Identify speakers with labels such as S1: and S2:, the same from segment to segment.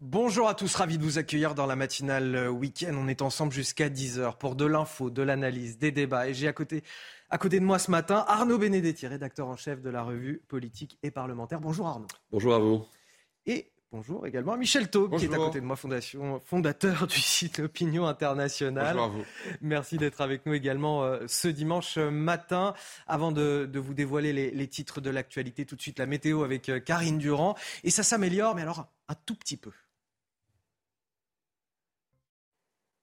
S1: Bonjour à tous, ravi de vous accueillir dans la matinale week-end. On est ensemble jusqu'à 10h pour de l'info, de l'analyse, des débats. Et j'ai à côté, à côté de moi ce matin Arnaud Benedetti, rédacteur en chef de la revue politique et parlementaire. Bonjour Arnaud.
S2: Bonjour à vous.
S1: Et bonjour également à Michel Taub, qui est à côté de moi, fondation, fondateur du site Opinion Internationale.
S2: Bonjour à vous.
S1: Merci d'être avec nous également euh, ce dimanche matin. Avant de, de vous dévoiler les, les titres de l'actualité, tout de suite la météo avec euh, Karine Durand. Et ça s'améliore, mais alors un tout petit peu.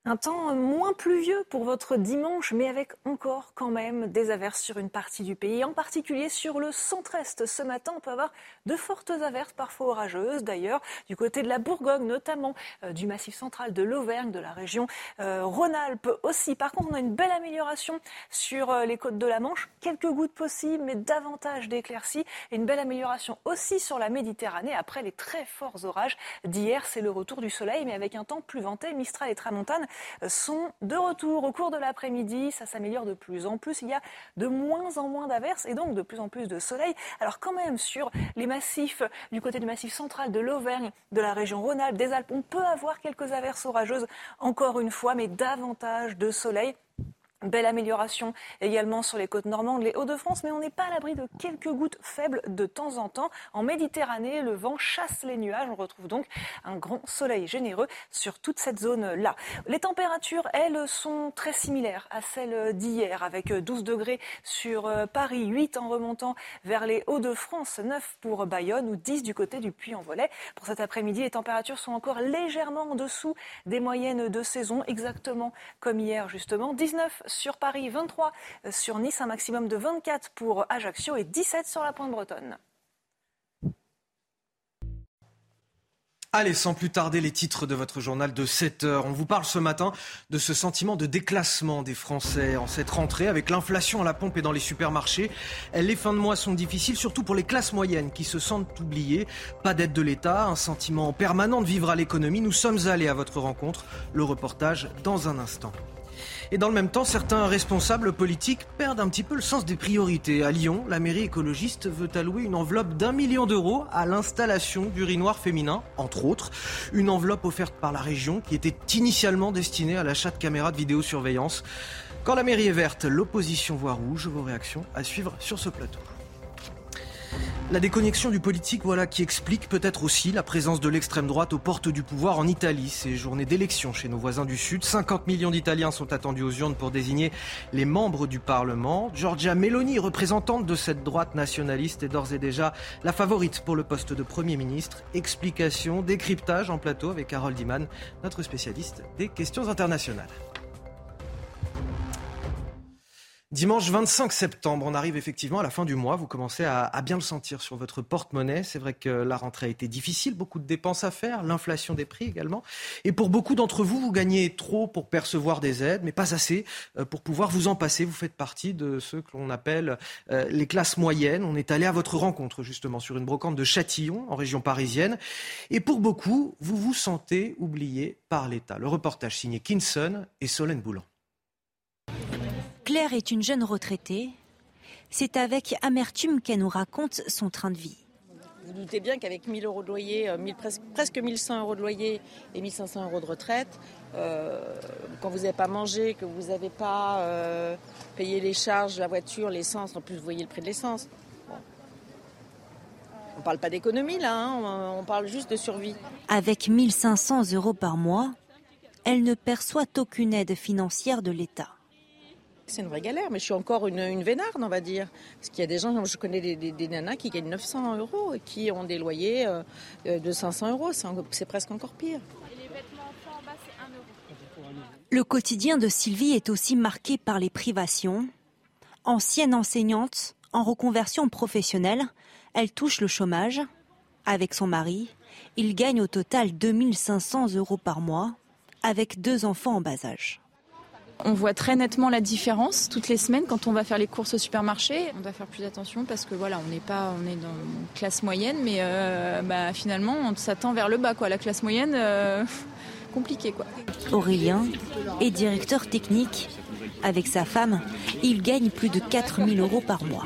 S3: Un temps moins pluvieux pour votre dimanche, mais avec encore quand même des averses sur une partie du pays, en particulier sur le centre-est. Ce matin, on peut avoir de fortes averses, parfois orageuses d'ailleurs, du côté de la Bourgogne, notamment euh, du massif central de l'Auvergne, de la région euh, Rhône-Alpes aussi. Par contre, on a une belle amélioration sur euh, les côtes de la Manche, quelques gouttes possibles, mais davantage d'éclaircies, et une belle amélioration aussi sur la Méditerranée après les très forts orages d'hier. C'est le retour du soleil, mais avec un temps plus venté, Mistral et Tramontane sont de retour au cours de l'après-midi. Ça s'améliore de plus en plus. Il y a de moins en moins d'averses et donc de plus en plus de soleil. Alors quand même sur les massifs, du côté du massif central de l'Auvergne, de la région Rhône-Alpes, des Alpes, on peut avoir quelques averses orageuses encore une fois, mais davantage de soleil. Belle amélioration également sur les côtes normandes, les Hauts-de-France, mais on n'est pas à l'abri de quelques gouttes faibles de temps en temps. En Méditerranée, le vent chasse les nuages. On retrouve donc un grand soleil généreux sur toute cette zone-là. Les températures, elles, sont très similaires à celles d'hier, avec 12 degrés sur Paris, 8 en remontant vers les Hauts-de-France, 9 pour Bayonne ou 10 du côté du Puy-en-Velay. Pour cet après-midi, les températures sont encore légèrement en dessous des moyennes de saison, exactement comme hier justement. 19 sur Paris, 23 sur Nice, un maximum de 24 pour Ajaccio et 17 sur la pointe bretonne.
S1: Allez, sans plus tarder, les titres de votre journal de 7 heures. On vous parle ce matin de ce sentiment de déclassement des Français en cette rentrée avec l'inflation à la pompe et dans les supermarchés. Les fins de mois sont difficiles, surtout pour les classes moyennes qui se sentent oubliées. Pas d'aide de l'État, un sentiment permanent de vivre à l'économie. Nous sommes allés à votre rencontre. Le reportage dans un instant. Et dans le même temps, certains responsables politiques perdent un petit peu le sens des priorités. À Lyon, la mairie écologiste veut allouer une enveloppe d'un million d'euros à l'installation d'urinoirs féminins, entre autres. Une enveloppe offerte par la région qui était initialement destinée à l'achat de caméras de vidéosurveillance. Quand la mairie est verte, l'opposition voit rouge. Vos réactions à suivre sur ce plateau. La déconnexion du politique, voilà qui explique peut-être aussi la présence de l'extrême droite aux portes du pouvoir en Italie. Ces journées d'élection chez nos voisins du Sud. 50 millions d'Italiens sont attendus aux urnes pour désigner les membres du Parlement. Giorgia Meloni, représentante de cette droite nationaliste, est d'ores et déjà la favorite pour le poste de Premier ministre. Explication, décryptage en plateau avec Harold Iman, notre spécialiste des questions internationales. Dimanche 25 septembre, on arrive effectivement à la fin du mois. Vous commencez à, bien le sentir sur votre porte-monnaie. C'est vrai que la rentrée a été difficile, beaucoup de dépenses à faire, l'inflation des prix également. Et pour beaucoup d'entre vous, vous gagnez trop pour percevoir des aides, mais pas assez euh, pour pouvoir vous en passer. Vous faites partie de ceux que l'on appelle euh, les classes moyennes. On est allé à votre rencontre justement sur une brocante de Châtillon, en région parisienne. Et pour beaucoup, vous vous sentez oublié par l'État. Le reportage signé Kinson et Solène Boulan.
S4: Claire est une jeune retraitée. C'est avec amertume qu'elle nous raconte son train de vie.
S5: Vous doutez bien qu'avec 1000 euros de loyer, euh, 1000, presque, presque 1100 euros de loyer et 1500 euros de retraite, euh, quand vous n'avez pas mangé, que vous n'avez pas euh, payé les charges, la voiture, l'essence, en plus vous voyez le prix de l'essence. Bon. On ne parle pas d'économie là, hein, on, on parle juste de survie.
S4: Avec 1500 euros par mois, elle ne perçoit aucune aide financière de l'État.
S5: C'est une vraie galère, mais je suis encore une, une vénarde, on va dire. Parce qu'il y a des gens, je connais des, des, des nanas qui gagnent 900 euros et qui ont des loyers euh, de 500 euros. C'est, en- c'est presque encore pire.
S4: Le quotidien de Sylvie est aussi marqué par les privations. Ancienne enseignante, en reconversion professionnelle, elle touche le chômage. Avec son mari, il gagne au total 2500 euros par mois, avec deux enfants en bas âge.
S6: On voit très nettement la différence toutes les semaines quand on va faire les courses au supermarché. On doit faire plus attention parce que voilà, on n'est pas, on est dans une classe moyenne, mais euh, bah, finalement, on s'attend vers le bas, quoi. La classe moyenne, euh, compliqué, quoi.
S4: Aurélien est directeur technique. Avec sa femme, il gagne plus de 4000 euros par mois.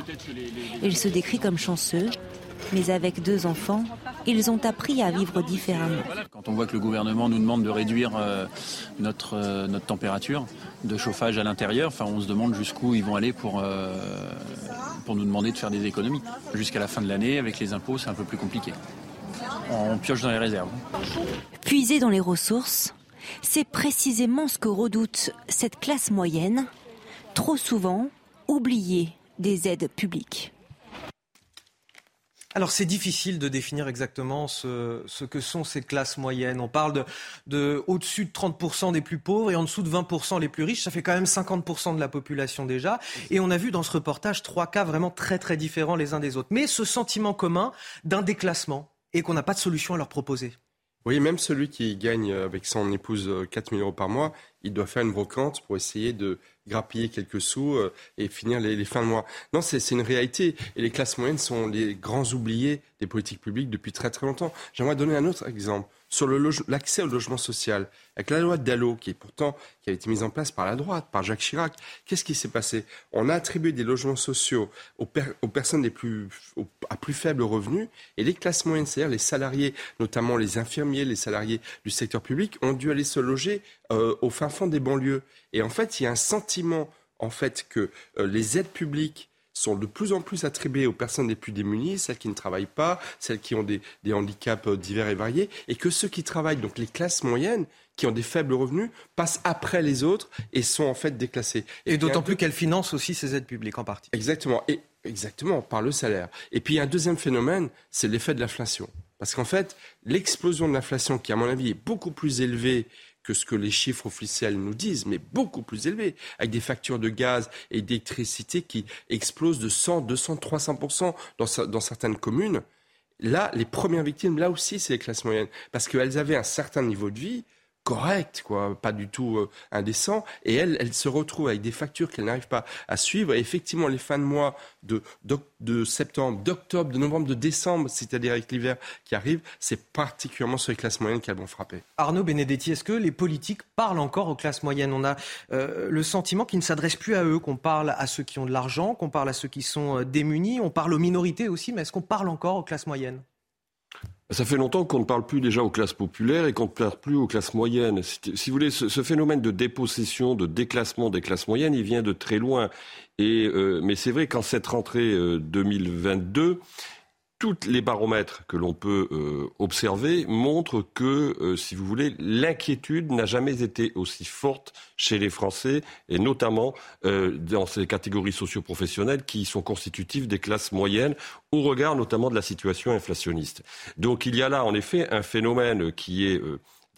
S4: Il se décrit comme chanceux, mais avec deux enfants, ils ont appris à vivre différemment.
S7: Quand on voit que le gouvernement nous demande de réduire euh, notre, euh, notre température de chauffage à l'intérieur, enfin, on se demande jusqu'où ils vont aller pour, euh, pour nous demander de faire des économies. Jusqu'à la fin de l'année, avec les impôts, c'est un peu plus compliqué. On pioche dans les réserves.
S4: Puiser dans les ressources, c'est précisément ce que redoute cette classe moyenne, trop souvent oubliée des aides publiques.
S1: Alors c'est difficile de définir exactement ce, que sont ces classes moyennes. On parle de, de au-dessus de 30% des plus pauvres et en dessous de 20% les plus riches. Ça fait quand même 50% de la population déjà. Et on a vu dans ce reportage trois cas vraiment très très différents les uns des autres. Mais ce sentiment commun d'un déclassement et qu'on n'a pas de solution à leur proposer.
S8: Oui, même celui qui gagne avec son épouse 4 000 euros par mois, il doit faire une brocante pour essayer de grappiller quelques sous euh, et finir les, les, fins de mois. Non, c'est une réalité. Et les classes moyennes sont les grands oubliés des politiques publiques depuis très très longtemps. J'aimerais donner un autre exemple sur l'accès au logement social. Avec la loi Dallot, qui est pourtant qui a été mise en place par la droite, par Jacques Chirac, qu'est-ce qui s'est passé? On a attribué des logements sociaux aux, per, aux personnes les plus, à plus faible revenu, et les classes moyennes, c'est-à-dire les salariés, notamment les infirmiers, les salariés du secteur public, ont dû aller se loger euh, au fin fond des banlieues. Et en fait, il y a un sentiment en fait que euh, les aides publiques sont de plus en plus attribuées aux personnes les plus démunies, celles qui ne travaillent pas, celles qui ont des, des handicaps euh, divers et variés, et que ceux qui travaillent, donc les classes moyennes, qui ont des faibles revenus, passent après les autres et sont en fait déclassés.
S1: Et, et d'autant plus qu'elles financent aussi ces aides publiques en partie.
S8: Exactement, et exactement par le salaire. Et puis il y a un deuxième phénomène, c'est l'effet de l'inflation. Parce qu'en fait, l'explosion de l'inflation, qui à mon avis est beaucoup plus élevée que ce que les chiffres officiels nous disent, mais beaucoup plus élevé, avec des factures de gaz et d'électricité qui explosent de 100, 200, 300% dans, dans certaines communes. Là, les premières victimes, là aussi, c'est les classes moyennes, parce qu'elles avaient un certain niveau de vie correct, quoi, pas du tout euh, indécent. Et elle, elle se retrouve avec des factures qu'elle n'arrive pas à suivre. Effectivement, les fins de mois de septembre, d'octobre, de novembre, de décembre, c'est-à-dire avec l'hiver qui arrive, c'est particulièrement sur les classes moyennes qu'elles vont frapper.
S1: Arnaud Benedetti, est-ce que les politiques parlent encore aux classes moyennes? On a euh, le sentiment qu'ils ne s'adressent plus à eux, qu'on parle à ceux qui ont de l'argent, qu'on parle à ceux qui sont euh, démunis, on parle aux minorités aussi, mais est-ce qu'on parle encore aux classes moyennes?
S2: Ça fait longtemps qu'on ne parle plus déjà aux classes populaires et qu'on ne parle plus aux classes moyennes. Si vous voulez, ce, phénomène de dépossession, de déclassement des classes moyennes, il vient de très loin. Et, euh, mais c'est vrai qu'en cette rentrée euh, 2022, tous les baromètres que l'on peut euh, observer montrent que, euh, si vous voulez, l'inquiétude n'a jamais été aussi forte chez les Français, et notamment euh, dans ces catégories socioprofessionnelles qui sont constitutives des classes moyennes, au regard notamment de la situation inflationniste. Donc il y a là, en effet, un phénomène qui est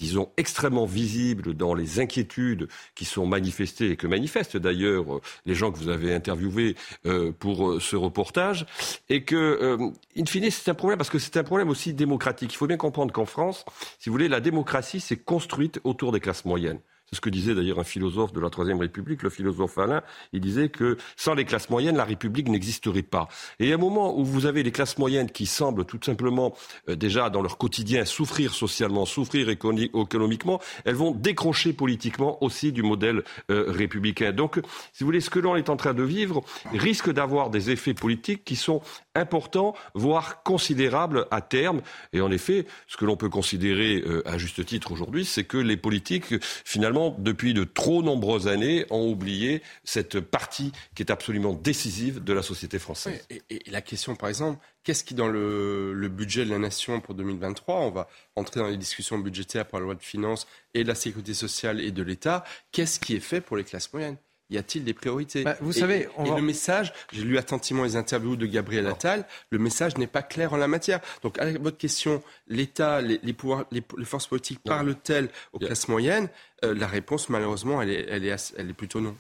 S2: disons, extrêmement visible dans les inquiétudes qui sont manifestées et que manifestent d'ailleurs euh, les gens que vous avez interviewés euh, pour euh, ce reportage, et que, in fine, c'est un problème parce que c'est un problème aussi démocratique. Il faut bien comprendre qu'en France, si vous voulez, la démocratie s'est construite autour des classes moyennes. C'est ce que disait d'ailleurs un philosophe de la Troisième République, le philosophe Alain. Il disait que sans les classes moyennes, la République n'existerait pas. Et à un moment où vous avez les classes moyennes qui semblent tout simplement euh, déjà dans leur quotidien souffrir socialement, souffrir économiquement, elles vont décrocher politiquement aussi du modèle euh, républicain. Donc, si vous voulez, ce que l'on est en train de vivre risque d'avoir des effets politiques qui sont importants, voire considérables à terme. Et en effet, ce que l'on peut considérer euh, à juste titre aujourd'hui, c'est que les politiques, finalement, depuis de trop nombreuses années, ont oublié cette partie qui est absolument décisive de la société française.
S8: Et, la question, par exemple, qu'est-ce qui, dans le, le, budget de la nation pour 2023, on va entrer dans les discussions budgétaires pour la loi de finances et de la sécurité sociale et de l'État, qu'est-ce qui est fait pour les classes moyennes? Y a-t-il des priorités
S1: bah, Vous et, savez,
S8: on et va... le message, j'ai lu attentivement les interviews de Gabriel Attal, le message n'est pas clair en la matière. Donc, à votre question, l'État, les, les, pouvoirs, les, les, forces politiques parlent-elles aux yeah. classes moyennes? Euh, La réponse, malheureusement, elle est, elle, est, elle est plutôt non.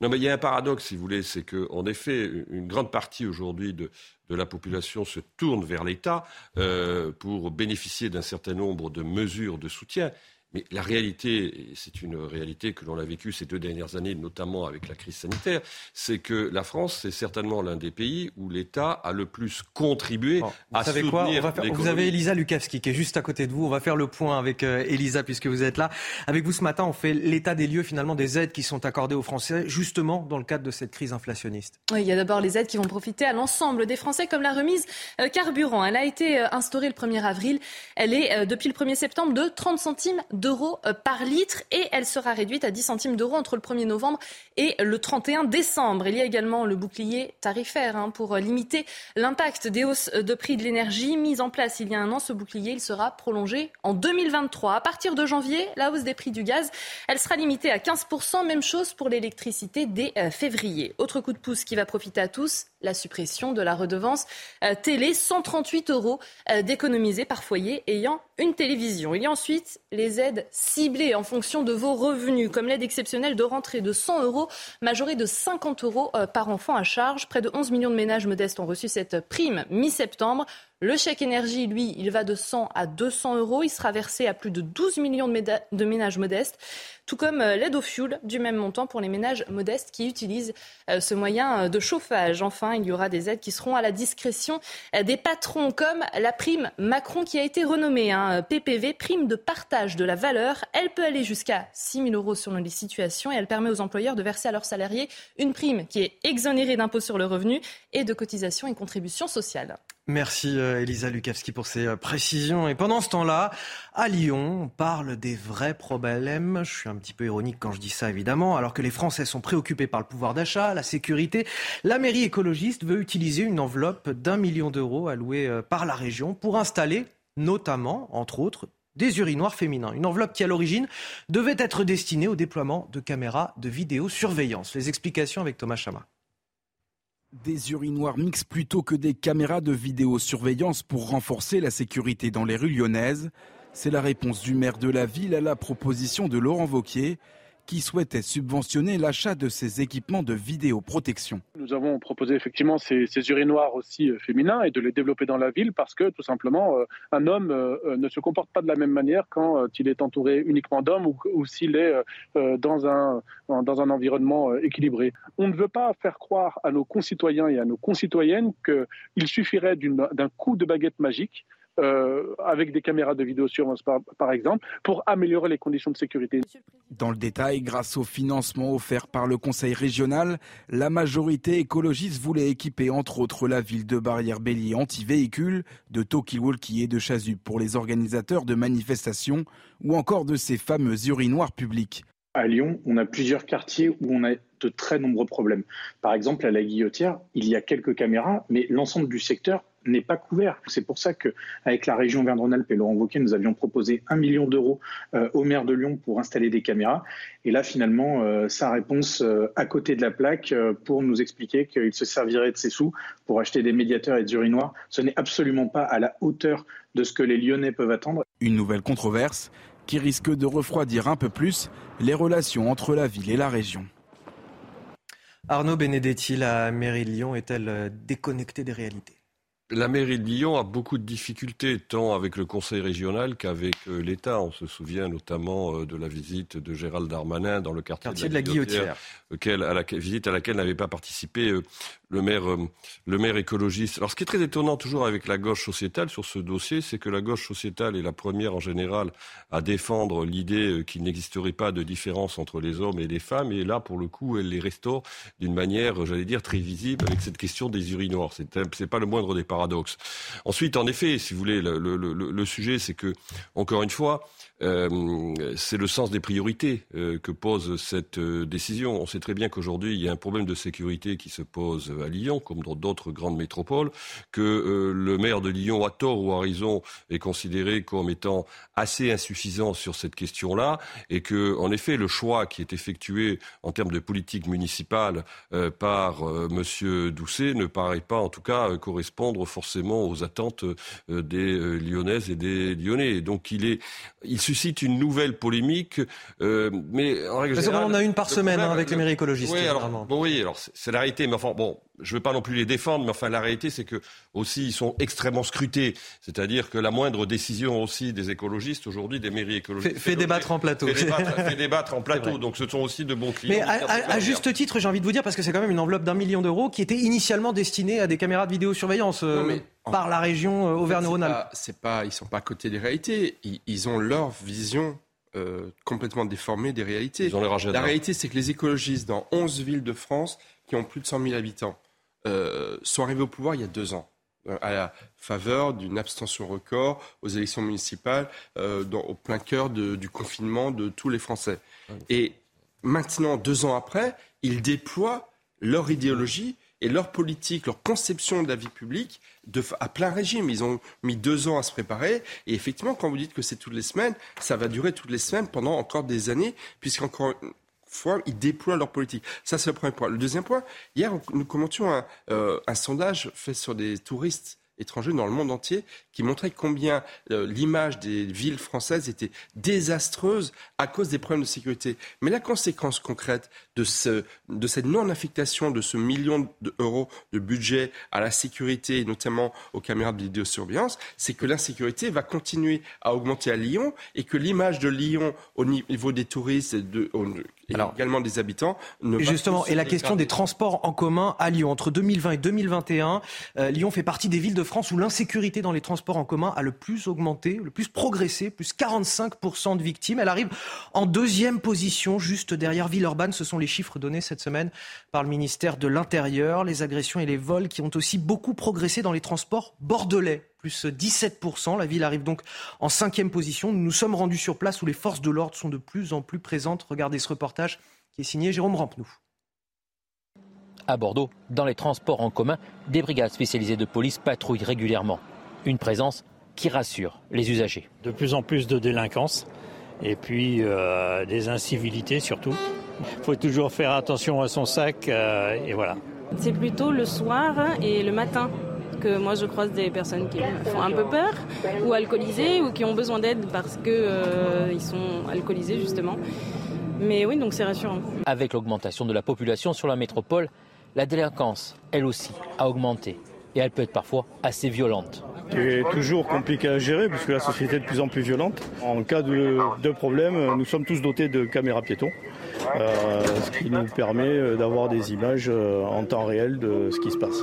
S2: Non, mais il y a un paradoxe, si vous voulez, c'est qu'en effet, une grande partie aujourd'hui de, de la population se tourne vers l'État euh, pour bénéficier d'un certain nombre de mesures de soutien. Mais la réalité, et c'est une réalité que l'on a vécue ces deux dernières années, notamment avec la crise sanitaire, c'est que la France, c'est certainement l'un des pays où l'État a le plus contribué à
S1: savez
S2: soutenir
S1: quoi On va faire- Vous avez Elisa Lukavski qui est juste à côté de vous. On va faire le point avec euh, Elisa puisque vous êtes là. Avec vous ce matin, on fait l'état des lieux finalement des aides qui sont accordées aux Français justement dans le cadre de cette crise inflationniste.
S9: Oui, il y a d'abord les aides qui vont profiter à l'ensemble des Français, comme la remise euh, carburant. Elle a été euh, instaurée le 1er avril. Elle est depuis le 1er septembre de 30 centimes d'euros euh, par litre et elle sera réduite à 10 centimes d'euros entre le 1er novembre et le 31 décembre. Il y a également le bouclier tarifaire hein, pour euh, limiter l'impact des hausses de prix de l'énergie. Mis en place il y a un an, ce bouclier il sera prolongé en 2023. À partir de janvier, la hausse des prix du gaz, elle sera limitée à 15%. Même chose pour l'électricité dès euh, février. Autre coup de pouce qui va profiter à tous, la suppression de la redevance euh, télé, 138 euros euh, d'économiser par foyer ayant une télévision. Il y a ensuite les aides ciblées en fonction de vos revenus, comme l'aide exceptionnelle de rentrée de 100 euros, majorée de 50 euros euh, par enfant à charge. Près de 11 millions de ménages modestes ont reçu cette prime mi-septembre. Le chèque énergie, lui, il va de 100 à 200 euros. Il sera versé à plus de 12 millions de, ménages modestes, tout comme euh, l'aide au fuel du même montant pour les ménages modestes qui utilisent euh, ce moyen euh, de chauffage. Enfin, il y aura des aides qui seront à la discrétion des patrons, comme la prime Macron qui a été renommée hein, PPV, prime de partage de la valeur. Elle peut aller jusqu'à 6 000 euros selon les situations et elle permet aux employeurs de verser à leurs salariés une prime qui est exonérée d'impôt sur le revenu et de cotisations et contributions sociales.
S1: Merci euh, Elisa Lukavski pour ces euh, précisions. Et pendant ce temps-là, à Lyon, on parle des vrais problèmes. Je suis un petit peu ironique quand je dis ça, évidemment. Alors que les Français sont préoccupés par le pouvoir d'achat, la sécurité, la mairie écologiste veut utiliser une enveloppe d'un million d'euros allouée euh, par la région pour installer, notamment, entre autres, des urinoirs féminins. Une enveloppe qui, à l'origine, devait être destinée au déploiement de caméras de vidéosurveillance. Les explications avec Thomas Chama.
S10: Des urinoirs mixtes plutôt que des caméras de vidéosurveillance pour renforcer la sécurité dans les rues lyonnaises. C'est la réponse du maire de la ville à la proposition de Laurent Vauquier qui souhaitait subventionner l'achat de ces équipements de vidéoprotection.
S11: Nous avons proposé effectivement ces, ces urinoirs aussi euh, féminins et de les développer dans la ville parce que tout simplement euh, un homme euh, ne se comporte pas de la même manière quand il est entouré uniquement d'hommes ou, ou s'il est dans, un, dans un environnement équilibré. On ne veut pas faire croire à nos concitoyens et à nos concitoyennes qu'il suffirait d'un coup de baguette magique euh, avec des caméras de vidéosurveillance par, par exemple, pour améliorer les conditions de sécurité.
S10: Dans le détail, grâce au financement offert par le Conseil régional, la majorité écologiste voulait équiper entre autres la ville de Barrière-Bélier anti-véhicules, de Talkie-Walkie et de Chasuble pour les organisateurs de manifestations ou encore de ces fameux urinoirs publics.
S12: À Lyon, on a plusieurs quartiers où on a de très nombreux problèmes. Par exemple, à la Guillotière, il y a quelques caméras, mais l'ensemble du secteur n'est pas couvert. C'est pour ça qu'avec la région Verne-Rhône-Alpes et Laurent Wauquiez, nous avions proposé un million d'euros euh, au maire de Lyon pour installer des caméras. Et là, finalement, euh, sa réponse euh, à côté de la plaque euh, pour nous expliquer qu'il se servirait de ses sous pour acheter des médiateurs et des urinoirs, ce n'est absolument pas à la hauteur de ce que les Lyonnais peuvent attendre.
S10: Une nouvelle controverse qui risque de refroidir un peu plus les relations entre la ville et la région.
S1: Arnaud Benedetti, la mairie de Lyon est-elle déconnectée des réalités?
S2: La mairie de Lyon a beaucoup de difficultés, tant avec le conseil régional qu'avec euh, l'État. On se souvient notamment euh, de la visite de Gérald Darmanin dans le quartier,
S1: Quartier de la Guillotière.
S2: auquel- à la visite à laquelle n'avait pas participé euh, le maire, euh, le maire écologiste. Alors, ce qui est très étonnant toujours avec la gauche sociétale sur ce dossier, c'est que la gauche sociétale est la première en général à défendre l'idée euh, qu'il n'existerait pas de différence entre les hommes et les femmes. Et là, pour le coup, elle les restaure d'une manière, euh, j'allais dire, très visible avec cette question des urinoirs. C'est pas le moindre des paradoxes. Ensuite, en effet, si vous voulez, le, sujet, c'est que, encore une fois, c'est le sens des priorités que pose cette décision. On sait très bien qu'aujourd'hui, il y a un problème de sécurité qui se pose à Lyon, comme dans d'autres grandes métropoles, que le maire de Lyon, à tort ou à raison, est considéré comme étant assez insuffisant sur cette question-là, et que, en effet, le choix qui est effectué en termes de politique municipale par Monsieur Doucet ne paraît pas, en tout cas, correspondre forcément aux attentes des Lyonnaises et des Lyonnais. Donc, il est, il suscite une nouvelle polémique, mais en règle générale,
S1: on a une par semaine hein, avec les mairies écologistes.
S2: Oui, alors, bon, oui, alors c'est la réalité, mais enfin, bon, je ne veux pas non plus les défendre, mais enfin, la réalité, c'est que aussi, ils sont extrêmement scrutés. C'est-à-dire que la moindre décision aussi des écologistes, aujourd'hui, des mairies écologistes.
S1: Fait, débattre en plateau.
S2: Fait débattre, en plateau. Donc, ce sont aussi de bons clients.
S1: Mais à, juste titre, j'ai envie de vous dire, parce que c'est quand même une enveloppe d'un million d'euros qui était initialement destinée à des caméras de vidéosurveillance. Euh, par la région euh, Auvergne-Rhône-Alpes.
S8: C'est pas, ils sont pas à côté des réalités. ils ont leur vision euh, complètement déformé des réalités. La réalité, c'est que les écologistes dans 11 villes de France qui ont plus de 100 000 habitants euh, sont arrivés au pouvoir il y a deux ans euh, à la faveur d'une abstention record aux élections municipales, au plein cœur du confinement de tous les Français. Et maintenant, deux ans après, ils déploient leur idéologie et leur politique, leur conception de la vie publique de, à plein régime. Ils ont mis deux ans à se préparer. Et effectivement, quand vous dites que c'est toutes les semaines, ça va durer toutes les semaines pendant encore des années, puisqu'encore fois, ils déploient leur politique. Ça, c'est le premier point. Le deuxième point, hier, nous commentions un, euh, un sondage fait sur des touristes étrangers dans le monde entier qui montrait combien euh, l'image des villes françaises était désastreuse à cause des problèmes de sécurité. Mais la conséquence concrète de, ce, de cette non-affectation de ce million d'euros de budget à la sécurité, et notamment aux caméras de vidéosurveillance, c'est que l'insécurité va continuer à augmenter à Lyon et que l'image de Lyon au niveau des touristes et également des habitants
S1: ne Justement, et la question des transports en commun à Lyon. Entre 2020 et 2021, euh, Lyon fait partie des villes de France où l'insécurité dans les transports en commun a le plus augmenté, le plus progressé, plus 45% de victimes. Elle arrive en deuxième position, juste derrière Villeurbanne. Ce sont les chiffres donnés cette semaine par le ministère de l'Intérieur. Les agressions et les vols qui ont aussi beaucoup progressé dans les transports bordelais plus 17%. La ville arrive donc en cinquième position. Nous nous sommes rendus sur place où les forces de l'ordre sont de plus en plus présentes. Regardez ce reportage qui est signé Jérôme Rampenou.
S13: À Bordeaux, dans les transports en commun, des brigades spécialisées de police patrouillent régulièrement. Une présence qui rassure les usagers.
S14: De plus en plus de délinquance et puis euh, des incivilités surtout. Il faut toujours faire attention à son sac euh, et voilà.
S5: C'est plutôt le soir et le matin que moi je croise des personnes qui font un peu peur ou alcoolisées ou qui ont besoin d'aide parce qu'ils euh, sont alcoolisés justement. Mais oui, donc c'est rassurant.
S13: Avec l'augmentation de la population sur la métropole, la délinquance, elle aussi, a augmenté. Et elle peut être parfois assez violente.
S15: C'est toujours compliqué à gérer puisque la société est de plus en plus violente. En cas de, problème, nous sommes tous dotés de caméras piétons, ce qui nous permet d'avoir des images euh, en temps réel de ce qui se passe.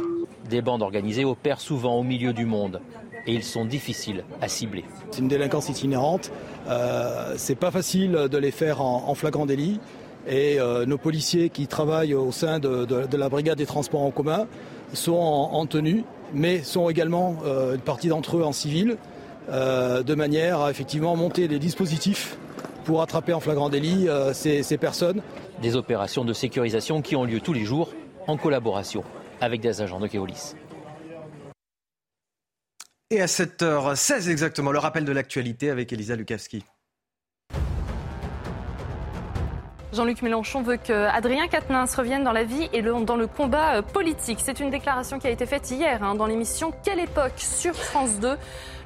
S13: Des bandes organisées opèrent souvent au milieu du monde et ils sont difficiles à cibler.
S16: C'est une délinquance itinérante. Euh, c'est pas facile de les faire en flagrant délit. Et euh, nos policiers qui travaillent au sein de, la brigade des transports en commun sont en, tenue, mais sont également euh, une partie d'entre eux en civil, euh, de manière à effectivement monter des dispositifs pour attraper en flagrant délit ces, ces personnes.
S13: Des opérations de sécurisation qui ont lieu tous les jours en collaboration avec des agents de Keolis.
S1: Et à 7h16 exactement, le rappel de l'actualité avec Elisa Lukavski.
S9: Jean-Luc Mélenchon veut que Adrien Quatennens revienne dans la vie et dans le combat euh, politique. C'est une déclaration qui a été faite hier hein, dans l'émission Quelle époque sur France 2.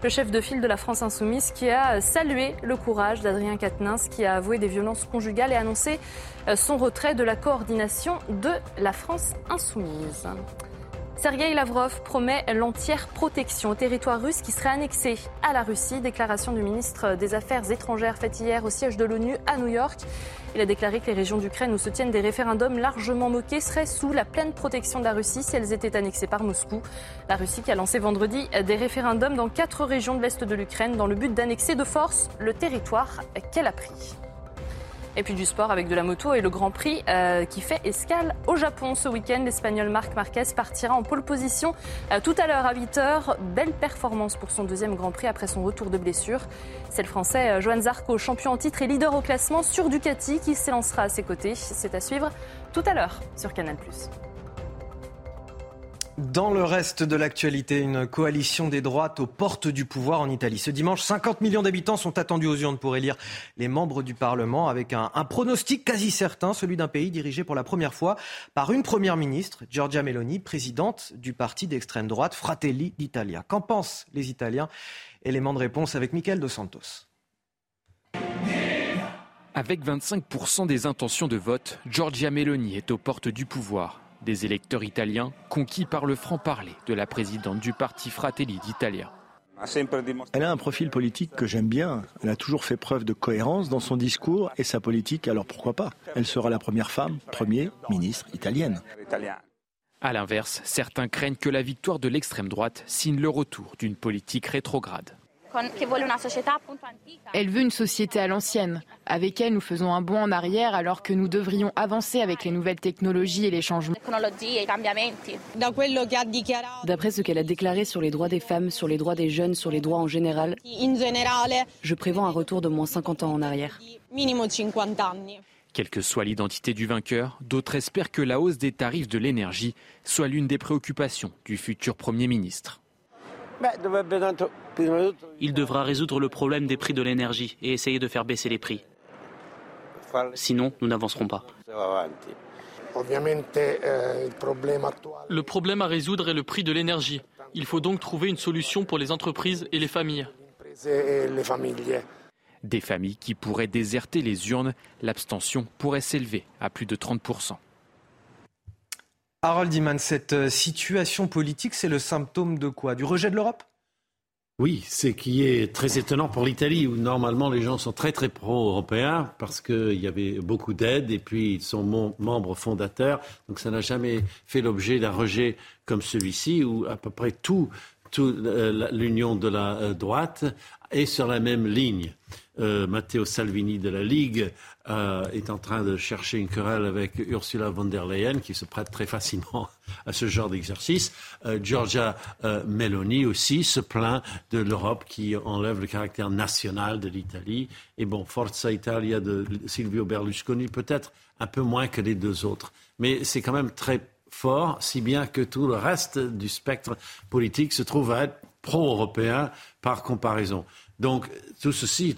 S9: Le chef de file de la France Insoumise qui a salué le courage d'Adrien Quatennens qui a avoué des violences conjugales et annoncé euh, son retrait de la coordination de la France Insoumise. Sergei Lavrov promet l'entière protection au territoire russe qui serait annexé à la Russie. Déclaration du ministre des Affaires étrangères faite hier au siège de l'ONU à New York. Il a déclaré que les régions d'Ukraine où se tiennent des référendums largement moqués seraient sous la pleine protection de la Russie si elles étaient annexées par Moscou. La Russie qui a lancé vendredi des référendums dans quatre régions de l'Est de l'Ukraine dans le but d'annexer de force le territoire qu'elle a pris. Et puis du sport avec de la moto et le Grand Prix euh, qui fait escale au Japon ce week-end. L'Espagnol Marc Marquez partira en pole position euh, tout à l'heure à 8h. Belle performance pour son deuxième Grand Prix après son retour de blessure. C'est le Français euh, Zarco, champion en titre et leader au classement sur Ducati qui s'élancera à ses côtés. C'est à suivre tout à l'heure sur Canal+.
S1: Dans le reste de l'actualité, une coalition des droites aux portes du pouvoir en Italie. Ce dimanche, 50 millions d'habitants sont attendus aux urnes pour élire les membres du Parlement avec un, pronostic quasi certain, celui d'un pays dirigé pour la première fois par une première ministre, Giorgia Meloni, présidente du parti d'extrême droite Fratelli d'Italia. Qu'en pensent les Italiens? Élément de réponse avec Michael Dos Santos.
S17: Avec 25% des intentions de vote, Giorgia Meloni est aux portes du pouvoir. Des électeurs italiens conquis par le franc-parler de la présidente du parti Fratelli d'Italia.
S18: Elle a un profil politique que j'aime bien. Elle a toujours fait preuve de cohérence dans son discours et sa politique, alors pourquoi pas? Elle sera la première femme, premier ministre italienne.
S17: A l'inverse, certains craignent que la victoire de l'extrême droite signe le retour d'une politique rétrograde.
S19: Elle veut une société à l'ancienne. Avec elle, nous faisons un bond en arrière alors que nous devrions avancer avec les nouvelles technologies et les changements.
S20: D'après ce qu'elle a déclaré sur les droits des femmes, sur les droits des jeunes, sur les droits en général, je prévois un retour de moins 50 ans en arrière.
S17: Quelle que soit l'identité du vainqueur, d'autres espèrent que la hausse des tarifs de l'énergie soit l'une des préoccupations du futur Premier ministre.
S21: Il devra résoudre le problème des prix de l'énergie et essayer de faire baisser les prix. Sinon, nous n'avancerons pas.
S22: Le problème à résoudre est le prix de l'énergie. Il faut donc trouver une solution pour les entreprises et les familles.
S17: Des familles qui pourraient déserter les urnes, l'abstention pourrait s'élever à plus de 30%.
S1: Harold Iman, cette euh, situation politique, c'est le symptôme de quoi? Du rejet de l'Europe?
S23: Oui, ce qui est très étonnant pour l'Italie, où normalement les gens sont très très pro-européens parce qu'il y avait beaucoup d'aide et puis ils sont membres fondateurs. Donc ça n'a jamais fait l'objet d'un rejet comme celui-ci, où à peu près tout, euh, l'union de la euh, droite est sur la même ligne. Matteo Salvini de la Ligue euh, est en train de chercher une querelle avec Ursula von der Leyen, qui se prête très facilement à ce genre d'exercice. Euh, Giorgia Meloni aussi se plaint de l'Europe qui enlève le caractère national de l'Italie. Et bon, Forza Italia de Silvio Berlusconi, peut-être un peu moins que les deux autres. Mais c'est quand même très fort, si bien que tout le reste du spectre politique se trouve à être pro-européen par comparaison. Donc tout ceci,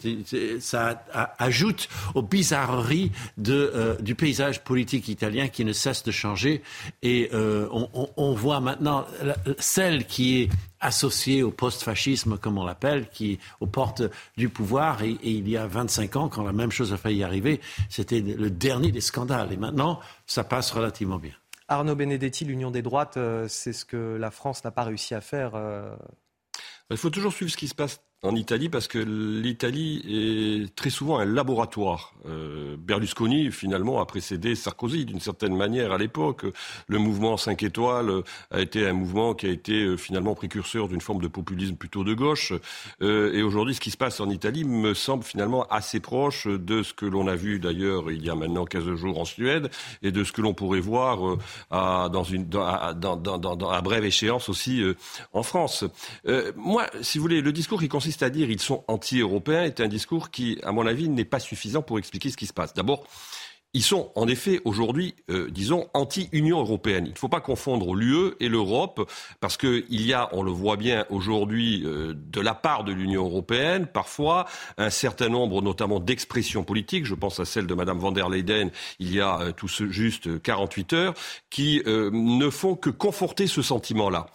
S23: ça ajoute aux bizarreries de, euh, du paysage politique italien qui ne cesse de changer. Et euh, on, on, voit maintenant celle qui est associée au post-fascisme, comme on l'appelle, qui est aux portes du pouvoir. Et, et, il y a 25 ans, quand la même chose a failli arriver, c'était le dernier des scandales. Et maintenant, ça passe relativement bien.
S1: Arnaud Benedetti, l'Union des droites, euh, c'est ce que la France n'a pas réussi à faire.
S2: Il faut toujours suivre ce qui se passe en Italie parce que l'Italie est très souvent un laboratoire. Euh, Berlusconi, finalement, a précédé Sarkozy d'une certaine manière à l'époque. Le mouvement 5 étoiles a été un mouvement qui a été euh, finalement précurseur d'une forme de populisme plutôt de gauche. Euh, et aujourd'hui, ce qui se passe en Italie me semble finalement assez proche de ce que l'on a vu d'ailleurs il y a maintenant 15 jours en Suède et de ce que l'on pourrait voir euh, à, dans une, à, dans, dans, dans, à brève échéance aussi euh, en France. moi, si vous voulez, le discours qui consiste c'est-à-dire ils sont anti-européens, est un discours qui, à mon avis, n'est pas suffisant pour expliquer ce qui se passe. D'abord, ils sont en effet aujourd'hui, euh, disons, anti-Union européenne. Il ne faut pas confondre l'UE et l'Europe, parce qu'il y a, on le voit bien aujourd'hui, euh, de la part de l'Union européenne, parfois, un certain nombre, notamment d'expressions politiques, je pense à celle de Madame van der Leyen il y a euh, tout juste 48 heures, qui ne font que conforter ce sentiment-là.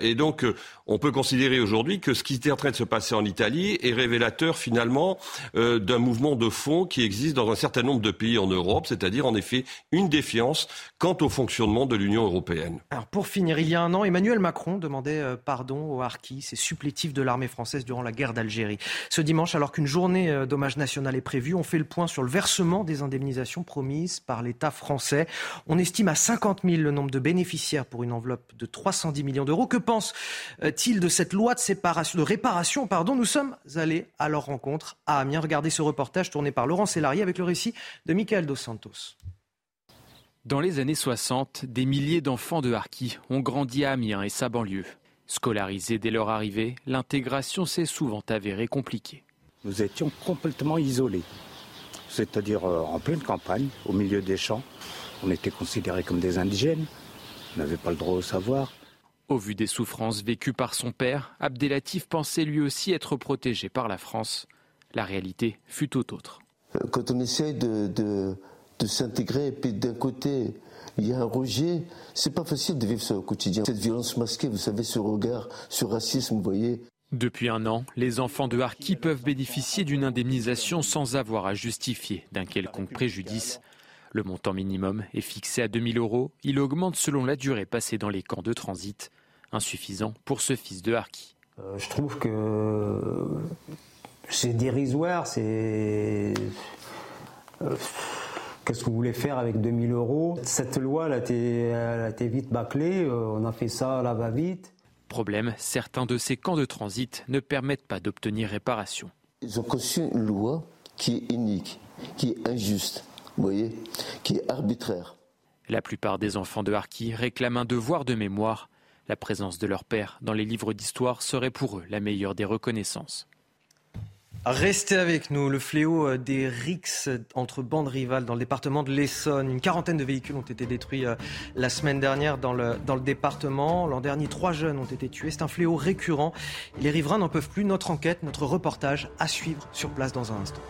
S2: Et donc, on peut considérer aujourd'hui que ce qui était en train de se passer en Italie est révélateur finalement euh, d'un mouvement de fond qui existe dans un certain nombre de pays en Europe, c'est-à-dire en effet une défiance quant au fonctionnement de l'Union européenne.
S1: Alors pour finir, il y a un an, Emmanuel Macron demandait pardon aux harkis, ces supplétifs de l'armée française durant la guerre d'Algérie. Ce dimanche, alors qu'une journée d'hommage national est prévue, on fait le point sur le versement des indemnisations promises par l'État français. On estime à 50 000 le nombre de bénéficiaires pour une enveloppe de 310 millions d'euros que de cette loi de, séparation, de réparation pardon Nous sommes allés à leur rencontre à Amiens. Regardez ce reportage tourné par Laurent Sélarié avec le récit de Michael Dos Santos.
S17: Dans les années 60, des milliers d'enfants de Harki ont grandi à Amiens et sa banlieue. Scolarisés dès leur arrivée, l'intégration s'est souvent avérée compliquée.
S24: Nous étions complètement isolés, c'est-à-dire euh, en pleine campagne, au milieu des champs. On était considérés comme des indigènes. n'avait pas le droit de savoir.
S17: Au vu des souffrances vécues par son père, Abdelatif pensait lui aussi être protégé par la France. La réalité fut tout autre.
S25: Quand on essaye de, de, s'intégrer, et puis d'un côté, il y a un rejet, c'est pas facile de vivre ça au quotidien. Cette violence masquée, vous savez, ce regard, ce racisme, vous voyez.
S17: Depuis un an, les enfants de Harki peuvent bénéficier d'une indemnisation sans avoir à justifier d'un quelconque préjudice. Le montant minimum est fixé à 2000 euros. Il augmente selon la durée passée dans les camps de transit. Insuffisant pour ce fils de Harki.
S26: Euh, je trouve que c'est dérisoire, c'est. Euh, qu'est-ce que vous voulez faire avec 2000 euros? Cette loi, elle a été, vite bâclée, euh, on a fait ça à la va-vite.
S17: Problème, certains de ces camps de transit ne permettent pas d'obtenir réparation.
S25: Ils ont conçu une loi qui est unique, qui est injuste, vous voyez, qui est arbitraire.
S17: La plupart des enfants de Harki réclament un devoir de mémoire. La présence de leur père dans les livres d'histoire serait pour eux la meilleure des reconnaissances.
S1: Restez avec nous. Le fléau euh, des rixes entre bandes rivales dans le département de l'Essonne. Une quarantaine de véhicules ont été détruits euh, la semaine dernière dans le, dans le département. L'an dernier, trois jeunes ont été tués. C'est un fléau récurrent. Les riverains n'en peuvent plus. Notre enquête, notre reportage à suivre sur place dans un instant.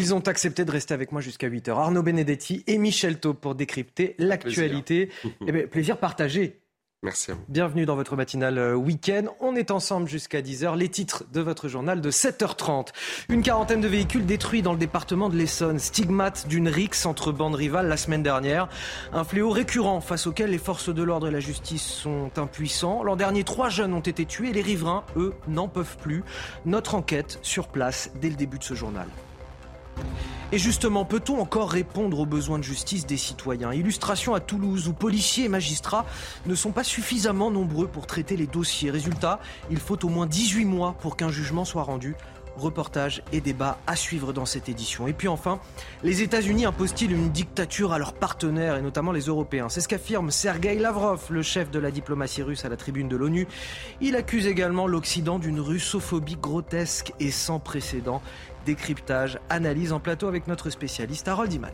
S1: Ils ont accepté de rester avec moi jusqu'à 8h. Arnaud Benedetti et Michel Taub pour décrypter l'actualité. Plaisir. Eh plaisir partagé.
S8: Merci à vous.
S1: Bienvenue dans votre matinale euh, week-end. On est ensemble jusqu'à 10h. Les titres de votre journal de 7h30. Une quarantaine de véhicules détruits dans le département de l'Essonne. Stigmate d'une rixe entre bandes rivales la semaine dernière. Un fléau récurrent face auquel les forces de l'ordre et la justice sont impuissants. L'an dernier, trois jeunes ont été tués. Les riverains, eux, n'en peuvent plus. Notre enquête sur place dès le début de ce journal. Et justement, peut-on encore répondre aux besoins de justice des citoyens? Illustration à Toulouse, où policiers et magistrats ne sont pas suffisamment nombreux pour traiter les dossiers. Résultat, il faut au moins 18 mois pour qu'un jugement soit rendu. Reportage et débat à suivre dans cette édition. Et puis enfin, les États-Unis imposent-ils une dictature à leurs partenaires et notamment les Européens? C'est ce qu'affirme Sergei Lavrov, le chef de la diplomatie russe à la tribune de l'ONU. Il accuse également l'Occident d'une russophobie grotesque et sans précédent décryptage, analyse en plateau avec notre spécialiste Harold Iman.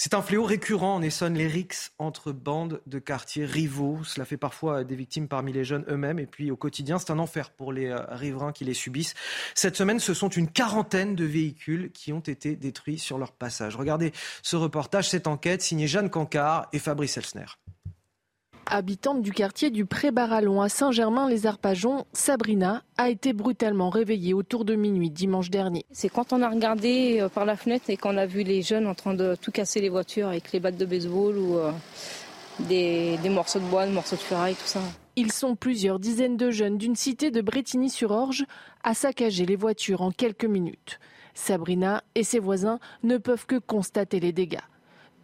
S1: C'est un fléau récurrent en Essonne, les rixes entre bandes de quartiers rivaux. Cela fait parfois des victimes parmi les jeunes eux-mêmes. Et puis au quotidien, c'est un enfer pour les euh, riverains qui les subissent. Cette semaine, ce sont une quarantaine de véhicules qui ont été détruits sur leur passage. Regardez ce reportage, cette enquête signée Jeanne Cancard et Fabrice Elsner.
S27: Habitante du quartier du Pré-Barallon à Saint-Germain-les-Arpajons, Sabrina a été brutalement réveillée autour de minuit dimanche dernier.
S28: C'est quand on a regardé euh, par la fenêtre et qu'on a vu les jeunes en train de tout casser les voitures avec les battes de baseball ou euh, des, morceaux de bois, des morceaux de ferraille, tout ça.
S27: Ils sont plusieurs dizaines de jeunes d'une cité de Bretigny-sur-Orge à saccager les voitures en quelques minutes. Sabrina et ses voisins ne peuvent que constater les dégâts.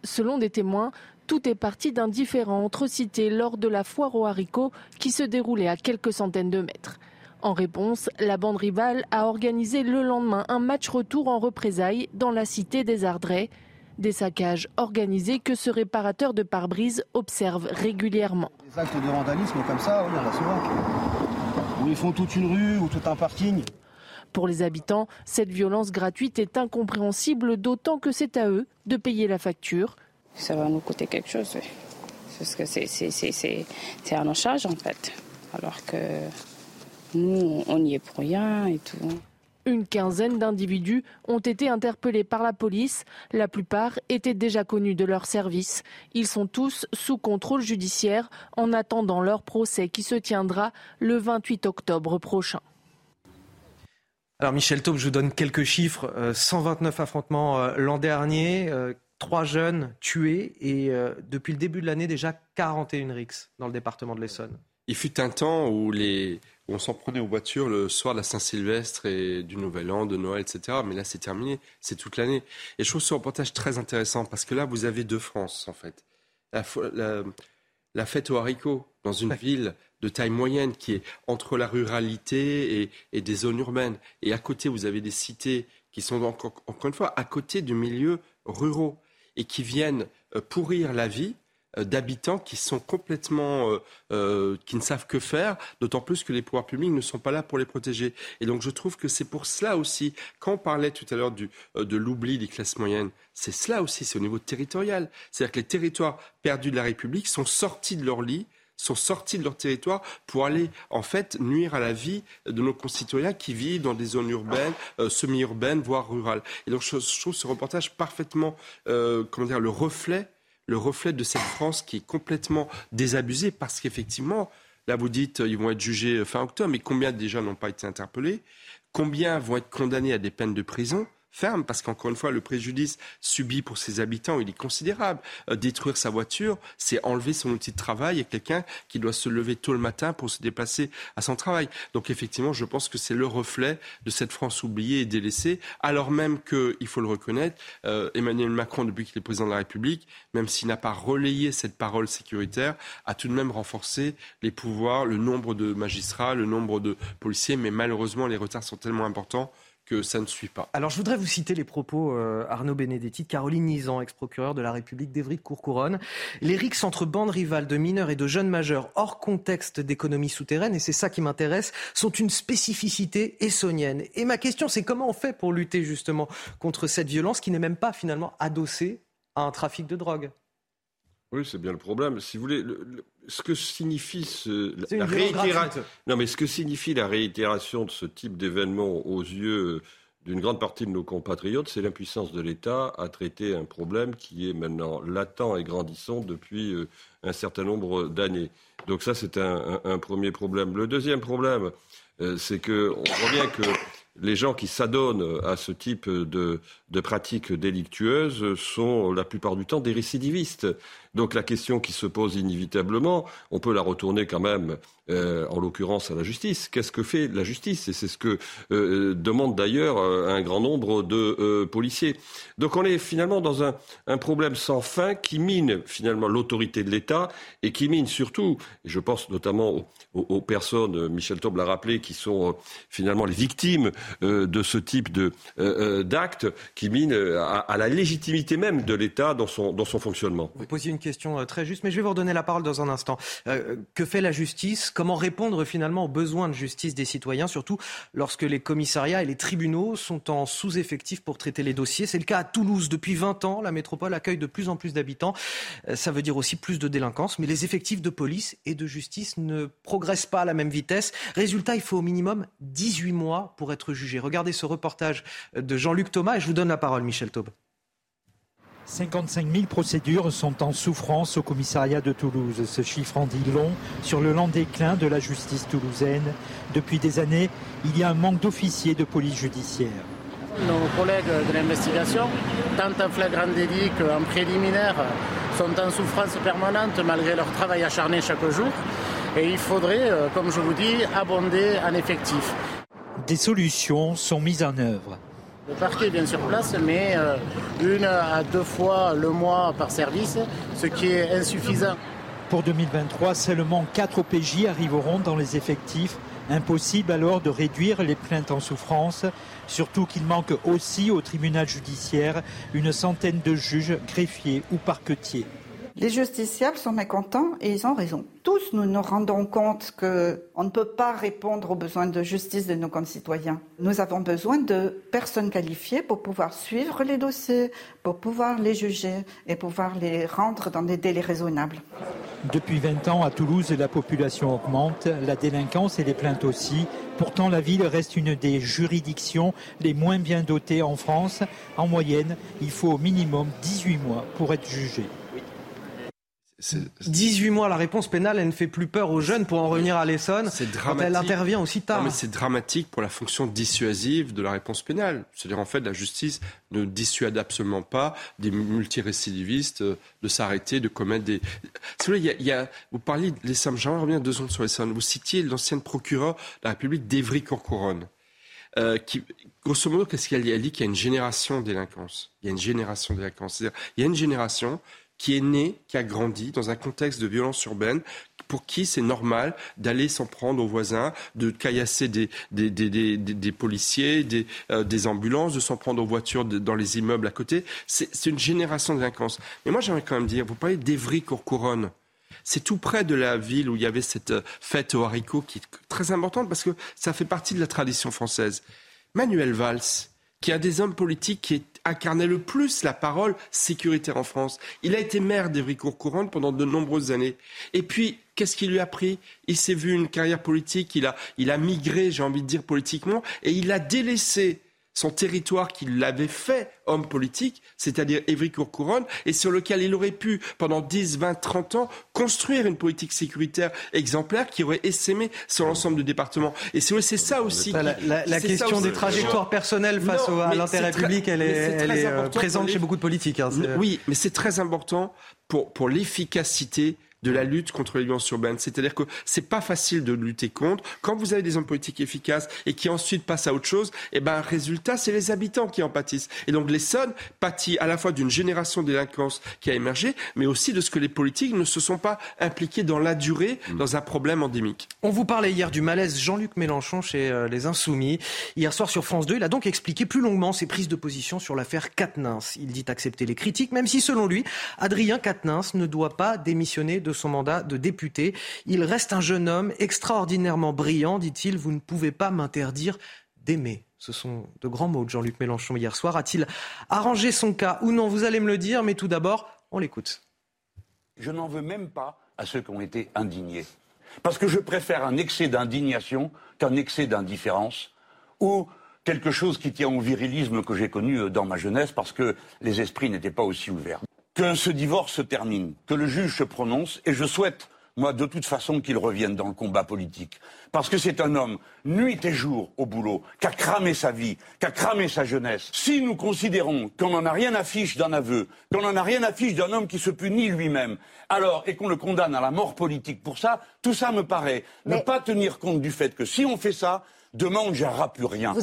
S27: Selon des témoins, tout est parti d'un différend entre cités lors de la foire aux haricots qui se déroulait à quelques centaines de mètres. En réponse, la bande rivale a organisé le lendemain un match retour en représailles dans la cité des Ardrais. Des saccages organisés que ce réparateur de pare-brise observe régulièrement.
S29: Des actes de vandalisme comme ça, souvent. Où ils font toute une rue ou tout un parking.
S27: Pour les habitants, cette violence gratuite est incompréhensible, d'autant que c'est à eux de payer la facture
S28: ça va nous coûter quelque chose. Parce que c'est à nos charges en fait. Alors que nous, on y est pour rien et tout.
S27: Une quinzaine d'individus ont été interpellés par la police. La plupart étaient déjà connus de leur service. Ils sont tous sous contrôle judiciaire en attendant leur procès qui se tiendra le 28 octobre prochain.
S1: Alors Michel Taube, je vous donne quelques chiffres. 129 euh, affrontements euh, l'an dernier, euh, trois jeunes tués et euh, depuis le début de l'année déjà 41 rixes dans le département de l'Essonne.
S8: Il fut un temps où, on s'en prenait aux voitures le soir de la Saint-Sylvestre et du Nouvel An, de Noël, etc. Mais là, c'est terminé, c'est toute l'année. Et je trouve ce reportage très intéressant parce que là, vous avez deux France, en fait. La, fête aux haricots dans une ville de taille moyenne qui est entre la ruralité et, et, des zones urbaines. Et à côté, vous avez des cités qui sont encore, encore une fois à côté du milieu ruraux et qui viennent euh, pourrir la vie d'habitants qui sont complètement, euh, euh, qui ne savent que faire, d'autant plus que les pouvoirs publics ne sont pas là pour les protéger. Et donc je trouve que c'est pour cela aussi, quand on parlait tout à l'heure de l'oubli des classes moyennes, c'est cela aussi, c'est au niveau territorial. C'est-à-dire que les territoires perdus de la République sont sortis de leur lit sont sortis de leur territoire pour aller en fait nuire à la vie de nos concitoyens qui vivent dans des zones urbaines, semi-urbaines, voire rurales. Et donc je, trouve ce reportage parfaitement, comment dire, le reflet le reflet de cette France qui est complètement désabusée parce qu'effectivement, là vous dites ils vont être jugés fin octobre, mais combien déjà n'ont pas été interpellés? Combien vont être condamnés à des peines de prison? Ferme, parce qu'encore une fois, le préjudice subi pour ses habitants, il est considérable. Euh, détruire sa voiture, c'est enlever son outil de travail et quelqu'un qui doit se lever tôt le matin pour se déplacer à son travail. Donc effectivement, je pense que c'est le reflet de cette France oubliée et délaissée, alors même que, il faut le reconnaître, euh, Emmanuel Macron, depuis qu'il est président de la République, même s'il n'a pas relayé cette parole sécuritaire, a tout de même renforcé les pouvoirs, le nombre de magistrats, le nombre de policiers, mais malheureusement, les retards sont tellement importants que ça ne suit pas.
S1: Alors je voudrais vous citer les propos euh, Arnaud Benedetti de Caroline Nizan, ex-procureur de la République d'Evry-Courcouronne. Les rixes entre bandes rivales de mineurs et de jeunes majeurs hors contexte d'économie souterraine, et c'est ça qui m'intéresse, sont une spécificité essonienne. Et ma question c'est comment on fait pour lutter justement contre cette violence qui n'est même pas finalement adossée à un trafic de drogue?
S2: Oui, c'est bien le problème. Si vous voulez, ce que signifie la réitération, non, mais ce que signifie la réitération de ce type d'événement aux yeux d'une grande partie de nos compatriotes, c'est l'impuissance de l'État à traiter un problème qui est maintenant latent et grandissant depuis euh, un certain nombre d'années. Donc ça, c'est un, premier problème. Le deuxième problème, euh, c'est qu'on voit bien que les gens qui s'adonnent à ce type de, de, pratiques délictueuses sont la plupart du temps des récidivistes. Donc la question qui se pose inévitablement, on peut la retourner quand même, euh, en l'occurrence à la justice. Qu'est-ce que fait la justice? Et c'est ce que euh, demande d'ailleurs euh, un grand nombre de policiers. Donc on est finalement dans un, problème sans fin qui mine finalement l'autorité de l'État et qui mine surtout, je pense notamment aux, personnes, Michel Taub l'a rappelé, qui sont finalement les victimes de ce type d'actes, qui mine à, à, la légitimité même de l'État dans son, dans son fonctionnement.
S1: Vous posiez une question euh, très juste, mais je vais vous redonner la parole dans un instant. Euh, que fait la justice? Comment répondre finalement aux besoins de justice des citoyens, surtout lorsque les commissariats et les tribunaux sont en sous-effectif pour traiter les dossiers? C'est le cas à Toulouse. Depuis 20 ans, la métropole accueille de plus en plus d'habitants. Euh, ça veut dire aussi plus de délinquance, mais les effectifs de police et de justice ne progressent pas à la même vitesse. Résultat, il faut au minimum 18 mois pour être jugé. Regardez ce reportage de Jean-Luc Thomas et je vous donne la parole, Michel Taube.
S27: 55 000 procédures sont en souffrance au commissariat de Toulouse. Ce chiffre en dit long sur le lent déclin de la justice toulousaine. Depuis des années, il y a un manque d'officiers de police judiciaire.
S30: Nos collègues de l'investigation, tant en flagrant délit qu'en préliminaire, sont en souffrance permanente malgré leur travail acharné chaque jour. Et il faudrait, euh, comme je vous dis, abonder en effectifs.
S27: Des solutions sont mises en œuvre.
S30: Le parquet bien sur place, mais euh, une à deux fois le mois par service, ce qui est insuffisant.
S27: Pour 2023, seulement 4 OPJ arriveront dans les effectifs. Impossible alors de réduire les plaintes en souffrance, surtout qu'il manque aussi au tribunal judiciaire une centaine de juges, greffiers ou parquetiers.
S31: Les justiciables sont mécontents et ils ont raison. Tous nous nous rendons compte qu'on ne peut pas répondre aux besoins de justice de nos concitoyens. Nous avons besoin de personnes qualifiées pour pouvoir suivre les dossiers, pour pouvoir les juger et pouvoir les rendre dans des délais raisonnables.
S27: Depuis 20 ans, à Toulouse, la population augmente, la délinquance et les plaintes aussi. Pourtant, la ville reste une des juridictions les moins bien dotées en France. En moyenne, il faut au minimum 18 mois pour être jugé.
S1: 18 mois, la réponse pénale, elle ne fait plus peur aux jeunes pour en revenir à l'Essonne quand elle intervient aussi tard.
S8: mais c'est dramatique pour la fonction dissuasive de la réponse pénale. C'est-à-dire, en fait, la justice ne dissuade absolument pas des multirécidivistes euh, de s'arrêter, de commettre des. Vous, il y a, vous parliez de l'Essonne, j'aimerais revenir deux secondes sur l'Essonne. Vous citiez l'ancienne procureure de la République d'Evry-Courcouronne. Euh, qui, grosso modo, qu'est-ce qu'elle dit? Elle dit qu'il y a une génération de délinquance. Il y a une génération de délinquance. C'est-à-dire, il y a une génération qui est né, qui a grandi dans un contexte de violence urbaine, pour qui c'est normal d'aller s'en prendre aux voisins, de caillasser des, des, des, des policiers, euh, des, ambulances, de s'en prendre aux voitures dans les immeubles à côté. C'est une génération de délinquance. Mais moi, j'aimerais quand même dire, vous parlez d'Evry-Courcouronne. C'est tout près de la ville où il y avait cette euh, fête aux haricots qui est très importante parce que ça fait partie de la tradition française. Manuel Valls, qui est un des hommes politiques qui incarnait le plus la parole sécuritaire en France. Il a été maire d'Evry-Courcouronne pendant de nombreuses années. Et puis, qu'est-ce qui lui a pris? Il s'est vu une carrière politique, il a, il a migré, j'ai envie de dire, politiquement, et il a délaissé son territoire qui l'avait fait homme politique, c'est-à-dire Évry-Courcouronne, et sur lequel il aurait pu, pendant 10, 20, 30 ans, construire une politique sécuritaire exemplaire qui aurait essaimé sur l'ensemble du département. Et c'est ça aussi.
S1: la, question des trajectoires personnelles face à l'intérêt public, elle est, euh, présente chez beaucoup de politiques. Hein,
S8: oui, mais c'est très important pour, pour l'efficacité de la lutte contre les violences urbaines. C'est-à-dire que c'est pas facile de lutter contre. Quand vous avez des hommes politiques efficaces et qui ensuite passent à autre chose, eh ben, résultat, c'est les habitants qui en pâtissent. Et donc, l'Essonne pâtit à la fois d'une génération de délinquance qui a émergé, mais aussi de ce que les politiques ne se sont pas impliqués dans la durée, mm. dans un problème endémique.
S1: On vous parlait hier du malaise Jean-Luc Mélenchon chez euh, les Insoumis. Hier soir sur France 2, il a donc expliqué plus longuement ses prises de position sur l'affaire Quatennens. Il dit accepter les critiques, même si selon lui, Adrien Quatennens ne doit pas démissionner de son mandat de député. Il reste un jeune homme extraordinairement brillant, dit-il. Vous ne pouvez pas m'interdire d'aimer. Ce sont de grands mots de Jean-Luc Mélenchon hier soir. A-t-il arrangé son cas ou non? Vous allez me le dire, mais tout d'abord, on l'écoute.
S25: Je n'en veux même pas à ceux qui ont été indignés. Parce que je préfère un excès d'indignation qu'un excès d'indifférence ou quelque chose qui tient au virilisme que j'ai connu dans ma jeunesse parce que les esprits n'étaient pas aussi ouverts que ce divorce se termine, que le juge se prononce, et je souhaite, moi, de toute façon, qu'il revienne dans le combat politique. Parce que c'est un homme, nuit et jour, au boulot, qui a cramé sa vie, qui a cramé sa jeunesse. Si nous considérons qu'on n'en a rien à fiche d'un aveu, qu'on n'en a rien à fiche d'un homme qui se punit lui-même, alors, et qu'on le condamne à la mort politique pour ça, tout ça me paraît ne pas tenir compte du fait que si on fait ça, demain on ne gérera plus rien.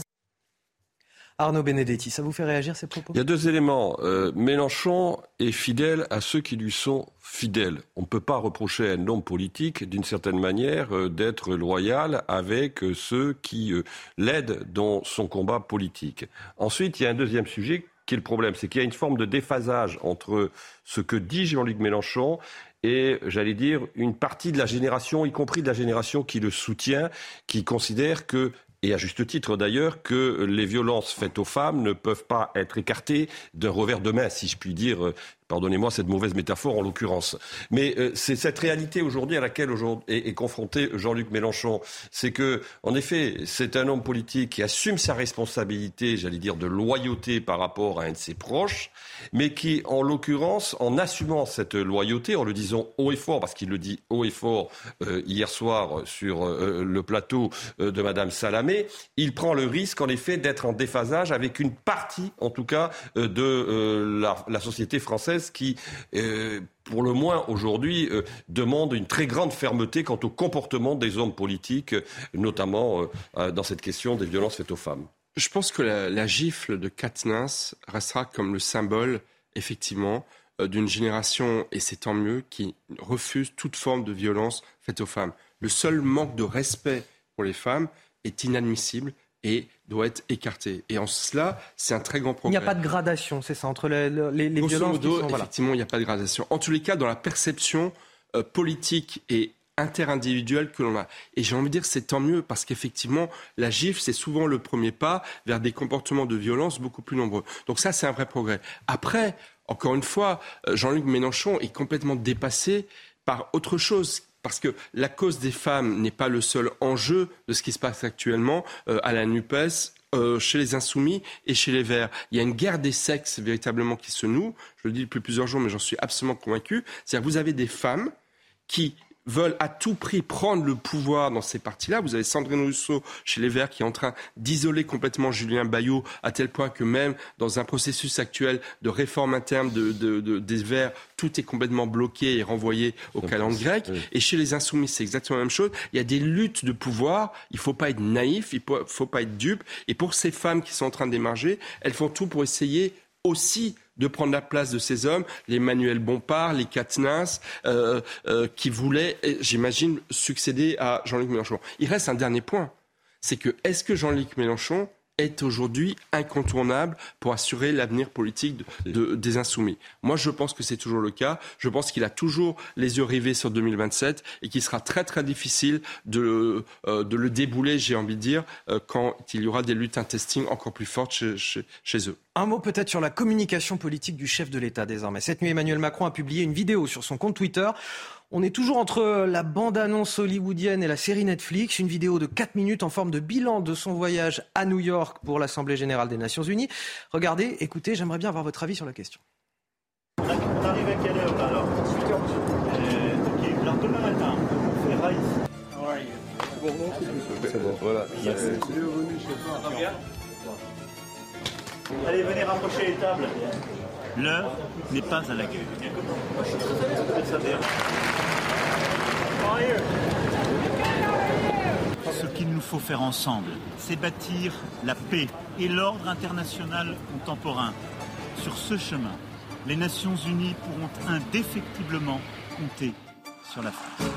S1: Arnaud Benedetti, ça vous fait réagir ces propos?
S2: Il y a deux éléments. Euh, Mélenchon est fidèle à ceux qui lui sont fidèles. On ne peut pas reprocher à un homme politique, d'une certaine manière, euh, d'être loyal avec euh, ceux qui l'aident dans son combat politique. Ensuite, il y a un deuxième sujet qui est le problème, c'est qu'il y a une forme de déphasage entre ce que dit Jean-Luc Mélenchon et, j'allais dire, une partie de la génération, y compris de la génération qui le soutient, qui considère que et à juste titre d'ailleurs, que les violences faites aux femmes ne peuvent pas être écartées d'un revers de main, si je puis dire, euh, Pardonnez-moi cette mauvaise métaphore en l'occurrence. Mais euh, c'est cette réalité aujourd'hui à laquelle est, est, confronté Jean-Luc Mélenchon. C'est que, en effet, c'est un homme politique qui assume sa responsabilité, j'allais dire, de loyauté par rapport à un de ses proches, mais qui, en l'occurrence, en assumant cette loyauté, en le disant haut et fort, parce qu'il le dit haut et fort euh, hier soir sur le plateau de Madame Salamé, il prend le risque, en effet, d'être en déphasage avec une partie, en tout cas, de la, la société française qui, euh, pour le moins aujourd'hui, euh, demande une très grande fermeté quant au comportement des hommes politiques, notamment euh, dans cette question des violences faites aux femmes.
S8: Je pense que la, gifle de Katniss restera comme le symbole, effectivement, d'une génération, et c'est tant mieux, qui refuse toute forme de violence faite aux femmes. Le seul manque de respect pour les femmes est inadmissible et doit être écarté. Et en cela, c'est un très grand progrès.
S1: Il n'y a pas de gradation, c'est ça, entre les, les, les violences
S8: modo, Effectivement, il n'y a pas de gradation. En tous les cas, dans la perception euh, politique et interindividuelle que l'on a. Et j'ai envie de dire c'est tant mieux parce qu'effectivement, la gifle, c'est souvent le premier pas vers des comportements de violence beaucoup plus nombreux. Donc ça, c'est un vrai progrès. Après, encore une fois, euh, Jean-Luc Mélenchon est complètement dépassé par autre chose parce que la cause des femmes n'est pas le seul enjeu de ce qui se passe actuellement euh, à la NUPES, euh, chez les insoumis et chez les verts. Il y a une guerre des sexes véritablement qui se noue. Je le dis depuis plusieurs jours, mais j'en suis absolument convaincu. C'est-à-dire vous avez des femmes qui veulent à tout prix prendre le pouvoir dans ces partis-là. Vous avez Sandrine Rousseau chez les Verts qui est en train d'isoler complètement Julien Bayot à tel point que même dans un processus actuel de réforme interne de, des Verts, tout est complètement bloqué et renvoyé au calendrier grec. Et chez les Insoumis, c'est exactement la même chose. Il y a des luttes de pouvoir. Il ne faut pas être naïf, il ne faut pas être dupe. Et pour ces femmes qui sont en train d'émerger, elles font tout pour essayer aussi de prendre la place de ces hommes, les Manuel Bompard, les Katnins, euh, euh, qui voulaient, j'imagine, succéder à Jean-Luc Mélenchon. Il reste un dernier point, c'est que est-ce que Jean-Luc Mélenchon est aujourd'hui incontournable pour assurer l'avenir politique de, des insoumis. Moi, je pense que c'est toujours le cas. Je pense qu'il a toujours les yeux rivés sur 2027 et qu'il sera très très difficile de, euh, de le débouler, j'ai envie de dire, euh, quand il y aura des luttes intestines encore plus fortes chez, chez eux.
S1: Un mot peut-être sur la communication politique du chef de l'État désormais. Cette nuit, Emmanuel Macron a publié une vidéo sur son compte Twitter on est toujours entre la bande-annonce hollywoodienne et la série Netflix, une vidéo de 4 minutes en forme de bilan de son voyage à New York pour l'Assemblée générale des Nations unies. Regardez, écoutez, j'aimerais bien avoir votre avis sur la question.
S32: On arrive à quelle heure alors? 18h. Euh, ok, alors demain matin, on fait Raïs. C'est bon, voilà. Merci. Allez, venez rapprocher les tables. L'heure n'est pas à la guerre. Ce qu'il nous faut faire ensemble, c'est bâtir la paix et l'ordre international contemporain. Sur ce chemin, les Nations Unies pourront indéfectiblement compter sur la France.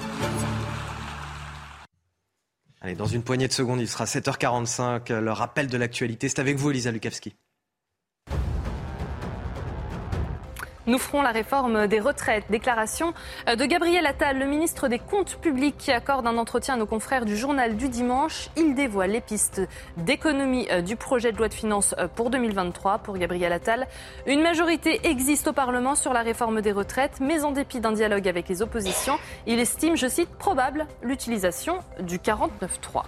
S1: Allez, dans une poignée de secondes, il sera 7h45. Le rappel de l'actualité, c'est avec vous, Elisa Lukavski.
S9: Nous ferons la réforme des retraites. Déclaration de Gabriel Attal, le ministre des Comptes publics, qui accorde un entretien à nos confrères du journal du dimanche. Il dévoile les pistes d'économie euh, du projet de loi de finances euh, pour 2023 pour Gabriel Attal. Une majorité existe au Parlement sur la réforme des retraites, mais en dépit d'un dialogue avec les oppositions, il estime, je cite, probable l'utilisation du 49.3.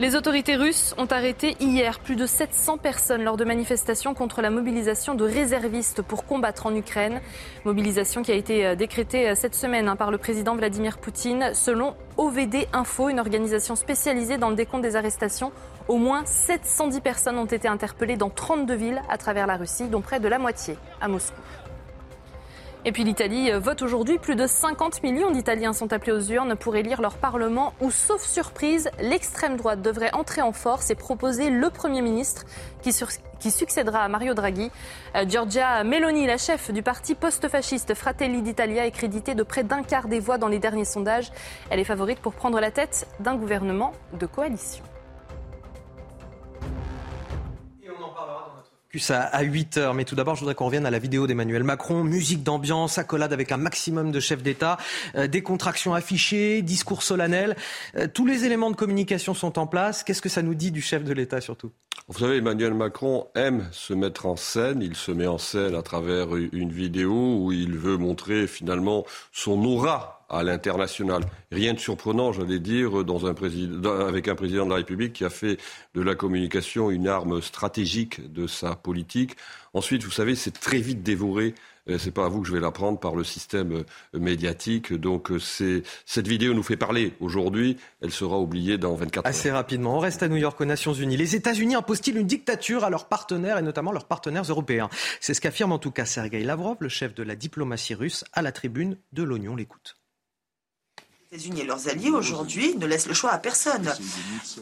S9: Les autorités russes ont arrêté hier plus de 700 personnes lors de manifestations contre la mobilisation de réservistes pour combattre en Ukraine. Mobilisation qui a été euh, décrétée euh, cette semaine hein, par le président Vladimir Poutine. Selon OVD Info, une organisation spécialisée dans le décompte des arrestations, au moins 710 personnes ont été interpellées dans 32 villes à travers la Russie, dont près de la moitié à Moscou. Et puis l'Italie vote aujourd'hui. Plus de 50 millions d'Italiens sont appelés aux urnes pour élire leur Parlement où, sauf surprise, l'extrême droite devrait entrer en force et proposer le Premier ministre qui, qui succédera à Mario Draghi. Euh, Giorgia Meloni, la chef du parti post-fasciste Fratelli d'Italia, est créditée de près d'un quart des voix dans les derniers sondages. Elle est favorite pour prendre la tête d'un gouvernement de coalition.
S1: À 8h. Mais tout d'abord, je voudrais qu'on revienne à la vidéo d'Emmanuel Macron. Musique d'ambiance, accolade avec un maximum de chefs d'État, euh, décontraction affichée, discours solennel. Euh, tous les éléments de communication sont en place. Qu'est-ce que ça nous dit du chef de l'État surtout?
S2: Vous savez, Emmanuel Macron aime se mettre en scène. Il se met en scène à travers une vidéo où il veut montrer finalement son aura à l'international. Rien de surprenant, j'allais dire, avec un président de la République qui a fait de la communication une arme stratégique de sa politique. Ensuite, vous savez, c'est très vite dévoré. Euh, c'est pas à vous que je vais l'apprendre par le système euh, médiatique. Donc, euh, cette vidéo nous fait parler aujourd'hui. Elle sera oubliée dans 24 heures.
S1: Assez rapidement. On reste à New York, aux Nations Unies. Les États-Unis imposent-ils une dictature à leurs partenaires et notamment leurs partenaires européens? C'est ce qu'affirme en tout cas Sergei Lavrov, le chef de la diplomatie russe, à la tribune de l'Oignon. L'écoute.
S33: Les États-Unis et leurs alliés aujourd'hui ne laissent le choix à personne.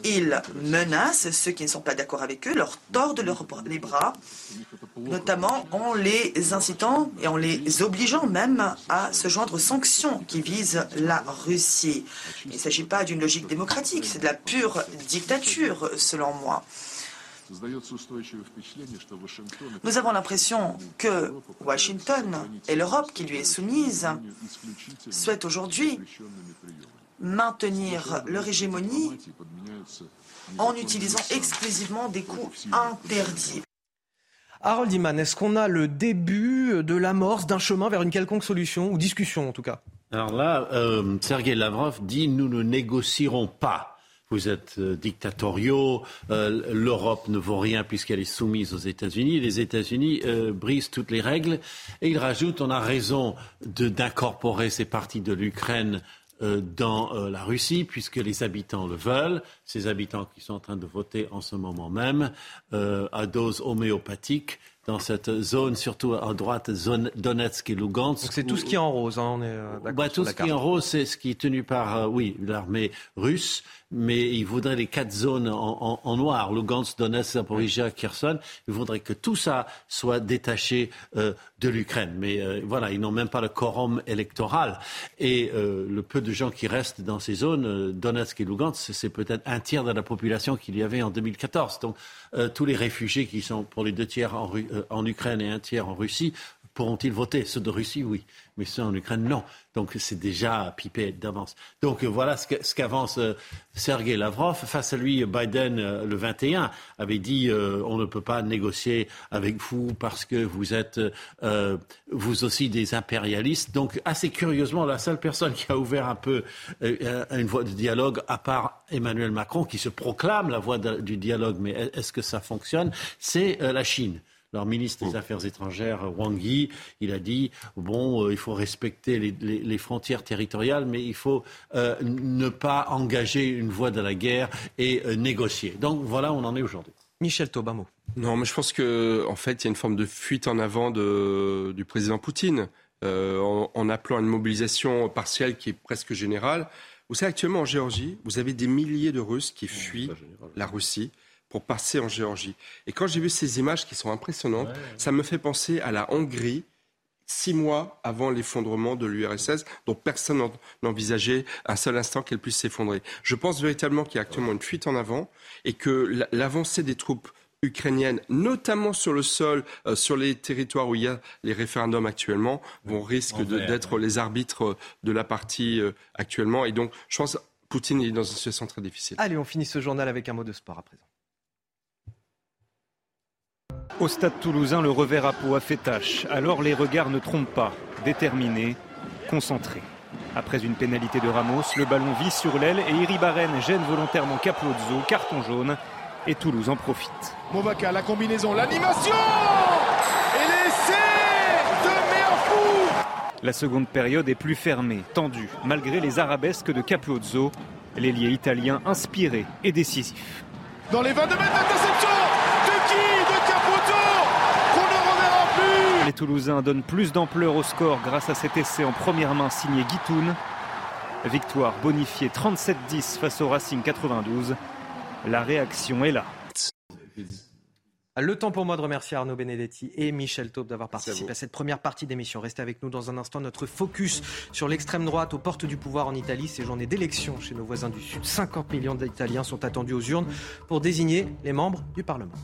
S33: Ils menacent ceux qui ne sont pas d'accord avec eux, leur tordent les bras, notamment en les incitant et en les obligeant même à se joindre aux sanctions qui visent la Russie. Il ne s'agit pas d'une logique démocratique, c'est de la pure dictature selon moi. Nous avons l'impression que Washington et l'Europe qui lui est soumise souhaitent aujourd'hui maintenir leur hégémonie en utilisant exclusivement des coups interdits.
S1: Harold Iman, est-ce qu'on a le début de l'amorce d'un chemin vers une quelconque solution, ou discussion en tout cas?
S23: Alors là, euh, Sergei Lavrov dit nous ne négocierons pas vous êtes euh, dictatoriaux, euh, l'Europe ne vaut rien puisqu'elle est soumise aux États-Unis, les États-Unis euh, brisent toutes les règles, et il rajoute on a raison d'incorporer ces parties de l'Ukraine dans la Russie, puisque les habitants le veulent, ces habitants qui sont en train de voter en ce moment même, à dose homéopathique dans cette zone, surtout à droite, zone Donetsk et Lugansk.
S1: Donc c'est tout ce qui est en rose, hein, on est d'accord.
S23: Bah, tout ce qui est en rose, c'est ce qui est tenu par, euh, oui, l'armée russe mais il voudrait les quatre zones en, noir, Lugansk, Donetsk, Zaporizhia, Kherson. Il voudrait que tout ça soit détaché euh, de l'Ukraine. Mais euh, voilà, ils n'ont même pas le quorum électoral. Et euh, le peu de gens qui restent dans ces zones, Donetsk et Lugansk, c'est peut-être un tiers de la population qu'il y avait en 2014. Donc tous les réfugiés qui sont pour les deux tiers en Ukraine et un tiers en Russie pourront-ils voter? Ceux de Russie, oui mais ça en Ukraine, non. Donc c'est déjà pipé d'avance. Donc voilà ce qu'avance euh, Sergei Lavrov. Face à lui, Biden, euh, le 21, avait dit euh, on ne peut pas négocier avec vous parce que vous êtes vous aussi des impérialistes. Donc assez curieusement, la seule personne qui a ouvert un peu une voie de dialogue, à part Emmanuel Macron, qui se proclame la voie du dialogue, mais est-ce que ça fonctionne, c'est la Chine leur ministre des Affaires étrangères, Wang Yi, il a dit bon, euh, il faut respecter les, frontières territoriales, mais il faut euh, ne pas engager une voie de la guerre et euh, négocier. Donc voilà, on en est aujourd'hui.
S1: Michel Tobamo.
S8: Non, mais je pense qu'en en fait, il y a une forme de fuite en avant de, du président Poutine en, en, appelant à une mobilisation partielle qui est presque générale. Vous savez, actuellement en Géorgie, vous avez des milliers de Russes qui fuient la Russie pour passer en Géorgie. Et quand j'ai vu ces images qui sont impressionnantes, ça me fait penser à la Hongrie six mois avant l'effondrement de l'URSS, dont personne n'envisageait un seul instant qu'elle puisse s'effondrer. Je pense véritablement qu'il y a actuellement une fuite en avant et que l'avancée des troupes ukrainiennes, notamment sur le sol, euh, sur les territoires où il y a les référendums actuellement, vont risquer d'être les arbitres de la partie euh, actuellement. Et donc, je pense que Poutine est dans une situation très difficile.
S1: Allez, on finit ce journal avec un mot de sport à présent.
S34: Au stade toulousain, le revers à peau a fait tâche. Alors les regards ne trompent pas. Déterminés, concentrés. Après une pénalité de Ramos, le ballon vit sur l'aile et Iribarren gêne volontairement Capozzo, carton jaune. Et Toulouse en profite.
S35: Movaca, la combinaison, l'animation Et l'essai de fou
S34: La seconde période est plus fermée, tendue, malgré les arabesques de Capozzo. L'ailier italien inspiré et décisif.
S35: Dans les 22 mètres d'interception
S34: Toulousains donnent plus d'ampleur au score grâce à cet essai en première main signé Guitoun. Victoire bonifiée 37-10 face au Racing 92. La réaction est là.
S1: Le temps pour moi de remercier Arnaud Benedetti et Michel Taube d'avoir participé à, cette première partie d'émission. Restez avec nous dans un instant. Notre focus sur l'extrême droite aux portes du pouvoir en Italie. Ces journées d'élection chez nos voisins du Sud. 50 millions d'Italiens sont attendus aux urnes pour désigner les membres du Parlement.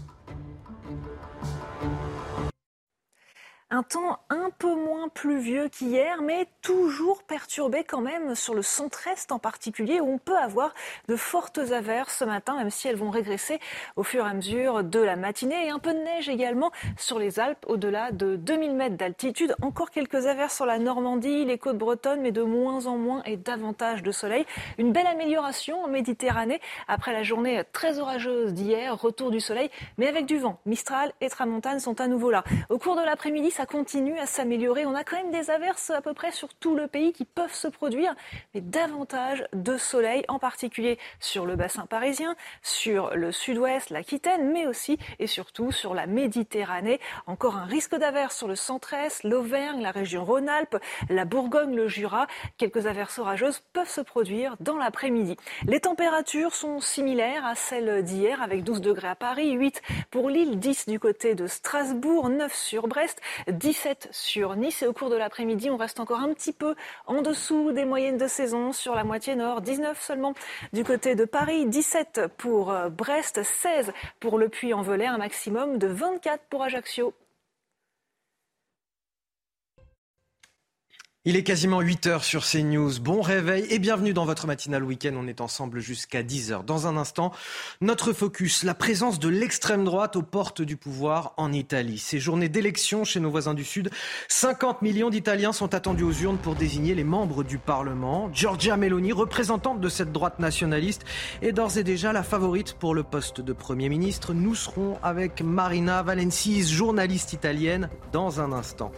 S3: Un temps un peu moins pluvieux qu'hier, mais toujours perturbé quand même sur le centre-est en particulier, où on peut avoir de fortes averses ce matin, même si elles vont régresser au fur et à mesure de la matinée. Et un peu de neige également sur les Alpes, au-delà de 2000 mètres d'altitude. Encore quelques averses sur la Normandie, les côtes bretonnes, mais de moins en moins et davantage de soleil. Une belle amélioration en Méditerranée après la journée très orageuse d'hier. Retour du soleil, mais avec du vent. Mistral et Tramontane sont à nouveau là. Au cours de l'après-midi, ça continue à s'améliorer. On a quand même des averses à peu près sur tout le pays qui peuvent se produire, mais davantage de soleil, en particulier sur le bassin parisien, sur le sud-ouest, l'Aquitaine, mais aussi et surtout sur la Méditerranée. Encore un risque d'averse sur le centre-est, l'Auvergne, la région Rhône-Alpes, la Bourgogne, le Jura. Quelques averses orageuses peuvent se produire dans l'après-midi. Les températures sont similaires à celles d'hier, avec 12 degrés à Paris, 8 pour Lille, 10 du côté de Strasbourg, 9 sur Brest, 17 sur Nice. Et au cours de l'après-midi, on reste encore un petit peu en dessous des moyennes de saison sur la moitié nord. 19 seulement du côté de Paris, 17 pour euh, Brest, 16 pour le Puy-en-Velay, un maximum de 24 pour Ajaccio.
S1: Il est quasiment 8 heures sur CNews. Bon réveil et bienvenue dans votre matinale week-end. On est ensemble jusqu'à 10 heures. Dans un instant, notre focus, la présence de l'extrême droite aux portes du pouvoir en Italie. Ces journées d'élection chez nos voisins du Sud, 50 millions d'Italiens sont attendus aux urnes pour désigner les membres du Parlement. Giorgia Meloni, représentante de cette droite nationaliste, est d'ores et déjà la favorite pour le poste de Premier ministre. Nous serons avec Marina Valensis, journaliste italienne, dans un instant.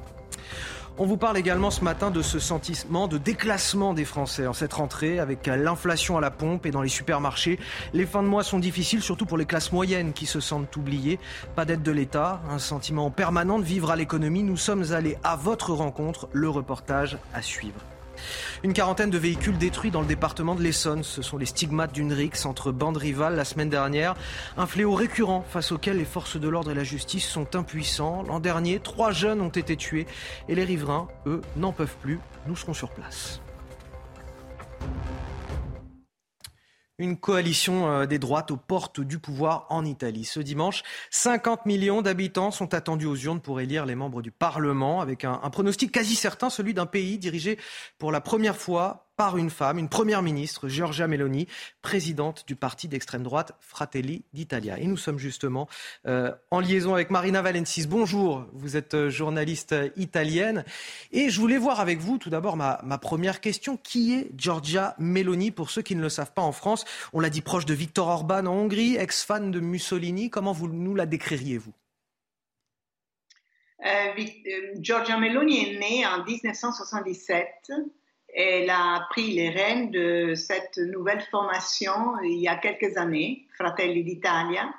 S1: On vous parle également ce matin de ce sentiment de déclassement des Français en cette rentrée avec l'inflation à la pompe et dans les supermarchés. Les fins de mois sont difficiles, surtout pour les classes moyennes qui se sentent oubliées. Pas d'aide de l'État, un sentiment permanent de vivre à l'économie. Nous sommes allés à votre rencontre. Le reportage à suivre. Une quarantaine de véhicules détruits dans le département de l'Essonne. Ce sont les stigmates d'une rixe entre bandes rivales la semaine dernière. Un fléau récurrent face auquel les forces de l'ordre et la justice sont impuissants. L'an dernier, trois jeunes ont été tués et les riverains, eux, n'en peuvent plus. Nous serons sur place. Une coalition euh, des droites aux portes du pouvoir en Italie. Ce dimanche, 50 millions d'habitants sont attendus aux urnes pour élire les membres du Parlement, avec un, un pronostic quasi certain, celui d'un pays dirigé pour la première fois par une femme, une première ministre, Giorgia Meloni, présidente du parti d'extrême droite Fratelli d'Italia. Et nous sommes justement euh, en liaison avec Marina Valencis. Bonjour, vous êtes euh, journaliste euh, italienne. Et je voulais voir avec vous tout d'abord ma, première question. Qui est Giorgia Meloni Pour ceux qui ne le savent pas en France, on l'a dit proche de Viktor Orban en Hongrie, ex-fan de Mussolini. Comment vous nous la décririez-vous?
S36: Giorgia Meloni est née en 1977 elle a pris les rênes de cette nouvelle formation il y a quelques années, Fratelli d'Italia.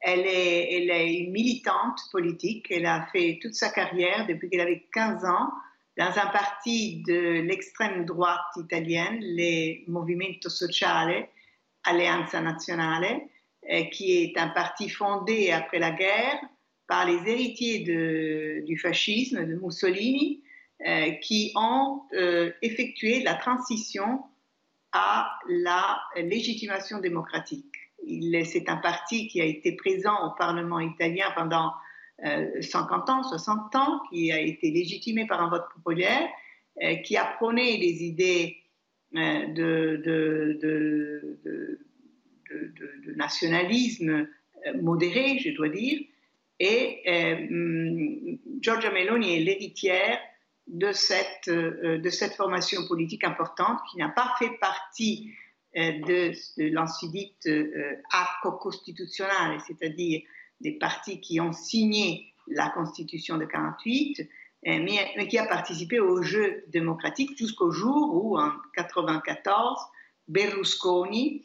S36: Elle est, militante politique. Elle a fait toute sa carrière depuis qu'elle avait 15 ans dans un parti de l'extrême droite italienne, le Movimento Sociale Alleanza Nazionale, euh, qui est un parti fondé après la guerre par les héritiers du fascisme, de Mussolini, euh, qui ont euh, effectué la transition à la légitimation démocratique. C'est un parti qui a été présent au Parlement italien pendant 50 euh, ans, 60 ans, qui a été légitimé par un vote populaire, qui a prôné des idées de, de, nationalisme modéré, je dois dire. Et euh, Giorgia Meloni est l'héritière de cette, euh, de cette formation politique importante qui n'a pas fait partie euh, de, de l'ancien dit euh, arco constitutionnel, c'est-à-dire des partis qui ont signé la Constitution de 48, mais, qui a participé au jeu démocratique jusqu'au jour où, en 94, Berlusconi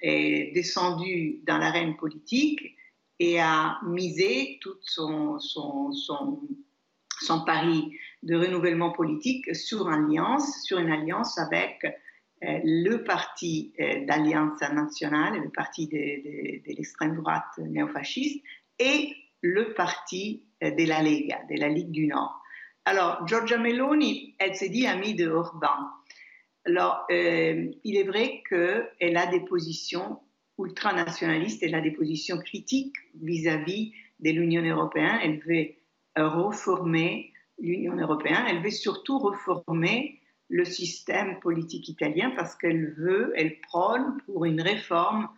S36: est descendu dans l'arène politique et a misé tout son, son, son pari de renouvellement politique sur alliance, sur une alliance avec euh, le parti euh, d'Alliance nationale, le parti de, l'extrême droite néofasciste, et le parti euh, de la Lega, de la Ligue du Nord. Alors, Giorgia Meloni, elle s'est dit amie de Orban. Alors, il est vrai qu'elle a des positions ultranationalistes, elle a des positions critiques vis-à-vis -vis de l'Union européenne. Elle veut reformer l'Union européenne, elle veut surtout reformer le système politique italien parce qu'elle veut, elle prône pour une réforme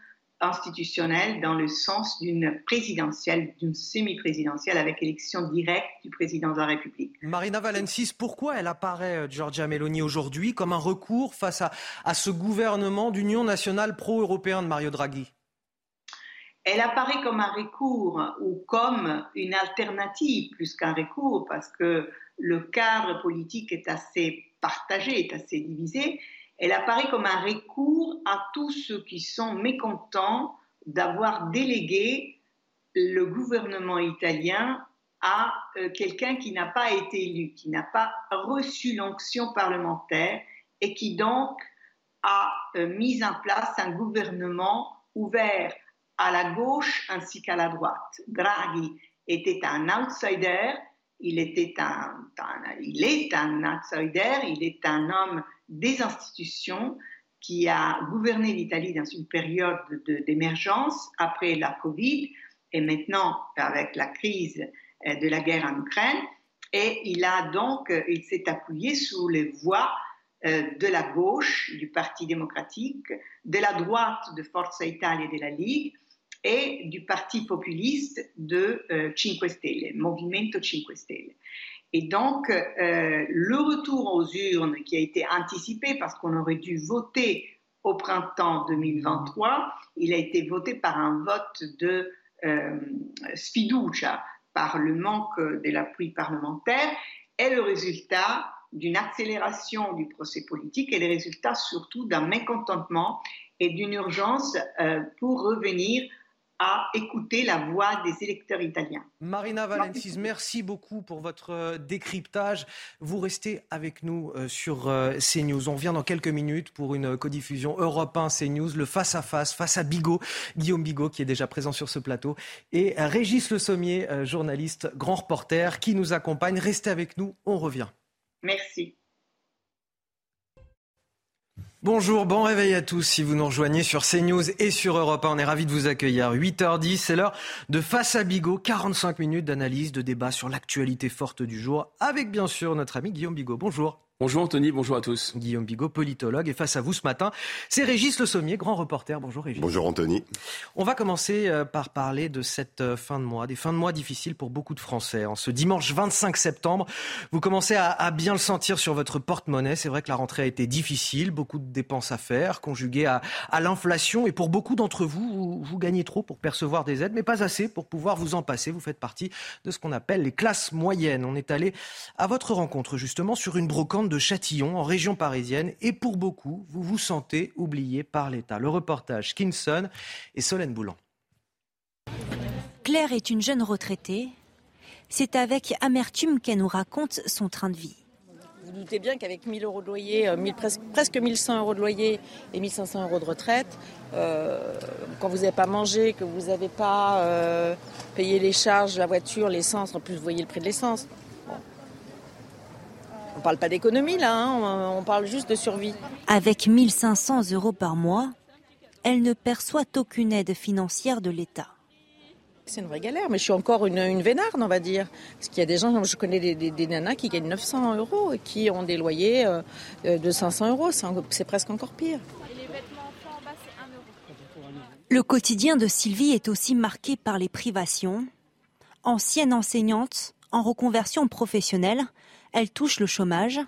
S36: institutionnelle dans le sens d'une présidentielle, d'une semi-présidentielle avec élection directe du président de la République.
S1: Marina Valencis, pourquoi elle apparaît, euh, Giorgia Meloni, aujourd'hui comme un recours face à, à ce gouvernement d'union nationale pro-européen de Mario Draghi?
S36: Elle apparaît comme un recours ou comme une alternative plus qu'un recours parce que le cadre politique est assez partagé, est assez divisé. Elle apparaît comme un recours à tous ceux qui sont mécontents d'avoir délégué le gouvernement italien à euh, quelqu'un qui n'a pas été élu, qui n'a pas reçu l'onction parlementaire et qui donc a euh, mis en place un gouvernement ouvert à la gauche ainsi qu'à la droite. Draghi était un outsider, il, était un, il est un outsider, il est un homme des institutions qui a gouverné l'Italie dans une période d'émergence après la Covid et maintenant avec la crise euh, de la guerre en Ukraine. Et il a donc, il s'est appuyé sur les voix euh, de la gauche du Parti démocratique, de la droite de Forza Italia et de la Ligue, et du parti populiste de euh, Cinque Stelle, Movimento Cinque Stelle. Et donc, euh, le retour aux urnes qui a été anticipé parce qu'on aurait dû voter au printemps 2023, il a été voté par un vote de euh, sfiducia, par le manque de l'appui parlementaire. est le résultat d'une accélération du procès politique et le résultat surtout d'un mécontentement et d'une urgence euh, pour revenir à écouter la voix des électeurs italiens.
S1: Marina Valencis, merci beaucoup pour votre euh, décryptage. Vous restez avec nous euh, sur euh, CNews. On vient dans quelques minutes pour une codiffusion Europe 1 CNews, le face-à-face, face à Bigot, Guillaume Bigot qui est déjà présent sur ce plateau, et Régis Le Sommier, journaliste, grand reporter, qui nous accompagne. Restez avec nous, on revient.
S36: Merci.
S1: Bonjour, bon réveil à tous. Si vous nous rejoignez sur CNews et sur Europe 1, on est ravis de vous accueillir. 8h10, c'est l'heure de Face à Bigot. 45 minutes d'analyse, de débat sur l'actualité forte du jour avec bien sûr notre ami Guillaume Bigot. Bonjour.
S37: Bonjour Anthony, bonjour à tous.
S1: Guillaume Bigot, politologue, et face à vous ce matin, c'est Régis Le Sommier, grand reporter. Bonjour Régis.
S38: Bonjour Anthony.
S1: On va commencer euh, par parler de cette euh, fin de mois, des fins de mois difficiles pour beaucoup de Français. En ce dimanche 25 septembre, vous commencez à, bien le sentir sur votre porte-monnaie. C'est vrai que la rentrée a été difficile, beaucoup de dépenses à faire, conjuguées à, l'inflation. Et pour beaucoup d'entre vous, vous, gagnez trop pour percevoir des aides, mais pas assez pour pouvoir vous en passer. Vous faites partie de ce qu'on appelle les classes moyennes. On est allé à votre rencontre justement sur une brocante de Châtillon, en région parisienne, et pour beaucoup, vous vous sentez oublié par l'État. Le reportage Kinson et Solène Boulan.
S4: Claire est une jeune retraitée. C'est avec amertume qu'elle nous raconte son train de vie.
S5: Vous doutez bien qu'avec 1000 euros de loyer, euh, presque, presque 1100 euros de loyer et 1500 euros de retraite, euh, quand vous n'avez pas mangé, que vous n'avez pas euh, payé les charges, la voiture, l'essence, en plus vous voyez le prix de l'essence, on ne parle pas d'économie là, hein, on parle juste de survie.
S4: Avec 1500 euros par mois, elle ne perçoit aucune aide financière de l'État.
S5: C'est une vraie galère, mais je suis encore une, une vénarde, on va dire. Parce qu'il y a des gens, je connais des, nanas qui gagnent 900 euros et qui ont des loyers euh, de 500 euros. C'est presque encore pire.
S4: Le quotidien de Sylvie est aussi marqué par les privations. Ancienne enseignante, en reconversion professionnelle, elle touche le chômage.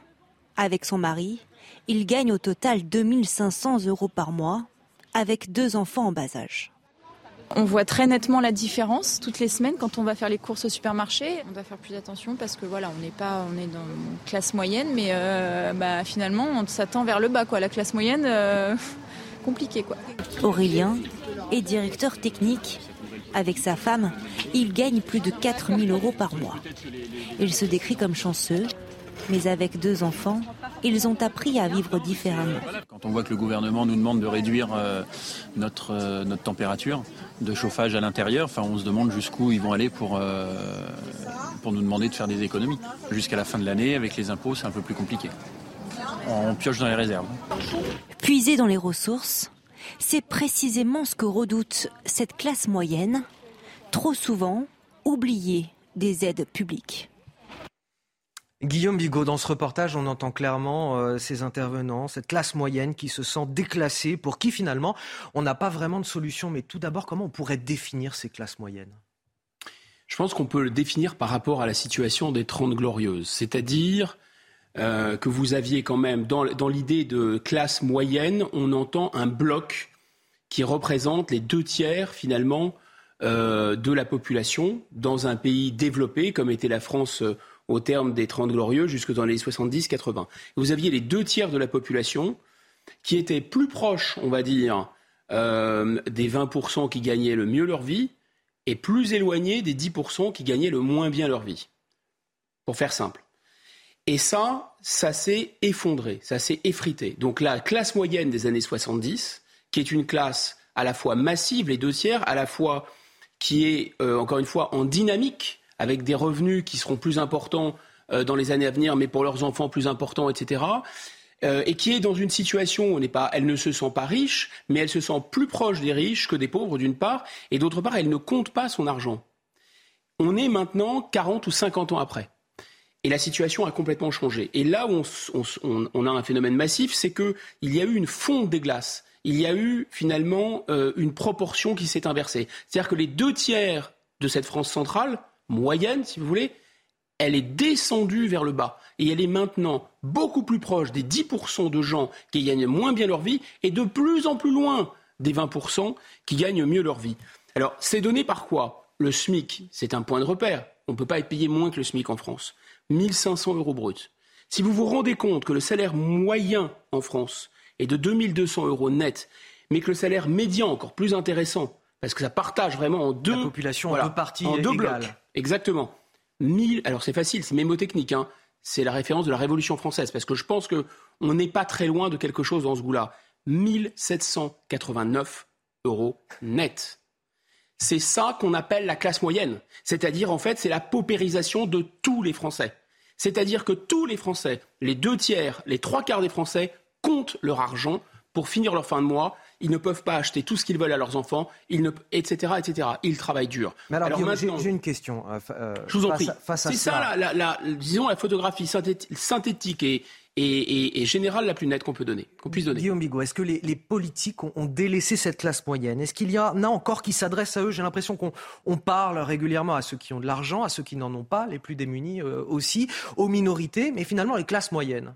S4: Avec son mari, il gagne au total 2500 euros par mois, avec deux enfants en bas âge.
S6: On voit très nettement la différence toutes les semaines quand on va faire les courses au supermarché. On doit faire plus attention parce que voilà, on n'est pas, on est dans une classe moyenne, mais euh, bah, finalement, on s'attend vers le bas, quoi. La classe moyenne, euh, compliqué, quoi.
S4: Aurélien est directeur technique. Avec sa femme, il gagne plus de 4000 euros par mois. Il se décrit comme chanceux, mais avec deux enfants, ils ont appris à vivre différemment.
S37: Quand on voit que le gouvernement nous demande de réduire euh, notre, euh, notre température de chauffage à l'intérieur, enfin, on se demande jusqu'où ils vont aller pour, euh, pour nous demander de faire des économies. Jusqu'à la fin de l'année, avec les impôts, c'est un peu plus compliqué. On pioche dans les réserves.
S4: Puiser dans les ressources, c'est précisément ce que redoute cette classe moyenne, trop souvent oubliée des aides publiques.
S1: Guillaume Bigot, dans ce reportage, on entend clairement euh, ces intervenants, cette classe moyenne qui se sent déclassée, pour qui finalement on n'a pas vraiment de solution. Mais tout d'abord, comment on pourrait définir ces classes moyennes?
S37: Je pense qu'on peut le définir par rapport à la situation des Trente Glorieuses, c'est-à-dire euh, que vous aviez quand même, dans, l'idée de classe moyenne, on entend un bloc qui représente les deux tiers finalement euh, de la population dans un pays développé comme était la France euh, au terme des Trente Glorieux jusque dans les 70-80. Vous aviez les deux tiers de la population qui étaient plus proches, on va dire, des 20% qui gagnaient le mieux leur vie et plus éloignés des 10% qui gagnaient le moins bien leur vie. Pour faire simple. Et ça, ça s'est effondré, ça s'est effrité. Donc la classe moyenne des années 70, qui est une classe à la fois massive, les deux tiers, à la fois qui est, euh, encore une fois, en dynamique, avec des revenus qui seront plus importants euh, dans les années à venir, mais pour leurs enfants plus importants, etc. Euh, et qui est dans une situation où pas, elle ne se sent pas riche, mais elle se sent plus proche des riches que des pauvres, d'une part, et d'autre part, elle ne compte pas son argent. On est maintenant 40 ou 50 ans après. Et la situation a complètement changé. Et là où on, a un phénomène massif, c'est qu'il y a eu une fonte des glaces. Il y a eu finalement euh, une proportion qui s'est inversée. C'est-à-dire que les deux tiers de cette France centrale, moyenne si vous voulez, elle est descendue vers le bas. Et elle est maintenant beaucoup plus proche des 10% de gens qui gagnent moins bien leur vie et de plus en plus loin des 20% qui gagnent mieux leur vie. Alors, c'est donné par quoi? Le SMIC, c'est un point de repère. On ne peut pas être payé moins que le SMIC en France. 1500 euros bruts. Si vous vous rendez compte que le salaire moyen en France est de 2200 euros net, mais que le salaire médian, encore plus intéressant, parce que ça partage vraiment en deux...
S1: La population en deux parties
S37: En deux
S1: égales.
S37: blocs. Exactement. 1000, alors c'est facile, c'est mémotechnique, hein. c'est la référence de la Révolution française, parce que je pense qu'on n'est pas très loin de quelque chose dans ce goût-là. 1789 euros net. C'est ça qu'on appelle la classe moyenne. C'est-à-dire, en fait, c'est la paupérisation de tous les Français. C'est-à-dire que tous les Français, les deux tiers, les trois quarts des Français, comptent leur argent pour finir leur fin de mois. Ils ne peuvent pas acheter tout ce qu'ils veulent à leurs enfants, ils ne, etc., etc. Ils travaillent dur.
S1: Mais alors, Guillaume, j'ai-
S37: maintenant-
S1: j'ai une question. euh, euh,
S37: je vous en
S1: face
S37: prie. C'est ça, la, la- la- disons, la photographie synthéti- synthétique et, et, et- et générale la plus nette qu'on peut donner, qu'on puisse donner.
S1: Guillaume Bigot, est-ce que les, les politiques ont, ont délaissé cette classe moyenne? Est-ce qu'il y en a encore qui s'adressent à eux? J'ai l'impression qu'on on parle régulièrement à ceux qui ont de l'argent, à ceux qui n'en ont pas, les plus démunis euh, aussi, aux minorités, mais finalement les classes moyennes.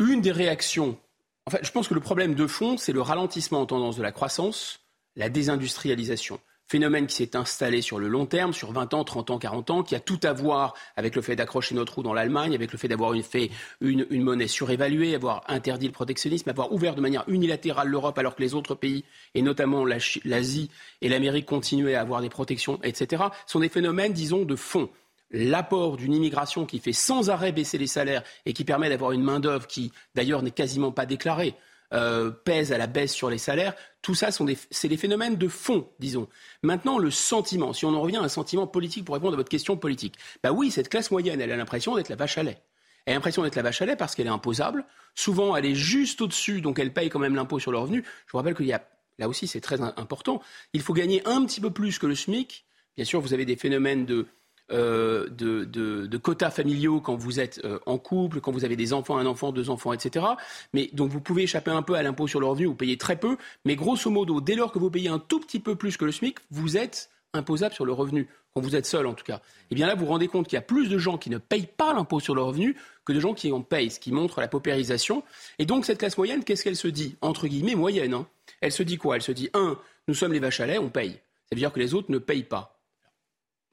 S37: Une des réactions, en fait, je pense que le problème de fond, c'est le ralentissement en tendance de la croissance, la désindustrialisation. Phénomène qui s'est installé sur le long terme, sur 20 ans, 30 ans, 40 ans, qui a tout à voir avec le fait d'accrocher notre roue dans l'Allemagne, avec le fait d'avoir une, monnaie surévaluée, avoir interdit le protectionnisme, avoir ouvert de manière unilatérale l'Europe alors que les autres pays, et notamment l'Asie et l'Amérique, continuaient à avoir des protections, etc., sont des phénomènes, disons, de fond l'apport d'une immigration qui fait sans arrêt baisser les salaires et qui permet d'avoir une main-d'œuvre qui, d'ailleurs, n'est quasiment pas déclarée, euh, pèse à la baisse sur les salaires, tout ça, c'est des phénomènes de fond, disons. Maintenant, le sentiment, si on en revient à un sentiment politique pour répondre à votre question politique, bah oui, cette classe moyenne, elle a l'impression d'être la vache à lait. Elle a l'impression d'être la vache à lait parce qu'elle est imposable. Souvent, elle est juste au-dessus, donc elle paye quand même l'impôt sur le revenu. Je vous rappelle qu'il y a, là aussi, c'est très important, il faut gagner un petit peu plus que le SMIC. Bien sûr, vous avez des phénomènes de, euh, de, quotas familiaux quand vous êtes euh, en couple, quand vous avez des enfants, un enfant, deux enfants, etc. Mais donc vous pouvez échapper un peu à l'impôt sur le revenu, vous payez très peu, mais grosso modo, dès lors que vous payez un tout petit peu plus que le SMIC, vous êtes imposable sur le revenu, quand vous êtes seul en tout cas. Et bien là, vous vous rendez compte qu'il y a plus de gens qui ne payent pas l'impôt sur le revenu que de gens qui en payent, ce qui montre la paupérisation. Et donc cette classe moyenne, qu'est-ce qu'elle se dit Entre guillemets, moyenne. hein? Elle se dit quoi? Elle se dit, un, nous sommes les vaches à lait, on paye. Ça veut dire que les autres ne payent pas.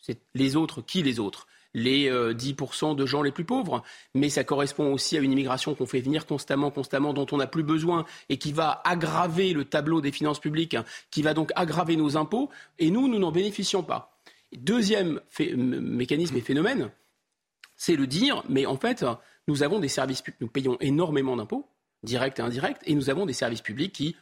S37: C'est les autres, qui les autres. Les euh, 10% de gens les plus pauvres, mais ça correspond aussi à une immigration qu'on fait venir constamment, constamment, dont on n'a plus besoin et qui va aggraver le tableau des finances publiques, hein, qui va donc aggraver nos impôts, et nous, nous n'en bénéficions pas. Deuxième mécanisme et phénomène, c'est le dire, mais en fait, nous avons des services payons énormément d'impôts, directs et indirects, et nous avons des services publics qui,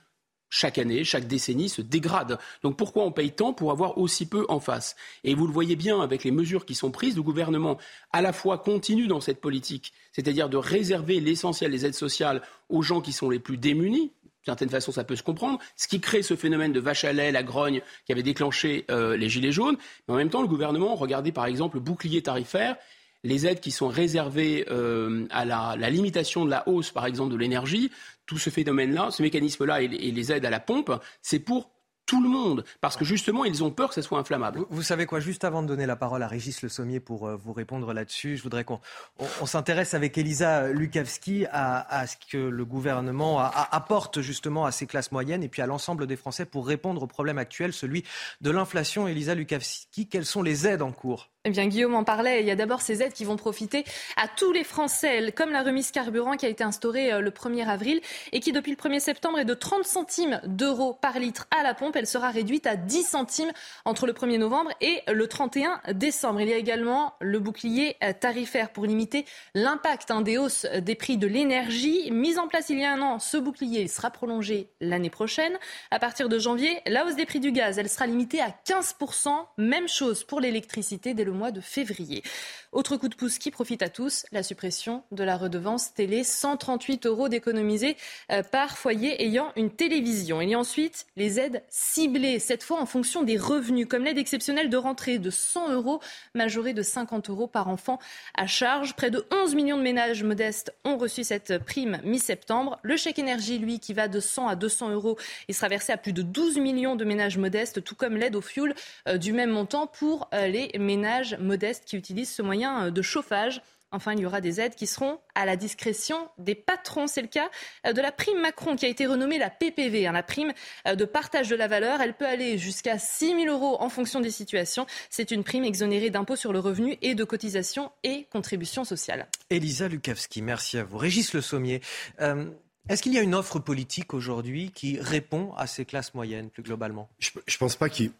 S37: chaque année, chaque décennie, se dégradent. Donc pourquoi on paye tant pour avoir aussi peu en face? Et vous le voyez bien avec les mesures qui sont prises, le gouvernement à la fois continue dans cette politique, c'est-à-dire de réserver l'essentiel des aides sociales aux gens qui sont les plus démunis, d'une certaine façon, ça peut se comprendre. Ce qui crée ce phénomène de vache à lait, la grogne qui avait déclenché euh, les gilets jaunes. Mais en même temps, le gouvernement, regardez par exemple le bouclier tarifaire, les aides qui sont réservées euh, à la limitation de la hausse, par exemple, de l'énergie. Tout ce phénomène-là, ce mécanisme-là et, et les aides à la pompe, c'est pour tout le monde. Parce que justement, ils ont peur que ça soit inflammable.
S1: Vous, savez quoi, juste avant de donner la parole à Régis Le Sommier pour euh, vous répondre là-dessus, je voudrais qu'on on, on s'intéresse avec Elisa Lukavski à, ce que le gouvernement apporte justement à ces classes moyennes et puis à l'ensemble des Français pour répondre au problème actuel, celui de l'inflation. Elisa Lukavski, quelles sont les aides en cours?
S9: Eh bien, Guillaume en parlait. Il y a d'abord ces aides qui vont profiter à tous les Français, comme la remise carburant qui a été instaurée euh, le 1er avril et qui, depuis le 1er septembre, est de 30 centimes d'euros par litre à la pompe. Elle sera réduite à 10 centimes entre le 1er novembre et le 31 décembre. Il y a également le bouclier euh, tarifaire pour limiter l'impact hein, des hausses des prix de l'énergie. Mis en place il y a un an, ce bouclier sera prolongé l'année prochaine. À partir de janvier, la hausse des prix du gaz, elle sera limitée à 15%. Même chose pour l'électricité dès le mois de février. Autre coup de pouce qui profite à tous, la suppression de la redevance télé, 138 euros d'économiser euh, par foyer ayant une télévision. Il y a ensuite les aides ciblées, cette fois en fonction des revenus, comme l'aide exceptionnelle de rentrée de 100 euros, majorée de 50 euros par enfant à charge. Près de 11 millions de ménages modestes ont reçu cette prime mi-septembre. Le chèque énergie, lui, qui va de 100 à 200 euros, il sera versé à plus de 12 millions de ménages modestes, tout comme l'aide au fioul euh, du même montant pour euh, les ménages modestes qui utilisent ce moyen euh, de chauffage. Enfin, il y aura des aides qui seront à la discrétion des patrons. C'est le cas euh, de la prime Macron qui a été renommée la PPV, hein, la prime euh, de partage de la valeur. Elle peut aller jusqu'à 6 000 euros en fonction des situations. C'est une prime exonérée d'impôts sur le revenu et de cotisations et contributions sociales.
S1: Elisa Lukavski, merci à vous. Régis Le Sommier. Est-ce qu'il y a une offre politique aujourd'hui qui répond à ces classes moyennes plus globalement?
S39: Je ne pense pas qu'il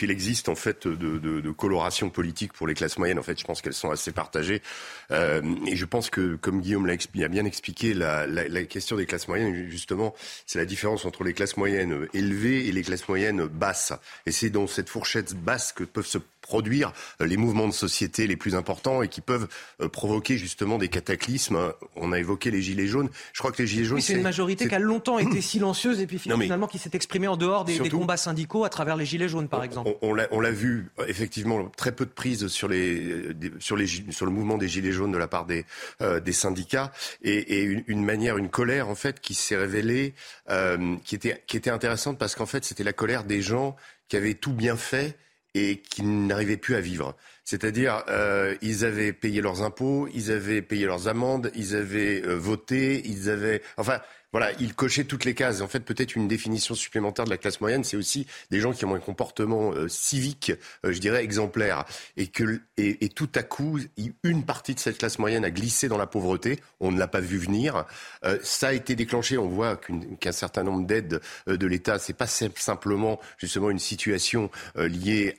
S39: existe en fait de, coloration politique pour les classes moyennes. En fait, je pense qu'elles sont assez partagées. Euh, et je pense que, comme Guillaume l'a bien expliqué, la, la, question des classes moyennes, justement, c'est la différence entre les classes moyennes élevées et les classes moyennes basses. Et c'est dans cette fourchette basse que peuvent se produire euh, les mouvements de société les plus importants et qui peuvent euh, provoquer justement des cataclysmes. On a évoqué les gilets jaunes. Je crois que les gilets jaunes.
S1: Oui, c'est une majorité qui a longtemps été silencieuse et puis finalement qui s'est exprimée en dehors des, combats syndicaux à travers les gilets jaunes, par exemple.
S39: On, on l'a vu effectivement très peu de prise sur les sur les sur le mouvement des gilets jaunes de la part des euh, des syndicats et, et une, une, manière, une colère en fait qui s'est révélée, euh, qui était qui était intéressante parce qu'en fait c'était la colère des gens qui avaient tout bien fait et qui n'arrivaient plus à vivre. C'est-à-dire, euh, ils avaient payé leurs impôts, ils avaient payé leurs amendes, ils avaient euh, voté, ils avaient, enfin, voilà, il cochait toutes les cases. En fait, peut-être une définition supplémentaire de la classe moyenne, c'est aussi des gens qui ont un comportement euh, civique, euh, je dirais, exemplaire. Et, que, et, tout à coup, une partie de cette classe moyenne a glissé dans la pauvreté. On ne l'a pas vu venir. Euh, ça a été déclenché. On voit qu'un certain nombre d'aides de l'État, c'est pas simplement justement une situation liée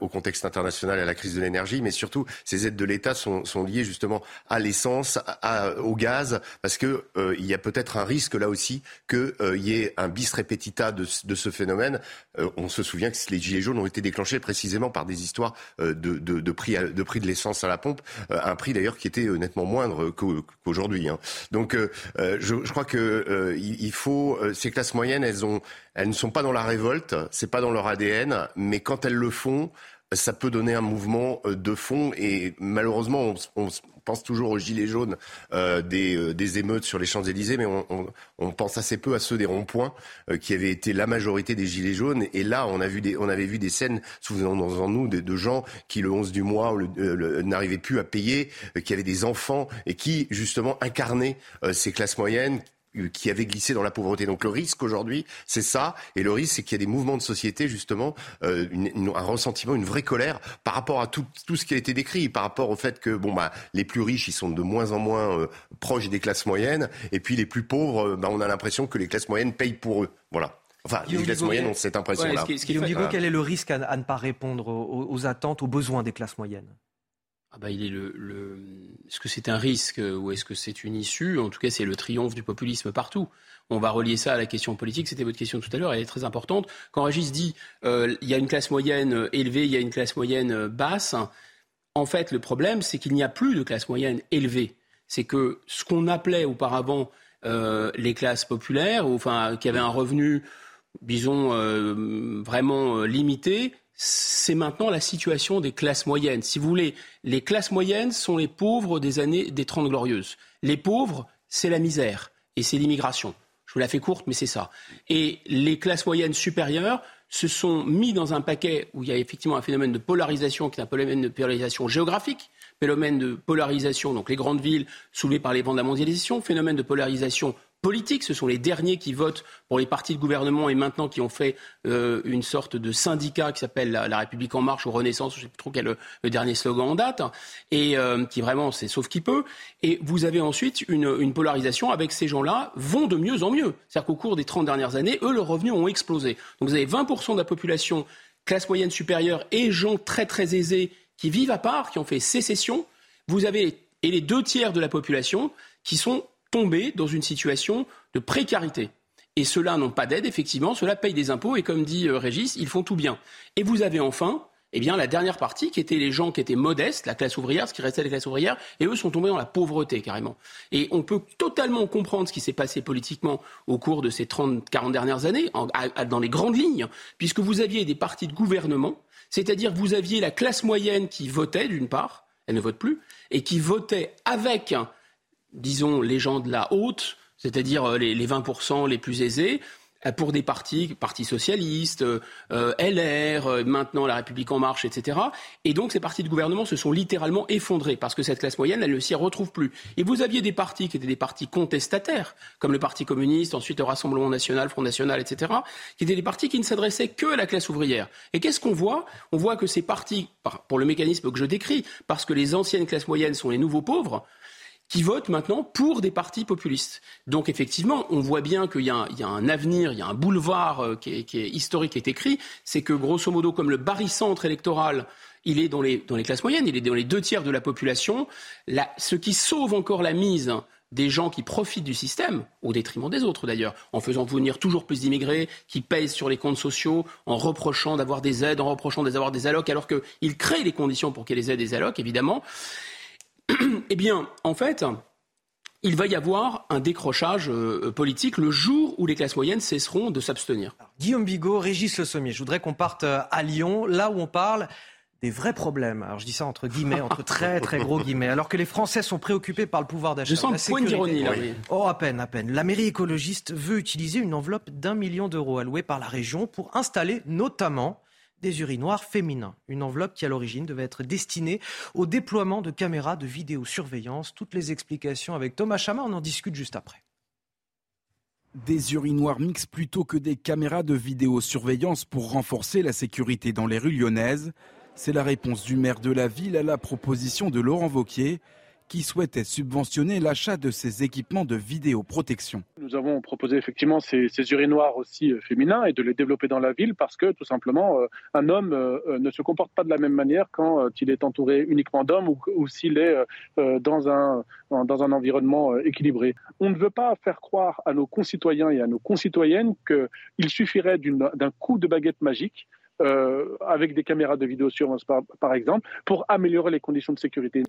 S39: au contexte international et à la crise de l'énergie, mais surtout, ces aides de l'État sont, sont, liées justement à l'essence, au gaz, parce que il y a peut-être un risque risque là aussi qu'il euh, y ait un bis repetita de, ce phénomène. Euh, on se souvient que les gilets jaunes ont été déclenchés précisément par des histoires euh, de, prix, de prix de l'essence à la pompe, un prix d'ailleurs qui était nettement moindre qu'aujourd'hui. Hein. Donc je, crois que il faut ces classes moyennes, elles ne sont pas dans la révolte, c'est pas dans leur ADN, mais quand elles le font, ça peut donner un mouvement de fond et malheureusement on, on, pense toujours aux gilets jaunes euh, des, euh, des, émeutes sur les Champs-Élysées, mais on, pense assez peu à ceux des ronds-points euh, qui avaient été la majorité des gilets jaunes. Et là, on, a vu des, on avait vu des scènes, souvenons-nous, de, de, gens qui, le 11 du mois, n'arrivaient plus à payer, qui avaient des enfants et qui, justement, incarnaient ces classes moyennes qui avait glissé dans la pauvreté. Donc le risque aujourd'hui, c'est ça. Et le risque, c'est qu'il y a des mouvements de société, justement, euh, une, un ressentiment, une vraie colère par rapport à tout, tout, ce qui a été décrit, par rapport au fait que bon, bah, les plus riches, ils sont de moins en moins euh, proches des classes moyennes, et puis les plus pauvres, euh, bah, on a l'impression que les classes moyennes payent pour eux. Voilà. Enfin, les classes moyennes ont cette impression-là.
S1: Ouais, ce quel est le risque à, ne pas répondre aux attentes, aux besoins des classes moyennes?
S37: Ah bah, il est le, le... Est-ce que c'est un risque ou est-ce que c'est une issue? En tout cas, c'est le triomphe du populisme partout. On va relier ça à la question politique. C'était votre question tout à l'heure, elle est très importante. Quand Régis dit euh, il y a une classe moyenne élevée, il y a une classe moyenne basse, en fait, le problème, c'est qu'il n'y a plus de classe moyenne élevée. C'est que ce qu'on appelait auparavant euh, les classes populaires, ou, enfin, qui avaient un revenu, disons, euh, vraiment euh, limité, c'est maintenant la situation des classes moyennes. Si vous voulez, les classes moyennes sont les pauvres des années des Trente Glorieuses. Les pauvres, c'est la misère et c'est l'immigration. Je vous la fais courte, mais c'est ça. Et les classes moyennes supérieures se sont mis dans un paquet où il y a effectivement un phénomène de polarisation qui est un phénomène de polarisation géographique, phénomène de polarisation, donc les grandes villes soulevées par les vents de la mondialisation, phénomène de polarisation politique. Ce sont les derniers qui votent pour les partis de gouvernement et maintenant qui ont fait euh, une sorte de syndicat qui s'appelle la, République en marche ou Renaissance, je ne sais plus trop quel est le, dernier slogan en date, et euh, qui vraiment c'est sauf qui peut. Et vous avez ensuite une, une polarisation avec ces gens-là vont de mieux en mieux. C'est-à-dire qu'au cours des 30 dernières années, eux, leurs revenus ont explosé. Donc vous avez 20% de la population classe moyenne supérieure et gens très très aisés qui vivent à part, qui ont fait sécession. Vous avez et les deux tiers de la population qui sont tomber dans une situation de précarité. Et ceux-là n'ont pas d'aide, effectivement, ceux-là payent des impôts et comme dit euh, Régis, ils font tout bien. Et vous avez enfin eh bien, la dernière partie, qui était les gens qui étaient modestes, la classe ouvrière, ce qui restait de la classe ouvrière, et eux sont tombés dans la pauvreté, carrément. Et on peut totalement comprendre ce qui s'est passé politiquement au cours de ces 30, 40 dernières années, dans les grandes lignes, puisque vous aviez des partis de gouvernement, c'est-à-dire vous aviez la classe moyenne qui votait, d'une part, elle ne vote plus, et qui votait avec disons, les gens de la haute, c'est-à-dire euh, les, 20% les plus aisés, euh, pour des partis, Parti socialiste, euh, LR, maintenant la République en marche, etc. Et donc ces partis de gouvernement se sont littéralement effondrés parce que cette classe moyenne, elle ne s'y retrouve plus. Et vous aviez des partis qui étaient des partis contestataires, comme le Parti communiste, ensuite le Rassemblement national, Front national, etc., qui étaient des partis qui ne s'adressaient que à la classe ouvrière. Et qu'est-ce qu'on voit? On voit que ces partis, pour le mécanisme que je décris, parce que les anciennes classes moyennes sont les nouveaux pauvres, qui votent maintenant pour des partis populistes. Donc effectivement, on voit bien qu'il y, a un avenir, il y a un boulevard euh, qui, est, historique qui est écrit. C'est que grosso modo, comme le barycentre électoral, il est dans les, dans les classes moyennes, il est dans les deux tiers de la population. ce qui sauve encore la mise des gens qui profitent du système, au détriment des autres d'ailleurs, en faisant venir toujours plus d'immigrés, qui payent sur les comptes sociaux, en reprochant d'avoir des aides, en reprochant d'avoir des allocs, alors qu'ils créent les conditions pour qu'il y ait aides et des allocs, évidemment. eh bien, en fait, il va y avoir un décrochage euh, politique le jour où les classes moyennes cesseront de s'abstenir.
S1: Guillaume Bigot, Régis Le Sommier, je voudrais qu'on parte euh, à Lyon, là où on parle des vrais problèmes. Alors je dis ça entre guillemets, entre très très gros guillemets. Alors que les Français sont préoccupés par le pouvoir d'achat.
S37: Je sens un point d'ironie là.
S1: Oh à peine, à peine. La mairie écologiste veut utiliser une enveloppe d'un million d'euros allouée par la région pour installer notamment des urinoirs féminins. Une enveloppe qui, à l'origine, devait être destinée au déploiement de caméras de vidéosurveillance. Toutes les explications avec Thomas Chama, on en discute juste après.
S10: Des urinoirs mixtes plutôt que des caméras de vidéosurveillance pour renforcer la sécurité dans les rues lyonnaises. C'est la réponse du maire de la ville à la proposition de Laurent Vauquier, qui souhaitait subventionner l'achat de ces équipements de vidéoprotection.
S11: Nous avons proposé effectivement ces, urinoirs aussi euh, féminins et de les développer dans la ville parce que tout simplement euh, un homme euh, ne se comporte pas de la même manière quand il est entouré uniquement d'hommes ou, s'il est dans un, dans un environnement équilibré. On ne veut pas faire croire à nos concitoyens et à nos concitoyennes qu'il suffirait d'un coup de baguette magique euh, avec des caméras de vidéosurveillance par, par exemple, pour améliorer les conditions de sécurité.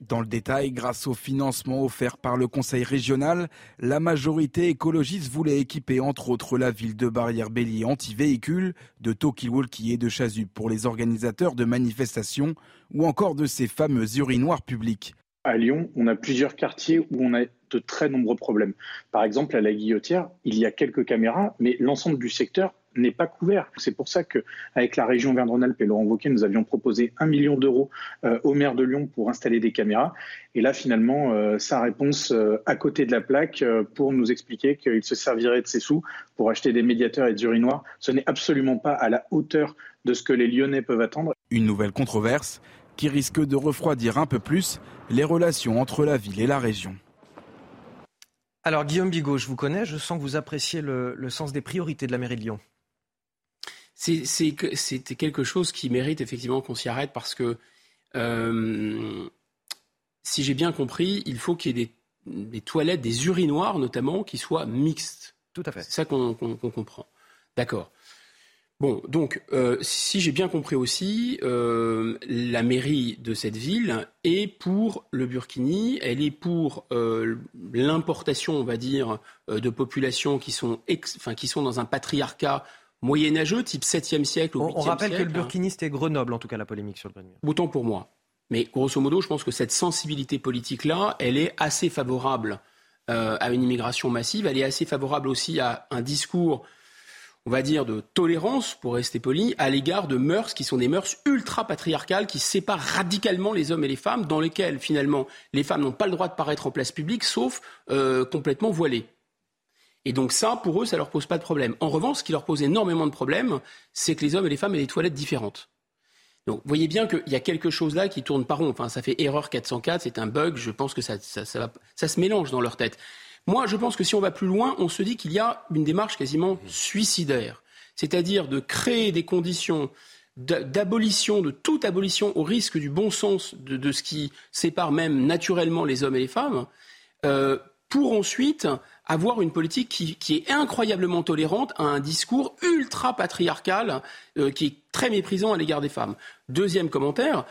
S10: Dans le détail, grâce au financement offert par le Conseil régional, la majorité écologiste voulait équiper entre autres la ville de Barrière-Bélier anti-véhicules, de Talkie-Walkie et de Chasuble pour les organisateurs de manifestations ou encore de ces fameux urinoirs publics.
S11: À Lyon, on a plusieurs quartiers où on a de très nombreux problèmes. Par exemple, à la Guillotière, il y a quelques caméras, mais l'ensemble du secteur n'est pas couvert. C'est pour ça qu'avec la région Verne-Rhône-Alpes et Laurent Wauquiez, nous avions proposé un million d'euros euh, au maire de Lyon pour installer des caméras. Et là, finalement, euh, sa réponse euh, à côté de la plaque pour nous expliquer qu'il se servirait de ses sous pour acheter des médiateurs et des urinoirs, ce n'est absolument pas à la hauteur de ce que les Lyonnais peuvent attendre.
S10: Une nouvelle controverse qui risque de refroidir un peu plus les relations entre la ville et la région.
S1: Alors Guillaume Bigot, je vous connais, je sens que vous appréciez le sens des priorités de la mairie de Lyon
S37: c'est quelque chose qui mérite effectivement qu'on s'y arrête parce que, euh, si j'ai bien compris, il faut qu'il y ait des, toilettes, des urinoirs notamment, qui soient mixtes.
S1: Tout à fait.
S37: C'est ça qu'on comprend. D'accord. Bon, donc, euh, si j'ai bien compris aussi, euh, la mairie de cette ville est pour le Burkini, elle est pour l'importation, on va dire, de populations qui sont, enfin, qui sont dans un patriarcat moyenâgeux, type 7e siècle ou 8e
S1: On rappelle
S37: que
S1: le burkiniste est Grenoble, en tout cas, la polémique sur le Grenoble.
S37: Autant pour moi. Mais grosso modo, je pense que cette sensibilité politique-là, elle est assez favorable euh, à une immigration massive. Elle est assez favorable aussi à un discours, on va dire, de tolérance, pour rester poli, à l'égard de mœurs qui sont des mœurs ultra-patriarcales, qui séparent radicalement les hommes et les femmes, dans lesquelles, finalement, les femmes n'ont pas le droit de paraître en place publique, sauf euh, complètement voilées. Et donc ça, pour eux, ça leur pose pas de problème. En revanche, ce qui leur pose énormément de problèmes, c'est que les hommes et les femmes aient des toilettes différentes. Donc, vous voyez bien qu'il y a quelque chose là qui tourne pas rond. Enfin, ça fait erreur 404, c'est un bug. Je pense que ça, ça, ça, ça, se mélange dans leur tête. Moi, je pense que si on va plus loin, on se dit qu'il y a une démarche quasiment suicidaire. C'est-à-dire de créer des conditions d'abolition, de toute abolition au risque du bon sens de, de, ce qui sépare même naturellement les hommes et les femmes, euh, pour ensuite avoir une politique qui, est incroyablement tolérante à un discours ultra patriarcal euh, qui est très méprisant à l'égard des femmes. Deuxième commentaire.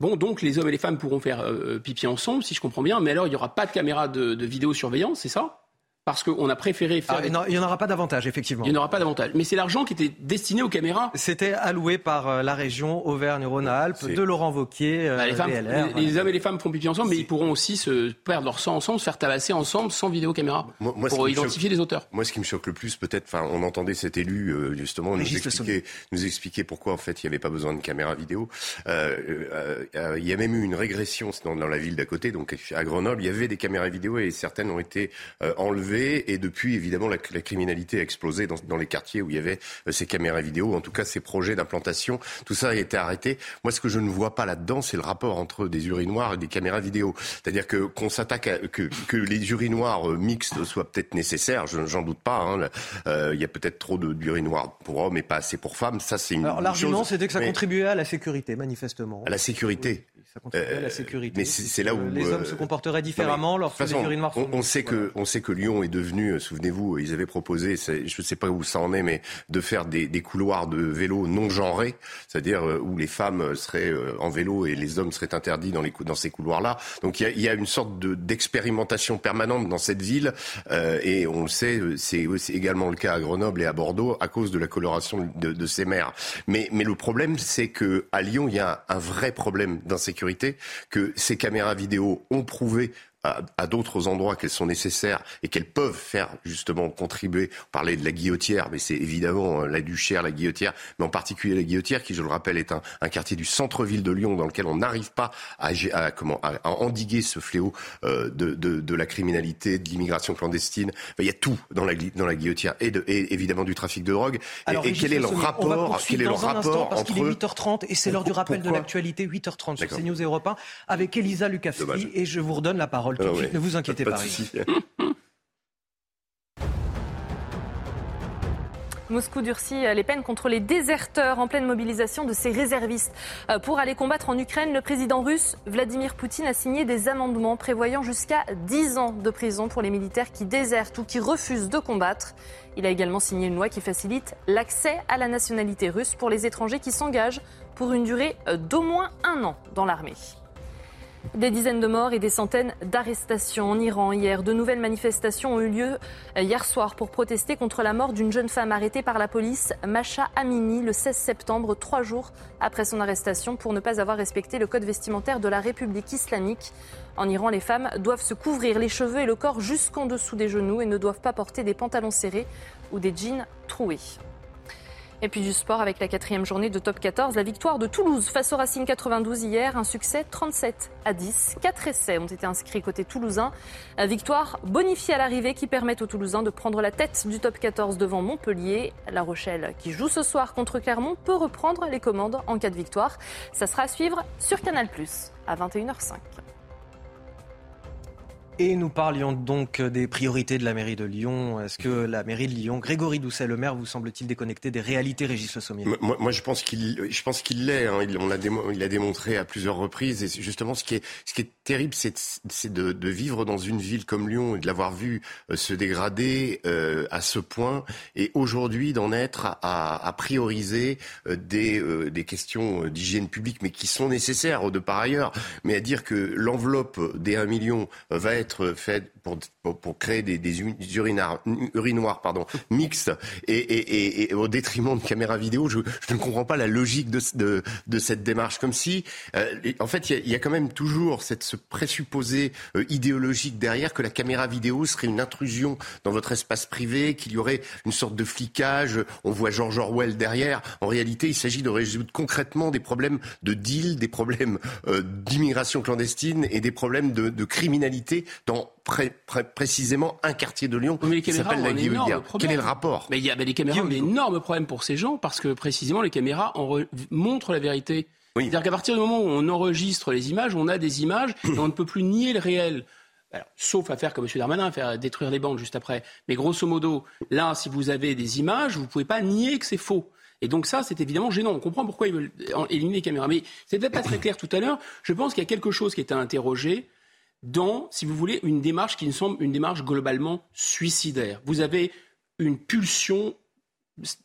S37: Bon, donc les hommes et les femmes pourront faire euh, pipi ensemble, si je comprends bien, mais alors il n'y aura pas de caméra de, vidéosurveillance, c'est ça? Parce qu'on a préféré faire.
S1: Ah, il n'y en aura pas davantage, effectivement.
S37: Il n'y en aura pas davantage. Mais c'est l'argent qui était destiné aux caméras.
S1: C'était alloué par euh, la région Auvergne-Rhône-Alpes, de Laurent Wauquiez,
S37: bah, les,
S1: euh,
S37: femmes,
S1: VLR,
S37: les, hommes et les femmes font pipi ensemble, mais ils pourront aussi se perdre leur sang ensemble, se faire tabasser ensemble sans vidéo caméra pour identifier les auteurs.
S39: Moi, ce qui me choque le plus, peut-être, enfin, on entendait cet élu euh, justement nous expliquer, nous expliquer pourquoi en fait il n'y avait pas besoin de caméra vidéo. il y a même eu une régression dans, dans la ville d'à côté, donc à Grenoble, il y avait des caméras vidéo et certaines ont été enlevées et depuis évidemment, la, criminalité a explosé dans, les quartiers où il y avait euh, ces caméras vidéo, en tout cas ces projets d'implantation. Tout ça a été arrêté. Moi, ce que je ne vois pas là-dedans, c'est le rapport entre des urinoirs et des caméras vidéo. C'est-à-dire que qu'on s'attaque à que, que les urinoirs euh, mixtes soient peut-être nécessaires, j'en doute pas. Hein. Euh, il y a peut-être trop d'urinoirs pour hommes et pas assez pour femmes. Ça, c'est une.
S1: Alors l'argument, c'était que ça contribuait à la sécurité, manifestement.
S39: À la sécurité
S1: ça contribuerait à la sécurité.
S39: Mais c'est là où
S1: les hommes se comporteraient différemment lorsque les urinoirs
S39: sont. On, sait que on sait que Lyon est devenu, souvenez-vous, ils avaient proposé, je ne sais pas où ça en est, mais de faire des, des couloirs de vélo non genrés, c'est-à-dire où les femmes seraient en vélo et les hommes seraient interdits dans, les, dans ces couloirs-là. Donc il y a, y a, une sorte d'expérimentation permanente dans cette ville, euh, et on le sait, c'est également le cas à Grenoble et à Bordeaux à cause de la coloration de, de ces maires. Mais, mais le problème, c'est que à Lyon, il y a un vrai problème d'insécurité que ces caméras vidéo ont prouvé à, d'autres endroits qu'elles sont nécessaires et qu'elles peuvent faire justement contribuer. On parlait de la guillotière, mais c'est évidemment euh, la Duchère, la guillotière, mais en particulier la guillotière, qui, je le rappelle, est un, un quartier du centre-ville de Lyon dans lequel on n'arrive pas à, à, comment, à, endiguer ce fléau euh, de, de, de, la criminalité, de l'immigration clandestine. il y a tout dans la, dans la guillotière et, de, et évidemment du trafic de drogue.
S1: Alors,
S39: et, quel est le rapport
S1: Quel est le
S39: rapport
S1: parce qu'il est 8h30 et c'est l'heure du rappel de l'actualité 8h30 sur CNews Europe 1 avec Elisa Lucaffi et je vous redonne la parole tout de ah suite. Ne vous inquiétez
S9: Moscou durcit les peines contre les déserteurs en pleine mobilisation de ses réservistes. Euh, pour aller combattre en Ukraine, le président russe Vladimir Poutine a signé des amendements prévoyant jusqu'à 10 ans de prison pour les militaires qui désertent ou qui refusent de combattre. Il a également signé une loi qui facilite l'accès à la nationalité russe pour les étrangers qui s'engagent pour une durée d'au moins un an dans l'armée. Des dizaines de morts et des centaines d'arrestations en Iran hier. De nouvelles manifestations ont eu lieu hier soir pour protester contre la mort d'une jeune femme arrêtée par la police, Masha Amini, le 16 septembre, trois jours après son arrestation pour ne pas avoir respecté le code vestimentaire de la République islamique. En Iran, les femmes doivent se couvrir les cheveux et le corps jusqu'en dessous des genoux et ne doivent pas porter des pantalons serrés ou des jeans troués. Et puis du sport avec la quatrième journée de top 14. La victoire de Toulouse face au Racing 92 hier. Un succès 37 à 10. Quatre essais ont été inscrits côté toulousain. Victoire bonifiée à l'arrivée qui permet aux Toulousains de prendre la tête du top 14 devant Montpellier. La Rochelle qui joue ce soir contre Clermont peut reprendre les commandes en cas de victoire. Ça sera à suivre sur Canal à 21h05.
S1: Et nous parlions donc des priorités de la mairie de Lyon. Est-ce que la mairie de Lyon, Grégory Doucet, le maire, vous semble-t-il déconnecté des réalités Régis Le Sommier
S39: moi, moi, je pense qu'il, je pense qu'il l'est. Hein. Il, on l'a il a démontré à plusieurs reprises. Et justement, ce qui est, ce qui est terrible, c'est, c'est de, de, vivre dans une ville comme Lyon et de l'avoir vu euh, se dégrader euh, à ce point. Et aujourd'hui, d'en être à, à prioriser euh, des, euh, des questions d'hygiène publique, mais qui sont nécessaires de par ailleurs. Mais à dire que l'enveloppe des 1 million va être être fait pour, pour, créer des, des urinoirs pardon, mixtes et, et, et, au détriment de caméras vidéo. Je, je, ne comprends pas la logique de, de, de cette démarche. Comme si, euh, en fait, il y, y, a quand même toujours cette, ce présupposé euh, idéologique derrière que la caméra vidéo serait une intrusion dans votre espace privé, qu'il y aurait une sorte de flicage. On voit George Orwell derrière. En réalité, il s'agit de résoudre concrètement des problèmes de deal, des problèmes euh, d'immigration clandestine et des problèmes de, de criminalité dans précisément un quartier de Lyon qui s'appelle la Guillotière. Quel est le rapport
S37: Mais il y a les caméras ont un énorme problème pour ces gens parce que précisément les caméras montrent la vérité. C'est-à-dire qu'à partir du moment où on enregistre les images, on a des images et on ne peut plus nier le réel. sauf à faire comme M. Darmanin, faire détruire les bandes juste après. Mais grosso modo, là, si vous avez des images, vous ne pouvez pas nier que c'est faux. Et donc ça, c'est évidemment gênant. On comprend pourquoi ils veulent éliminer les caméras. Mais peut-être pas très clair tout à l'heure. Je pense qu'il y a quelque chose qui est à interroger dans, si vous voulez, une démarche qui me semble une démarche globalement suicidaire. Vous avez une pulsion,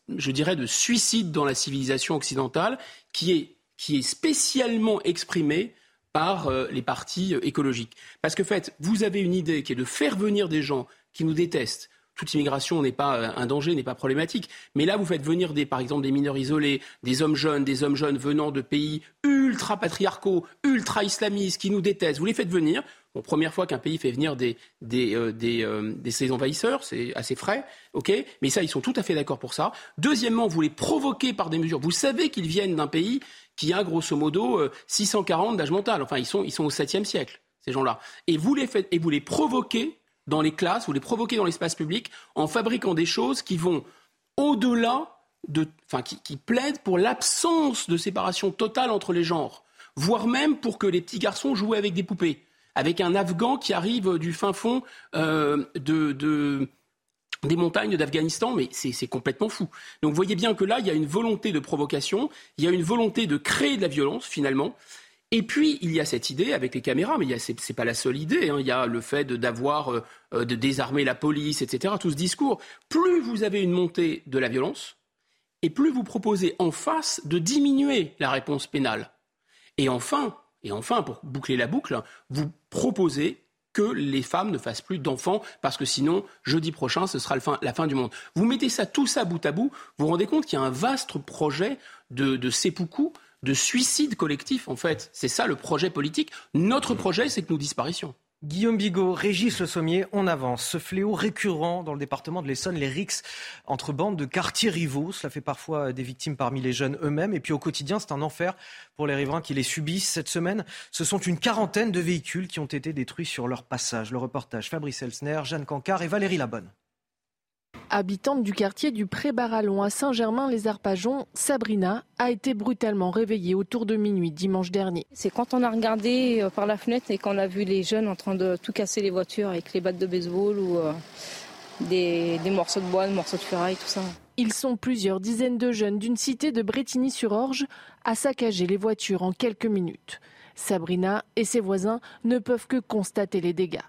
S37: je dirais, de suicide dans la civilisation occidentale qui est, qui est spécialement exprimée par euh, les partis euh, écologiques. Parce que, en fait, vous avez une idée qui est de faire venir des gens qui nous détestent toute immigration n'est pas euh, un danger, n'est pas problématique. Mais là, vous faites venir des, par exemple des mineurs isolés, des hommes jeunes, des hommes jeunes venant de pays ultra patriarcaux, ultra islamistes, qui nous détestent. Vous les faites venir. Première fois qu'un pays fait venir des, des, euh, des, euh, envahisseurs, c'est assez frais, ok Mais ça, ils sont tout à fait d'accord pour ça. Deuxièmement, vous les provoquez par des mesures. Vous savez qu'ils viennent d'un pays qui a grosso modo 640 d'âge mental. Enfin, ils sont, ils sont au 7e siècle, ces gens-là. Et vous les et vous les provoquez dans les classes, vous les provoquez dans l'espace public en fabriquant des choses qui vont au-delà de, enfin, qui plaident pour l'absence de séparation totale entre les genres, voire même pour que les petits garçons jouent avec des poupées, avec un Afghan qui arrive du fin fond euh, de, de des montagnes d'Afghanistan, mais c'est complètement fou. Donc vous voyez bien que là, il y a une volonté de provocation, il y a une volonté de créer de la violence, finalement, et puis, il y a cette idée avec les caméras, mais ce n'est pas la seule idée. Hein. Il y a le fait d'avoir, euh, euh, de désarmer la police, etc. Tout ce discours. Plus vous avez une montée de la violence, et plus vous proposez en face de diminuer la réponse pénale. Et enfin, et enfin, pour boucler la boucle, vous proposez que les femmes ne fassent plus d'enfants, parce que sinon, jeudi prochain, ce sera la fin du monde. Vous mettez ça, tout ça bout à bout, vous vous rendez compte qu'il y a un vaste projet de, de seppuku de suicide collectif, en fait. C'est ça le projet politique. Notre projet, c'est que nous disparaissions.
S1: Guillaume Bigot, Régis Le Sommier, on avance. Ce fléau récurrent dans le département de l'Essonne, les rixes entre bandes de quartiers rivaux, cela fait parfois des victimes parmi les jeunes eux-mêmes. Et puis au quotidien, c'est un enfer pour les riverains qui les subissent. Cette semaine, ce sont une quarantaine de véhicules qui ont été détruits sur leur passage. Le reportage Fabrice Elsner, Jeanne Cancard et Valérie Labonne.
S27: Habitante du quartier du Pré-Barallon à Saint-Germain-les-Arpajons, Sabrina a été brutalement réveillée autour de minuit dimanche dernier.
S40: C'est quand on a regardé euh, par la fenêtre et qu'on a vu les jeunes en train de tout casser les voitures avec les battes de baseball ou euh, des, morceaux de bois, des morceaux de ferraille, tout ça.
S27: Ils sont plusieurs dizaines de jeunes d'une cité de Bretigny-sur-Orge à saccager les voitures en quelques minutes. Sabrina et ses voisins ne peuvent que constater les dégâts.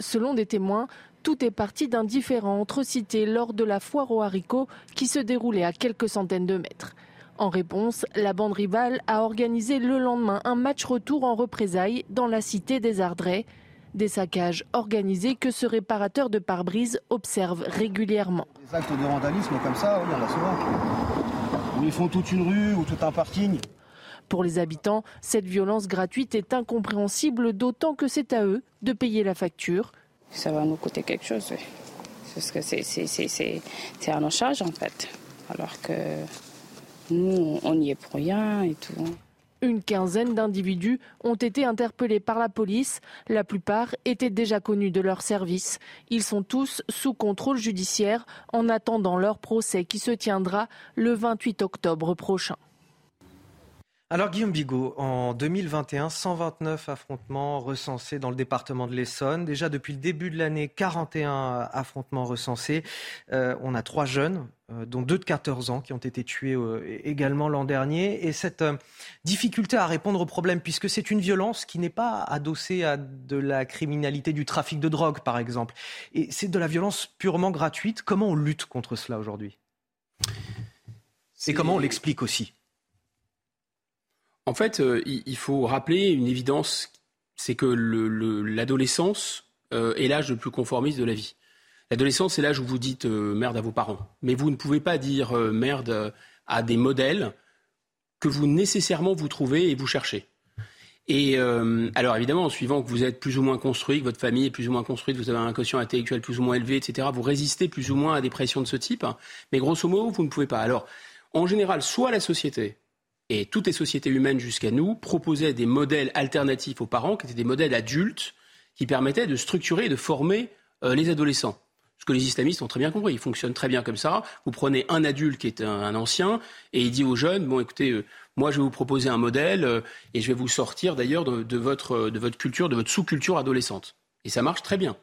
S27: Selon des témoins, tout est parti d'un différend entre cités lors de la foire aux haricots qui se déroulait à quelques centaines de mètres. En réponse, la bande rivale a organisé le lendemain un match retour en représailles dans la cité des Ardrais. Des saccages organisés que ce réparateur de pare-brise observe régulièrement.
S41: Des actes de vandalisme comme ça, il y en a souvent. Où ils font toute une rue ou tout un parking.
S27: Pour les habitants, cette violence gratuite est incompréhensible, d'autant que c'est à eux de payer la facture
S40: ça va nous coûter quelque chose. Parce que c'est à nos charges en fait. Alors que nous, on n'y est pour rien et tout.
S27: Une quinzaine d'individus ont été interpellés par la police. La plupart étaient déjà connus de leur service. Ils sont tous sous contrôle judiciaire en attendant leur procès qui se tiendra le 28 octobre prochain.
S1: Alors Guillaume Bigot, en 2021, 129 affrontements recensés dans le département de l'Essonne. Déjà depuis le début de l'année, 41 affrontements recensés. Euh, on a trois jeunes, euh, dont deux de 14 ans, qui ont été tués euh, également l'an dernier. Et cette difficulté à répondre aux problèmes, puisque c'est une violence qui n'est pas adossée à de la criminalité du trafic de drogue, par exemple. Et c'est de la violence purement gratuite. Comment on lutte contre cela aujourd'hui? Et comment on l'explique aussi?
S37: En fait, euh, il faut rappeler une évidence, c'est que l'adolescence euh, est l'âge le plus conformiste de la vie. L'adolescence, c'est l'âge où vous dites euh, merde à vos parents. Mais vous ne pouvez pas dire merde à des modèles que vous nécessairement vous trouvez et vous cherchez. Et alors évidemment, en suivant que vous êtes plus ou moins construit, que votre famille est plus ou moins construite, vous avez un quotient intellectuel plus ou moins élevé, etc., vous résistez plus ou moins à des pressions de ce type. mais grosso modo, vous ne pouvez pas. Alors, en général, soit la société et toutes les sociétés humaines jusqu'à nous proposaient des modèles alternatifs aux parents, qui étaient des modèles adultes, qui permettaient de structurer et de former euh, les adolescents. Ce que les islamistes ont très bien compris. Ils fonctionnent très bien comme ça. Vous prenez un adulte qui est un, ancien et il dit aux jeunes, bon écoutez, euh, moi je vais vous proposer un modèle euh, et je vais vous sortir d'ailleurs de, votre, de votre culture, de votre sous-culture adolescente. Et ça marche très bien.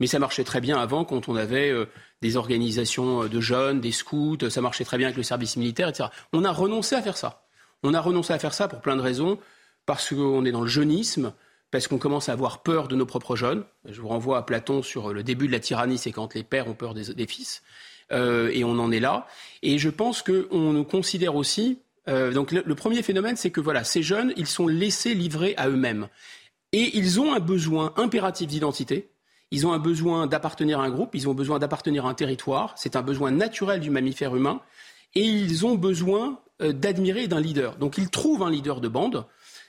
S37: Mais ça marchait très bien avant quand on avait des organisations de jeunes, des scouts, ça marchait très bien avec le service militaire, etc. On a renoncé à faire ça. On a renoncé à faire ça pour plein de raisons, parce qu'on est dans le jeunisme, parce qu'on commence à avoir peur de nos propres jeunes. Je vous renvoie à Platon sur le début de la tyrannie, c'est quand les pères ont peur des, fils. Euh, et on en est là. Et je pense qu'on nous considère aussi. Euh, donc le, le, premier phénomène, c'est que voilà, ces jeunes, ils sont laissés livrés à eux-mêmes. Et ils ont un besoin impératif d'identité. Ils ont un besoin d'appartenir à un groupe, ils ont besoin d'appartenir à un territoire. C'est un besoin naturel du mammifère humain. Et ils ont besoin d'admirer d'un leader. Donc ils trouvent un leader de bande.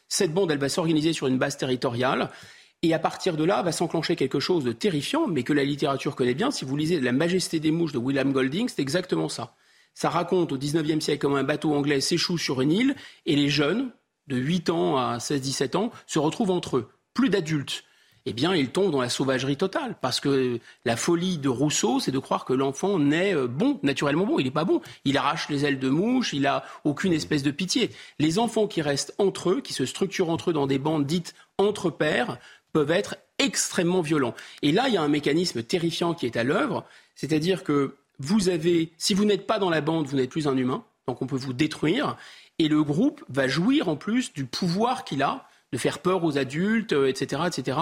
S37: Cette bande, elle va s'organiser sur une base territoriale. Et à partir de là, va s'enclencher quelque chose de terrifiant, mais que la littérature connaît bien. Si vous lisez La Majesté des mouches de William Golding, c'est exactement ça. Ça raconte au XIXe siècle comment un bateau anglais s'échoue sur une île et les jeunes, de 8 ans à 16-17 ans, se retrouvent entre eux. Plus d'adultes. Eh bien, ils tombent dans la sauvagerie totale. Parce que la folie de Rousseau, c'est de croire que l'enfant naît euh, bon, naturellement bon. Il n'est pas bon. Il arrache les ailes de mouche, il n'a aucune espèce de pitié. Les enfants qui restent entre eux, qui se structurent entre eux dans des bandes dites entre pères, peuvent être extrêmement violents. Et là, il y a un mécanisme terrifiant qui est à l'œuvre, c'est-à-dire que vous avez, si vous n'êtes pas dans la bande, vous n'êtes plus un humain, donc on peut vous détruire, et le groupe va jouir en plus du pouvoir qu'il a de faire peur aux adultes, etc., euh, etc.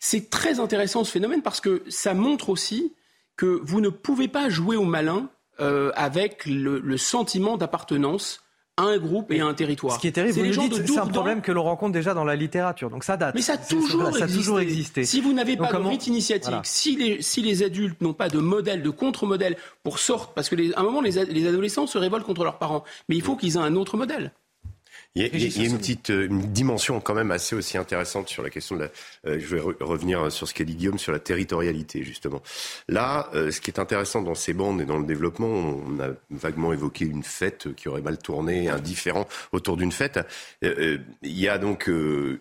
S37: C'est très intéressant ce phénomène parce que ça montre aussi que vous ne pouvez pas jouer au malin euh, avec le sentiment d'appartenance un groupe et un territoire.
S1: Ce qui est terrible, vous c'est un problème que l'on rencontre déjà dans la littérature, donc ça date.
S37: Mais ça a toujours,
S1: ça existé. toujours existé.
S37: Si vous n'avez pas de rite initiatique, si, les, si les adultes n'ont pas de modèle, de contre-modèle pour sortir, parce qu'à un moment les, les adolescents se révoltent contre leurs parents, mais il faut qu'ils aient un autre modèle.
S39: Il y, a, une petite euh, une dimension quand même assez aussi intéressante sur la question de la. Euh, je vais revenir sur ce qu'a dit Guillaume sur la territorialité justement. Là, euh, ce qui est intéressant dans ces bandes et dans le développement, on a vaguement évoqué une fête qui aurait mal tourné, un différent autour d'une fête. il y a donc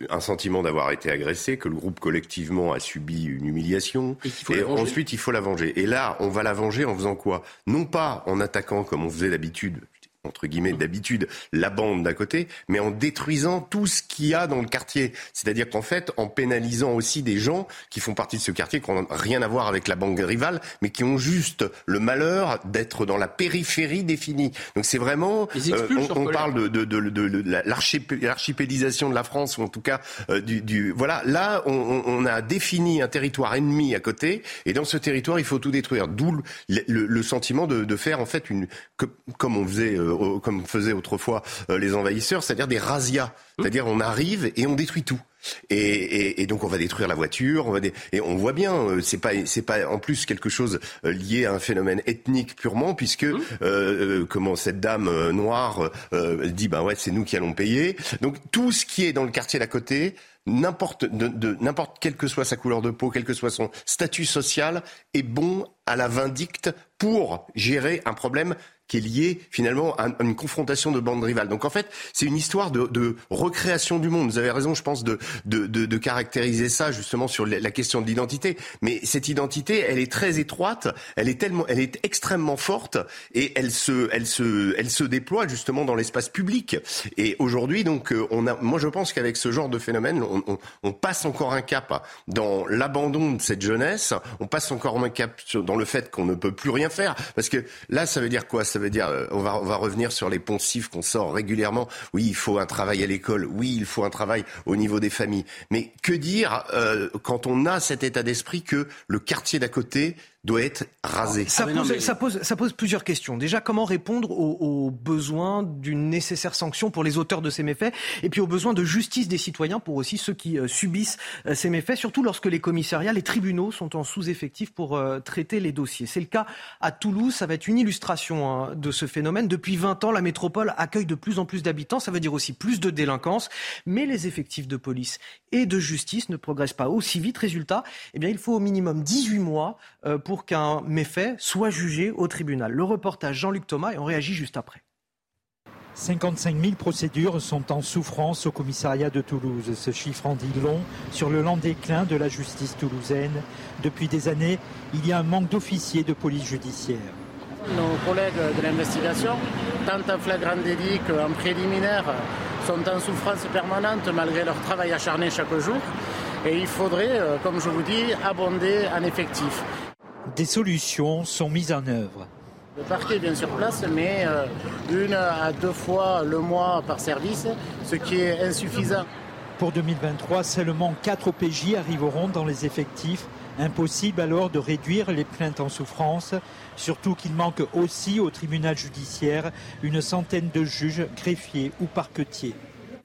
S39: un sentiment d'avoir été agressé, que le groupe collectivement a subi une humiliation, et, ensuite il faut la venger. Et là, on va la venger en faisant quoi? Non pas en attaquant comme on faisait d'habitude entre guillemets d'habitude la bande d'à côté, mais en détruisant tout ce qu'il y a dans le quartier. C'est-à-dire qu'en fait, en pénalisant aussi des gens qui font partie de ce quartier, qui n'ont rien à voir avec la bande rivale, mais qui ont juste le malheur d'être dans la périphérie définie. Donc c'est vraiment, euh, on, parle de, de, de, de l'archipélisation de la France, ou en tout cas euh, du, du, voilà. Là, on, on, a défini un territoire ennemi à côté, et dans ce territoire, il faut tout détruire. D'où le, le, sentiment de, faire en fait une, comme on faisait euh, comme faisaient autrefois euh, les envahisseurs, c'est-à-dire des razzias. C'est-à-dire on arrive et on détruit tout. Et, donc on va détruire la voiture, on va et on voit bien, euh, c'est pas c'est pas en plus quelque chose euh, lié à un phénomène ethnique purement, puisque mmh. comment cette dame noire dit ben ouais c'est nous qui allons payer. Donc tout ce qui est dans le quartier d'à côté, n'importe de, n'importe quelle que soit sa couleur de peau, quel que soit son statut social, est bon à la vindicte pour gérer un problème qui est lié finalement à une confrontation de bandes rivales. Donc en fait, c'est une histoire de, de, recréation du monde. Vous avez raison, je pense, de, de, de caractériser ça justement sur la question de l'identité. Mais cette identité, elle est très étroite, elle est tellement, elle est extrêmement forte et elle se, elle se, elle se déploie justement dans l'espace public. Et aujourd'hui, donc, euh, on a, moi, je pense qu'avec ce genre de phénomène, on, on, on passe encore un cap dans l'abandon de cette jeunesse. On passe encore un cap dans le fait qu'on ne peut plus rien faire, parce que là, ça veut dire quoi? Ça veut dire, euh, on va, on va revenir sur les poncifs qu'on sort régulièrement. Oui, il faut un travail à l'école. Oui, il faut un travail au niveau des familles. Mais que dire euh, quand on a cet état d'esprit que le quartier d'à côté doit être rasé.
S1: Ça, ah, pose, ça, pose, ça, pose, plusieurs questions. Déjà, comment répondre aux, besoins d'une nécessaire sanction pour les auteurs de ces méfaits et puis aux besoins de justice des citoyens pour aussi ceux qui euh, subissent euh, ces méfaits, surtout lorsque les commissariats, les tribunaux sont en sous-effectif pour euh, traiter les dossiers. C'est le cas à Toulouse, ça va être une illustration hein, de ce phénomène. Depuis 20 ans, la métropole accueille de plus en plus d'habitants, ça veut dire aussi plus de délinquance, mais les effectifs de police et de justice ne progressent pas aussi vite. Résultat, eh bien, il faut au minimum 18 mois pour qu'un méfait soit jugé au tribunal. Le reportage Jean-Luc Thomas et on réagit juste après.
S42: 55 000 procédures sont en souffrance au commissariat de Toulouse. Ce chiffre en dit long sur le lent déclin de la justice toulousaine. Depuis des années, il y a un manque d'officiers de police judiciaire.
S30: Nos collègues de l'investigation, tant en flagrant délit qu'en préliminaire, sont en souffrance permanente malgré leur travail acharné chaque jour. Et il faudrait, euh, comme je vous dis, abonder en effectifs.
S42: Des solutions sont mises en œuvre.
S30: Le parquet est bien sur place, mais euh, une à deux fois le mois par service, ce qui est insuffisant.
S42: Pour 2023, seulement 4 OPJ arriveront dans les effectifs. Impossible alors de réduire les plaintes en souffrance, surtout qu'il manque aussi au tribunal judiciaire une centaine de juges, greffiers ou parquetiers.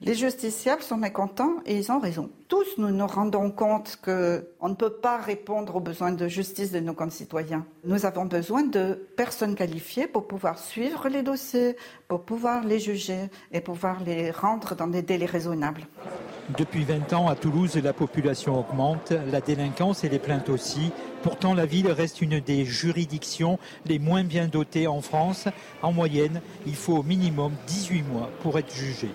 S43: Les justiciables sont mécontents et ils ont raison. Tous, nous nous rendons compte qu'on ne peut pas répondre aux besoins de justice de nos concitoyens. Nous avons besoin de personnes qualifiées pour pouvoir suivre les dossiers, pour pouvoir les juger et pouvoir les rendre dans des délais raisonnables.
S42: Depuis 20 ans, à Toulouse, la population augmente, la délinquance et les plaintes aussi. Pourtant, la ville reste une des juridictions les moins bien dotées en France. En moyenne, il faut au minimum 18 mois pour être jugé.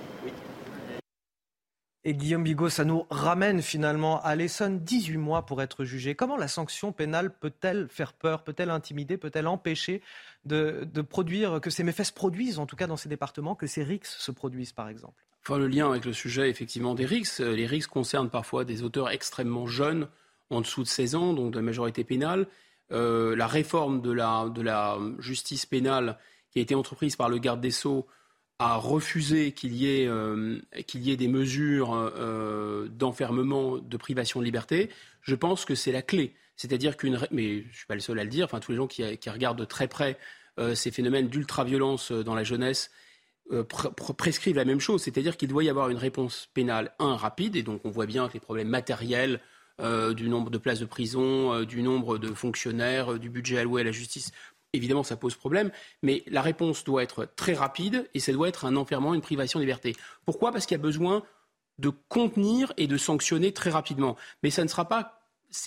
S1: Et Guillaume Bigot, ça nous ramène finalement à l'Essonne, 18 mois pour être jugé. Comment la sanction pénale peut-elle faire peur, peut-elle intimider, peut-elle empêcher de, produire, que ces méfaits se produisent, en tout cas dans ces départements, que ces rixes se produisent par exemple?
S37: Enfin, le lien avec le sujet effectivement des rixes, les rixes concernent parfois des auteurs extrêmement jeunes, en dessous de 16 ans, donc de majorité pénale. Euh, la réforme la, de la justice pénale qui a été entreprise par le garde des Sceaux a refusé qu'il y, ait, euh, des mesures euh, d'enfermement, de privation de liberté, je pense que c'est la clé. C'est-à-dire qu'une... Mais je ne suis pas le seul à le dire, enfin tous les gens qui, qui regardent de très près euh, ces phénomènes d'ultra-violence dans la jeunesse prescrivent la même chose. C'est-à-dire qu'il doit y avoir une réponse pénale, un, rapide, et donc on voit bien que les problèmes matériels, du nombre de places de prison, du nombre de fonctionnaires, du budget alloué à la justice évidemment, ça pose problème, mais la réponse doit être très rapide et ça doit être un enfermement, une privation de liberté. Pourquoi? Parce qu'il y a besoin de contenir et de sanctionner très rapidement. Mais ça ne sera pas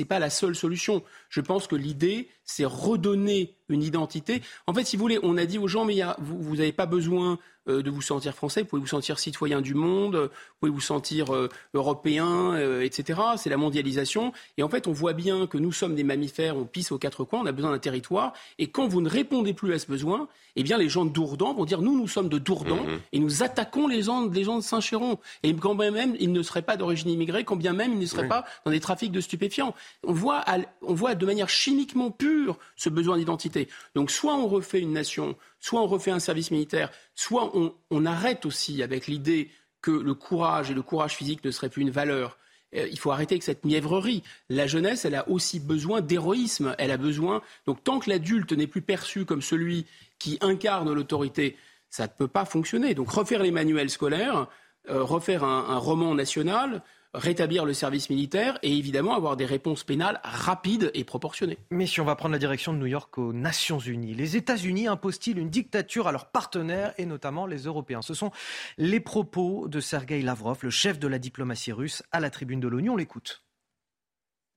S37: pas la seule solution. Je pense que l'idée, c'est redonner une identité. En fait, si vous voulez, on a dit aux gens, mais vous n'avez pas besoin de vous sentir français, vous pouvez vous sentir citoyen du monde, vous pouvez vous sentir euh, européen, euh, etc. C'est la mondialisation. Et en fait, on voit bien que nous sommes des mammifères, on pisse aux quatre coins, on a besoin d'un territoire. Et quand vous ne répondez plus à ce besoin, eh bien, les gens de Dourdan vont dire, nous, nous sommes de Dourdan mhm. et nous attaquons les gens, les gens de Saint-Chéron. Et quand même, ils ne seraient pas d'origine immigrée, quand bien même ils ne seraient pas dans des trafics de stupéfiants. On voit, on voit de manière chimiquement pure ce besoin d'identité. Donc, soit on refait une nation, soit on refait un service militaire, soit on, arrête aussi avec l'idée que le courage et le courage physique ne seraient plus une valeur. Euh, il faut arrêter avec cette mièvrerie. La jeunesse, elle a aussi besoin d'héroïsme. Elle a besoin. Donc, tant que l'adulte n'est plus perçu comme celui qui incarne l'autorité, ça ne peut pas fonctionner. Donc, refaire les manuels scolaires, euh, refaire un roman national, rétablir le service militaire et évidemment avoir des réponses pénales rapides et proportionnées.
S1: Mais si on va prendre la direction de New York aux Nations Unies, les États-Unis imposent-ils une dictature à leurs partenaires et notamment les Européens? Ce sont les propos de Sergei Lavrov, le chef de la diplomatie russe, à la tribune de l'ONU. On l'écoute.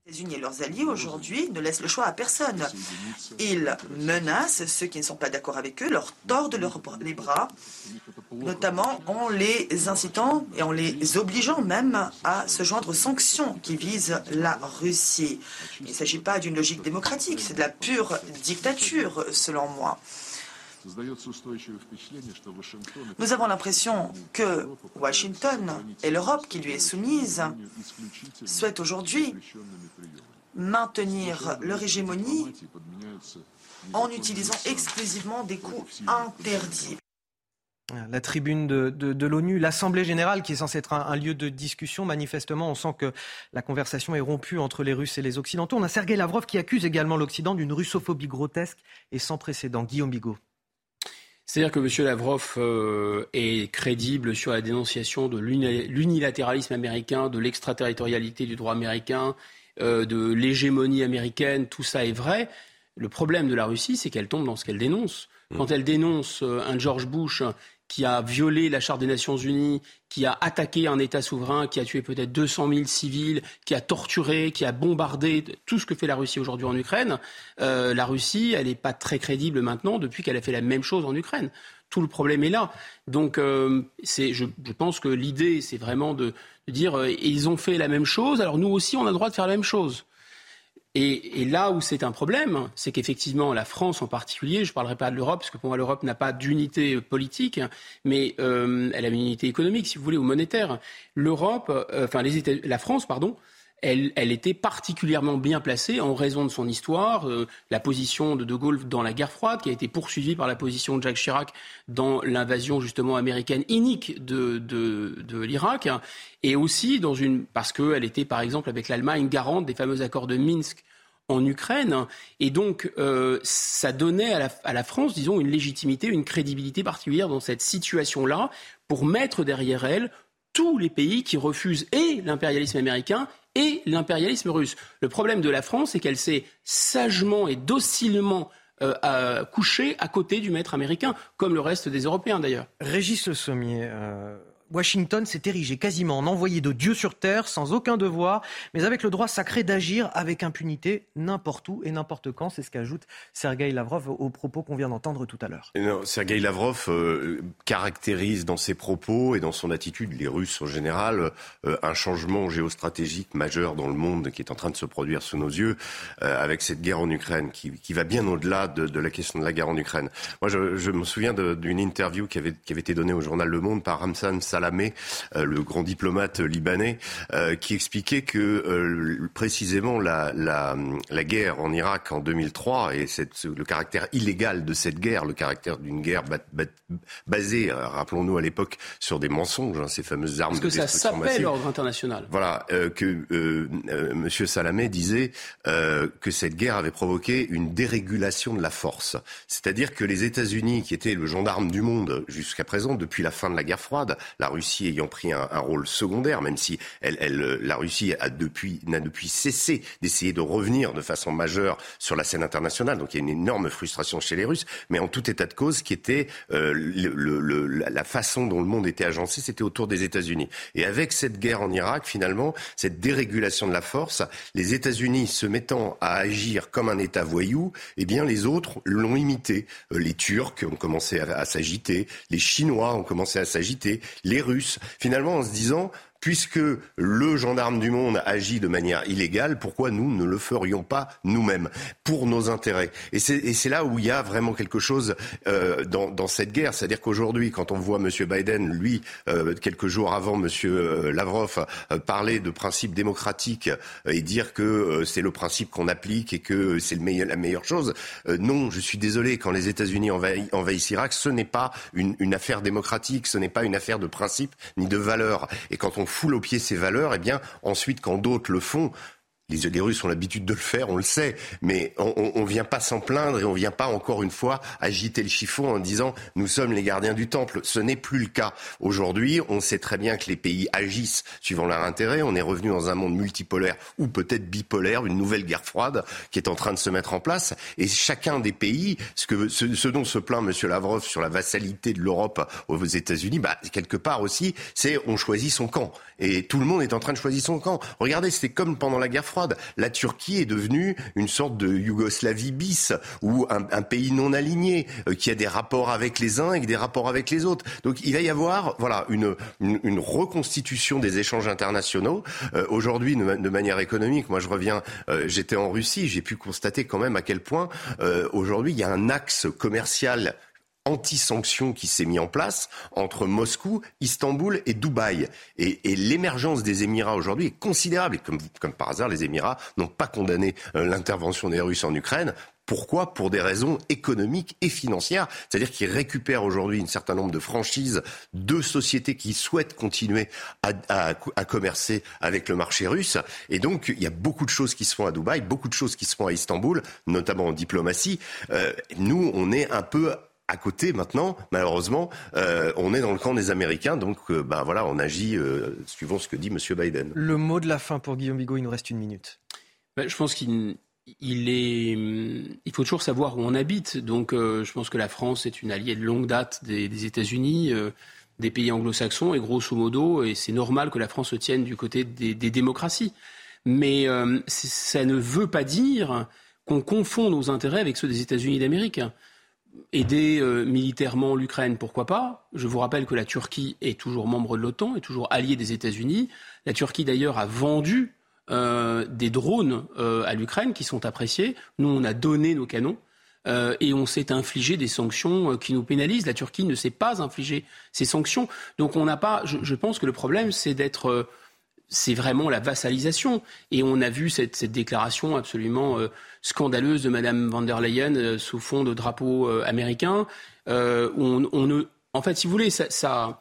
S44: Les États-Unis et leurs alliés aujourd'hui ne laissent le choix à personne. Ils menacent ceux qui ne sont pas d'accord avec eux, leur tordent les bras, notamment en les incitant et en les obligeant même à se joindre aux sanctions qui visent la Russie. Il ne s'agit pas d'une logique démocratique, c'est de la pure dictature selon moi. Nous avons l'impression que Washington et l'Europe qui lui est soumise souhaitent aujourd'hui maintenir leur hégémonie en utilisant exclusivement des coups interdits.
S1: La tribune de, l'ONU, l'Assemblée générale, qui est censée être un, lieu de discussion, manifestement, on sent que la conversation est rompue entre les Russes et les Occidentaux. On a Sergei Lavrov qui accuse également l'Occident d'une russophobie grotesque et sans précédent. Guillaume Bigot.
S37: C'est-à-dire que M. Lavrov euh, est crédible sur la dénonciation de l'unilatéralisme américain, de l'extraterritorialité du droit américain, euh, de l'hégémonie américaine, tout ça est vrai. Le problème de la Russie, c'est qu'elle tombe dans ce qu'elle dénonce. Mmh. Quand elle dénonce euh, un George Bush qui a violé la Charte des Nations Unies, qui a attaqué un État souverain, qui a tué peut-être 200 000 civils, qui a torturé, qui a bombardé tout ce que fait la Russie aujourd'hui en Ukraine, euh, la Russie, elle n'est pas très crédible maintenant depuis qu'elle a fait la même chose en Ukraine. Tout le problème est là. Donc, euh, je, pense que l'idée, c'est vraiment de, dire euh, ils ont fait la même chose, alors nous aussi, on a le droit de faire la même chose. Et, là où c'est un problème, c'est qu'effectivement, la France en particulier, je ne parlerai pas de l'Europe, parce que pour moi, l'Europe n'a pas d'unité politique, mais euh, elle a une unité économique, si vous voulez, ou monétaire. L'Europe, euh, enfin, la France, pardon, elle, était particulièrement bien placée en raison de son histoire, euh, la position de De Gaulle dans la guerre froide, qui a été poursuivie par la position de Jacques Chirac dans l'invasion justement américaine inique de, l'Irak, et aussi parce qu'elle était par exemple avec l'Allemagne garante des fameux accords de Minsk en Ukraine. Et donc, euh, ça donnait à la, France, disons, une légitimité, une crédibilité particulière dans cette situation-là pour mettre derrière elle tous les pays qui refusent et l'impérialisme américain et l'impérialisme russe. Le problème de la France, c'est qu'elle s'est sagement et docilement euh, couchée à côté du maître américain, comme le reste des Européens d'ailleurs.
S1: Régis Le Sommier, euh, Washington s'est érigé quasiment en envoyé de Dieu sur terre, sans aucun devoir, mais avec le droit sacré d'agir avec impunité n'importe où et n'importe quand. C'est ce qu'ajoute Sergei Lavrov aux propos qu'on vient d'entendre tout à l'heure.
S39: Sergei Lavrov euh, caractérise dans ses propos et dans son attitude, les Russes en général, euh, un changement géostratégique majeur dans le monde qui est en train de se produire sous nos yeux euh, avec cette guerre en Ukraine qui, qui va bien au-delà de, de, la question de la guerre en Ukraine. Moi, je, je me souviens d'une interview qui avait, qui avait été donnée au journal Le Monde par Ramsan Salamé, euh, le grand diplomate libanais, euh, qui expliquait que euh, précisément la, la, la, guerre en Irak en 2003 et cette, le caractère illégal de cette guerre, le caractère d'une guerre bat, bat, basée, rappelons-nous à l'époque, sur des mensonges, hein, ces fameuses armes
S37: Parce que
S39: ça
S37: s'appelle l'ordre international.
S39: Voilà, que Monsieur Salamé disait que cette guerre avait provoqué une dérégulation de la force, c'est-à-dire que les États-Unis, qui étaient le gendarme du monde jusqu'à présent depuis la fin de la guerre froide, la Russie ayant pris un, un rôle secondaire, même si elle, elle, la Russie a depuis, n'a depuis cessé d'essayer de revenir de façon majeure sur la scène internationale. Donc il y a une énorme frustration chez les Russes, mais en tout état de cause, qui était euh, le, le, la façon dont le monde était agencé, c'était autour des États-Unis. Et avec cette guerre en Irak, finalement, cette dérégulation de la force, les États-Unis se mettant à agir comme un État voyou, eh bien les autres l'ont imité. Euh, les Turcs ont commencé à, à s'agiter, les Chinois ont commencé à s'agiter, les Russes, finalement en se disant puisque le gendarme du monde agit de manière illégale, pourquoi nous ne le ferions pas nous-mêmes pour nos intérêts? Et c'est là où il y a vraiment quelque chose euh, dans, dans, cette guerre. C'est-à-dire qu'aujourd'hui, quand on voit M. Biden, lui, euh, quelques jours avant M. Euh, Lavrov, euh, parler de principe démocratique et dire que euh, c'est le principe qu'on applique et que c'est la meilleure chose, euh, non, je suis désolé, quand les États-Unis envahissent, envahissent Irak, ce n'est pas une, une affaire démocratique, ce n'est pas une affaire de principe ni de valeur. Et quand on foule au pied ces valeurs, eh bien, ensuite, quand d'autres le font, les, les Russes ont l'habitude de le faire, on le sait, mais on ne vient pas s'en plaindre et on ne vient pas encore une fois agiter le chiffon en disant nous sommes les gardiens du temple. Ce n'est plus le cas. Aujourd'hui, on sait très bien que les pays agissent suivant leur intérêt. On est revenu dans un monde multipolaire ou peut-être bipolaire, une nouvelle guerre froide qui est en train de se mettre en place. Et chacun des pays, ce, que, ce, ce dont se plaint M. Lavrov sur la vassalité de l'Europe aux États-Unis, bah, quelque part aussi, c'est on choisit son camp. Et tout le monde est en train de choisir son camp. Regardez, c'était comme pendant la guerre froide. La Turquie est devenue une sorte de Yougoslavie bis, ou un, pays non aligné, euh, qui a des rapports avec les uns et des rapports avec les autres. Donc il va y avoir voilà, une, reconstitution des échanges internationaux. Euh, Aujourd'hui, de, manière économique, moi je reviens, euh, j'étais en Russie, j'ai pu constater quand même à quel point aujourd'hui il y a un axe commercial anti-sanctions qui s'est mis en place entre Moscou, Istanbul et Dubaï. Et, et l'émergence des Émirats aujourd'hui est considérable. Et comme, comme, par hasard, les Émirats n'ont pas condamné euh, l'intervention des Russes en Ukraine. Pourquoi? Pour des raisons économiques et financières. C'est-à-dire qu'ils récupèrent aujourd'hui un certain nombre de franchises de sociétés qui souhaitent continuer à, à, à, commercer avec le marché russe. Et donc, il y a beaucoup de choses qui se font à Dubaï, beaucoup de choses qui se font à Istanbul, notamment en diplomatie. Euh, nous, on est un peu à côté maintenant, malheureusement, euh, on est dans le camp des Américains, donc euh, ben voilà, on agit euh, suivant ce que dit M. Biden.
S1: Le mot de la fin pour Guillaume Bigot, il nous reste une minute.
S37: Ben, je pense qu'il il est, il faut toujours savoir où on habite. Donc, je pense que la France est une alliée de longue date des, des États-Unis, des pays anglo-saxons, et grosso modo, et c'est normal que la France se tienne du côté des, des démocraties. Mais ça ne veut pas dire qu'on confond nos intérêts avec ceux des États-Unis d'Amérique aider euh, militairement l'Ukraine, pourquoi pas Je vous rappelle que la Turquie est toujours membre de l'OTAN, est toujours alliée des États-Unis. La Turquie, d'ailleurs, a vendu euh, des drones euh, à l'Ukraine qui sont appréciés. Nous, on a donné nos canons. Euh, et on s'est infligé des sanctions euh, qui nous pénalisent. La Turquie ne s'est pas infligé ces sanctions. Donc on n'a pas. Je, je, pense que le problème, c'est d'être c'est vraiment la vassalisation. Et on a vu cette, cette déclaration absolument euh, scandaleuse de Mme van der Leyen euh, sous fond de drapeau euh, américain. On, en fait, si vous voulez, ça, ça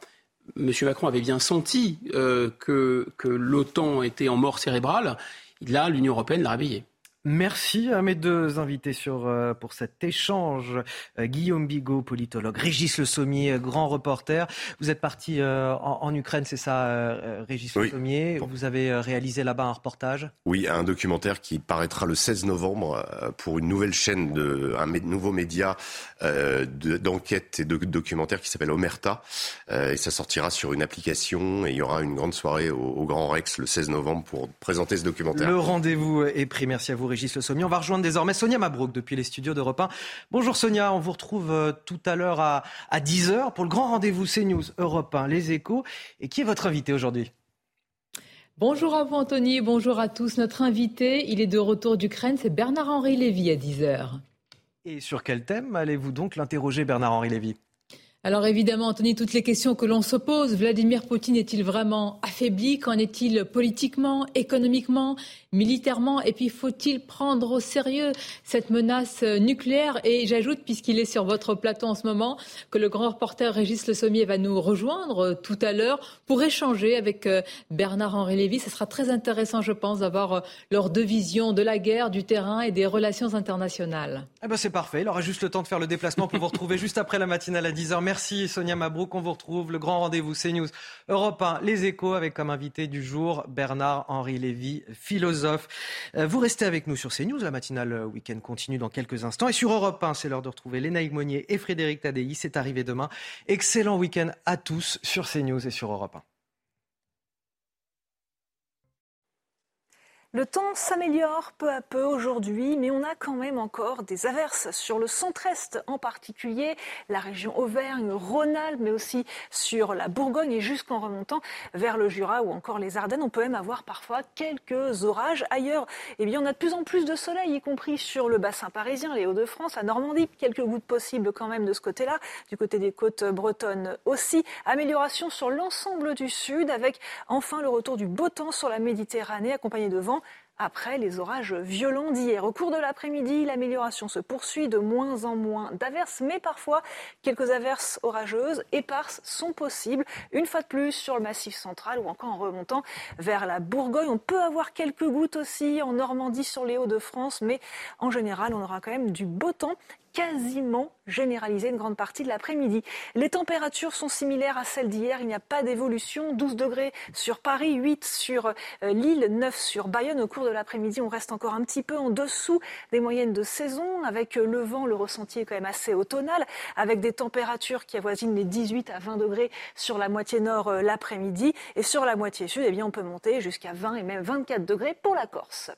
S37: M. Macron avait bien senti que, que l'OTAN était en mort cérébrale. Là, l'Union européenne l'a réveillé.
S1: Merci à mes deux invités sur, euh, pour cet échange. Euh, Guillaume Bigot, politologue, Régis Le Sommier, grand reporter. Vous êtes parti euh, en, Ukraine, c'est ça, Régis Le Sommier? Vous avez réalisé là-bas un reportage?
S39: Oui, un documentaire qui paraîtra le 16 novembre pour une nouvelle chaîne, de, un nouveau média d'enquête et de documentaire qui s'appelle Omerta. et ça sortira sur une application et il y aura une grande soirée au, au Grand Rex le 16 novembre pour présenter ce documentaire.
S1: Le rendez-vous est pris. Merci à vous. Régis Le Sommier. On va rejoindre désormais Sonia Mabrouk depuis les studios d'Europe 1. Bonjour Sonia, on vous retrouve euh, tout à l'heure à, 10h pour le grand rendez-vous CNews Europe 1, les échos. Et qui est votre invité aujourd'hui?
S45: Bonjour à vous Anthony, bonjour à tous. Notre invité, il est de retour d'Ukraine, c'est Bernard-Henri Lévy à 10h.
S1: Et sur quel thème allez-vous donc l'interroger Bernard-Henri Lévy?
S45: Alors évidemment, Anthony, toutes les questions que l'on se pose, Vladimir Poutine est-il vraiment affaibli? Qu'en est-il politiquement, économiquement, militairement? Et puis faut-il prendre au sérieux cette menace nucléaire? Et j'ajoute, puisqu'il est sur votre plateau en ce moment, que le grand reporter Régis Le Sommier va nous rejoindre tout à l'heure pour échanger avec euh, Bernard-Henri Lévy. Ce sera très intéressant, je pense, d'avoir euh, leurs deux visions de la guerre, du terrain et des relations internationales.
S1: Eh ben c'est parfait, il aura juste le temps de faire le déplacement pour vous retrouver juste après la matinale à 10h. Merci Sonia Mabrouk. On vous retrouve. Le grand rendez-vous CNews Europe 1, les échos avec comme invité du jour Bernard-Henri Lévy, philosophe. Euh, vous restez avec nous sur CNews. La matinale week-end continue dans quelques instants. Et sur Europe 1, c'est l'heure de retrouver Léna Monnier et Frédéric Tadei. C'est arrivé demain. Excellent week-end à tous sur CNews et sur Europe 1.
S3: Le temps s'améliore peu à peu aujourd'hui, mais on a quand même encore des averses sur le centre-est en particulier, la région Auvergne, Rhône-Alpes, mais aussi sur la Bourgogne et jusqu'en remontant vers le Jura ou encore les Ardennes. On peut même avoir parfois quelques orages. Ailleurs, eh bien, on a de plus en plus de soleil, y compris sur le bassin parisien, les Hauts-de-France, à Normandie. Quelques gouttes possibles quand même de ce côté-là, du côté des côtes bretonnes aussi. Amélioration sur l'ensemble du sud avec enfin le retour du beau temps sur la Méditerranée accompagné de vent après les orages violents d'hier. Au cours de l'après-midi, l'amélioration se poursuit de moins en moins d'averses, mais parfois quelques averses orageuses, éparses, sont possibles. Une fois de plus sur le massif central ou encore en remontant vers la Bourgogne. On peut avoir quelques gouttes aussi en Normandie sur les Hauts-de-France, mais en général, on aura quand même du beau temps quasiment généralisé une grande partie de l'après-midi. Les températures sont similaires à celles d'hier, il n'y a pas d'évolution. 12 degrés sur Paris, 8 sur euh, Lille, 9 sur Bayonne. Au cours de l'après-midi, on reste encore un petit peu en dessous des moyennes de saison. Avec euh, le vent, le ressenti est quand même assez automnal, avec des températures qui avoisinent les 18 à 20 degrés sur la moitié nord euh, l'après-midi. Et sur la moitié sud, eh bien, on peut monter jusqu'à 20 et même 24 degrés pour la Corse.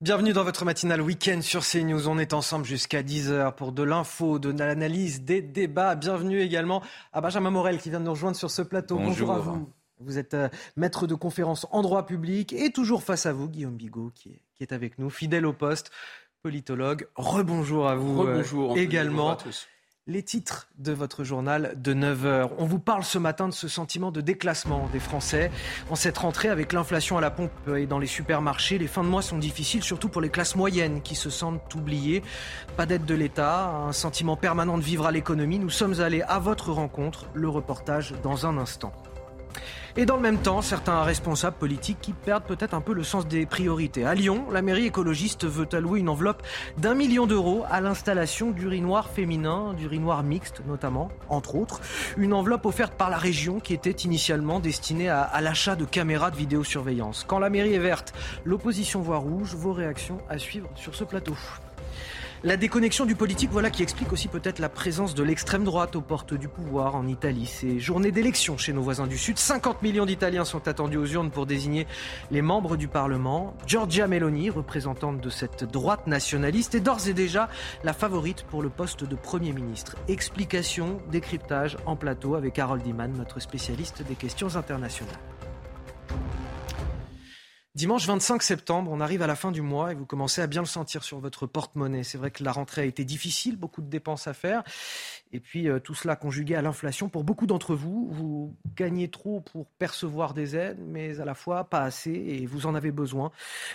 S1: Bienvenue dans votre matinale week-end sur CNews. On est ensemble jusqu'à 10h pour de l'info, de l'analyse, des débats. Bienvenue également à Benjamin Morel qui vient de nous rejoindre sur ce plateau.
S7: Bonjour,
S1: à vous. Vous êtes euh, maître de conférence en droit public et toujours face à vous, Guillaume Bigot, qui est, qui est avec nous, fidèle au poste, politologue. Rebonjour à vous
S37: Rebonjour,
S1: euh, également.
S37: à tous
S1: les titres de votre journal de 9h. On vous parle ce matin de ce sentiment de déclassement des Français en cette rentrée avec l'inflation à la pompe et dans les supermarchés. Les fins de mois sont difficiles, surtout pour les classes moyennes qui se sentent oubliées. Pas d'aide de l'État, un sentiment permanent de vivre à l'économie. Nous sommes allés à votre rencontre. Le reportage dans un instant. Et dans le même temps, certains responsables politiques qui perdent peut-être un peu le sens des priorités. À Lyon, la mairie écologiste veut allouer une enveloppe d'un million d'euros à l'installation d'urinoirs féminins, d'urinoirs mixtes notamment, entre autres. Une enveloppe offerte par la région qui était initialement destinée à, à l'achat de caméras de vidéosurveillance. Quand la mairie est verte, l'opposition voit rouge. Vos réactions à suivre sur ce plateau. La déconnexion du politique, voilà qui explique aussi peut-être la présence de l'extrême droite aux portes du pouvoir en Italie. Ces journées d'élection chez nos voisins du Sud, 50 millions d'Italiens sont attendus aux urnes pour désigner les membres du Parlement. Giorgia Meloni, représentante de cette droite nationaliste, est d'ores et déjà la favorite pour le poste de Premier ministre. Explication, décryptage en plateau avec Harold Iman, notre spécialiste des questions internationales. Dimanche 25 septembre, on arrive à la fin du mois et vous commencez à bien le sentir sur votre porte-monnaie. C'est vrai que la rentrée a été difficile, beaucoup de dépenses à faire. Et puis euh, tout cela conjugué à l'inflation. Pour beaucoup d'entre vous, vous gagnez trop pour percevoir des aides, mais à la fois pas assez et vous en avez besoin.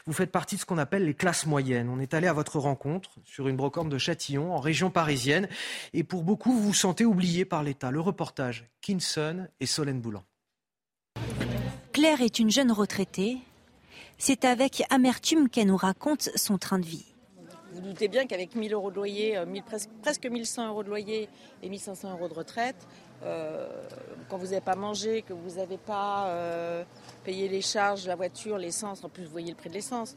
S1: Vous faites partie de ce qu'on appelle les classes moyennes. On est allé à votre rencontre sur une brocante de Châtillon, en région parisienne. Et pour beaucoup, vous vous sentez oublié par l'État. Le reportage, Kinson et Solène Boulan.
S4: Claire est une jeune retraitée C'est avec amertume qu'elle nous raconte son train de vie.
S5: Vous doutez bien qu'avec 1000 euros de loyer, euh, presque, presque 1100 euros de loyer et 1500 euros de retraite, euh, quand vous n'avez pas mangé, que vous n'avez pas euh, payé les charges, la voiture, l'essence, en plus vous voyez le prix de l'essence.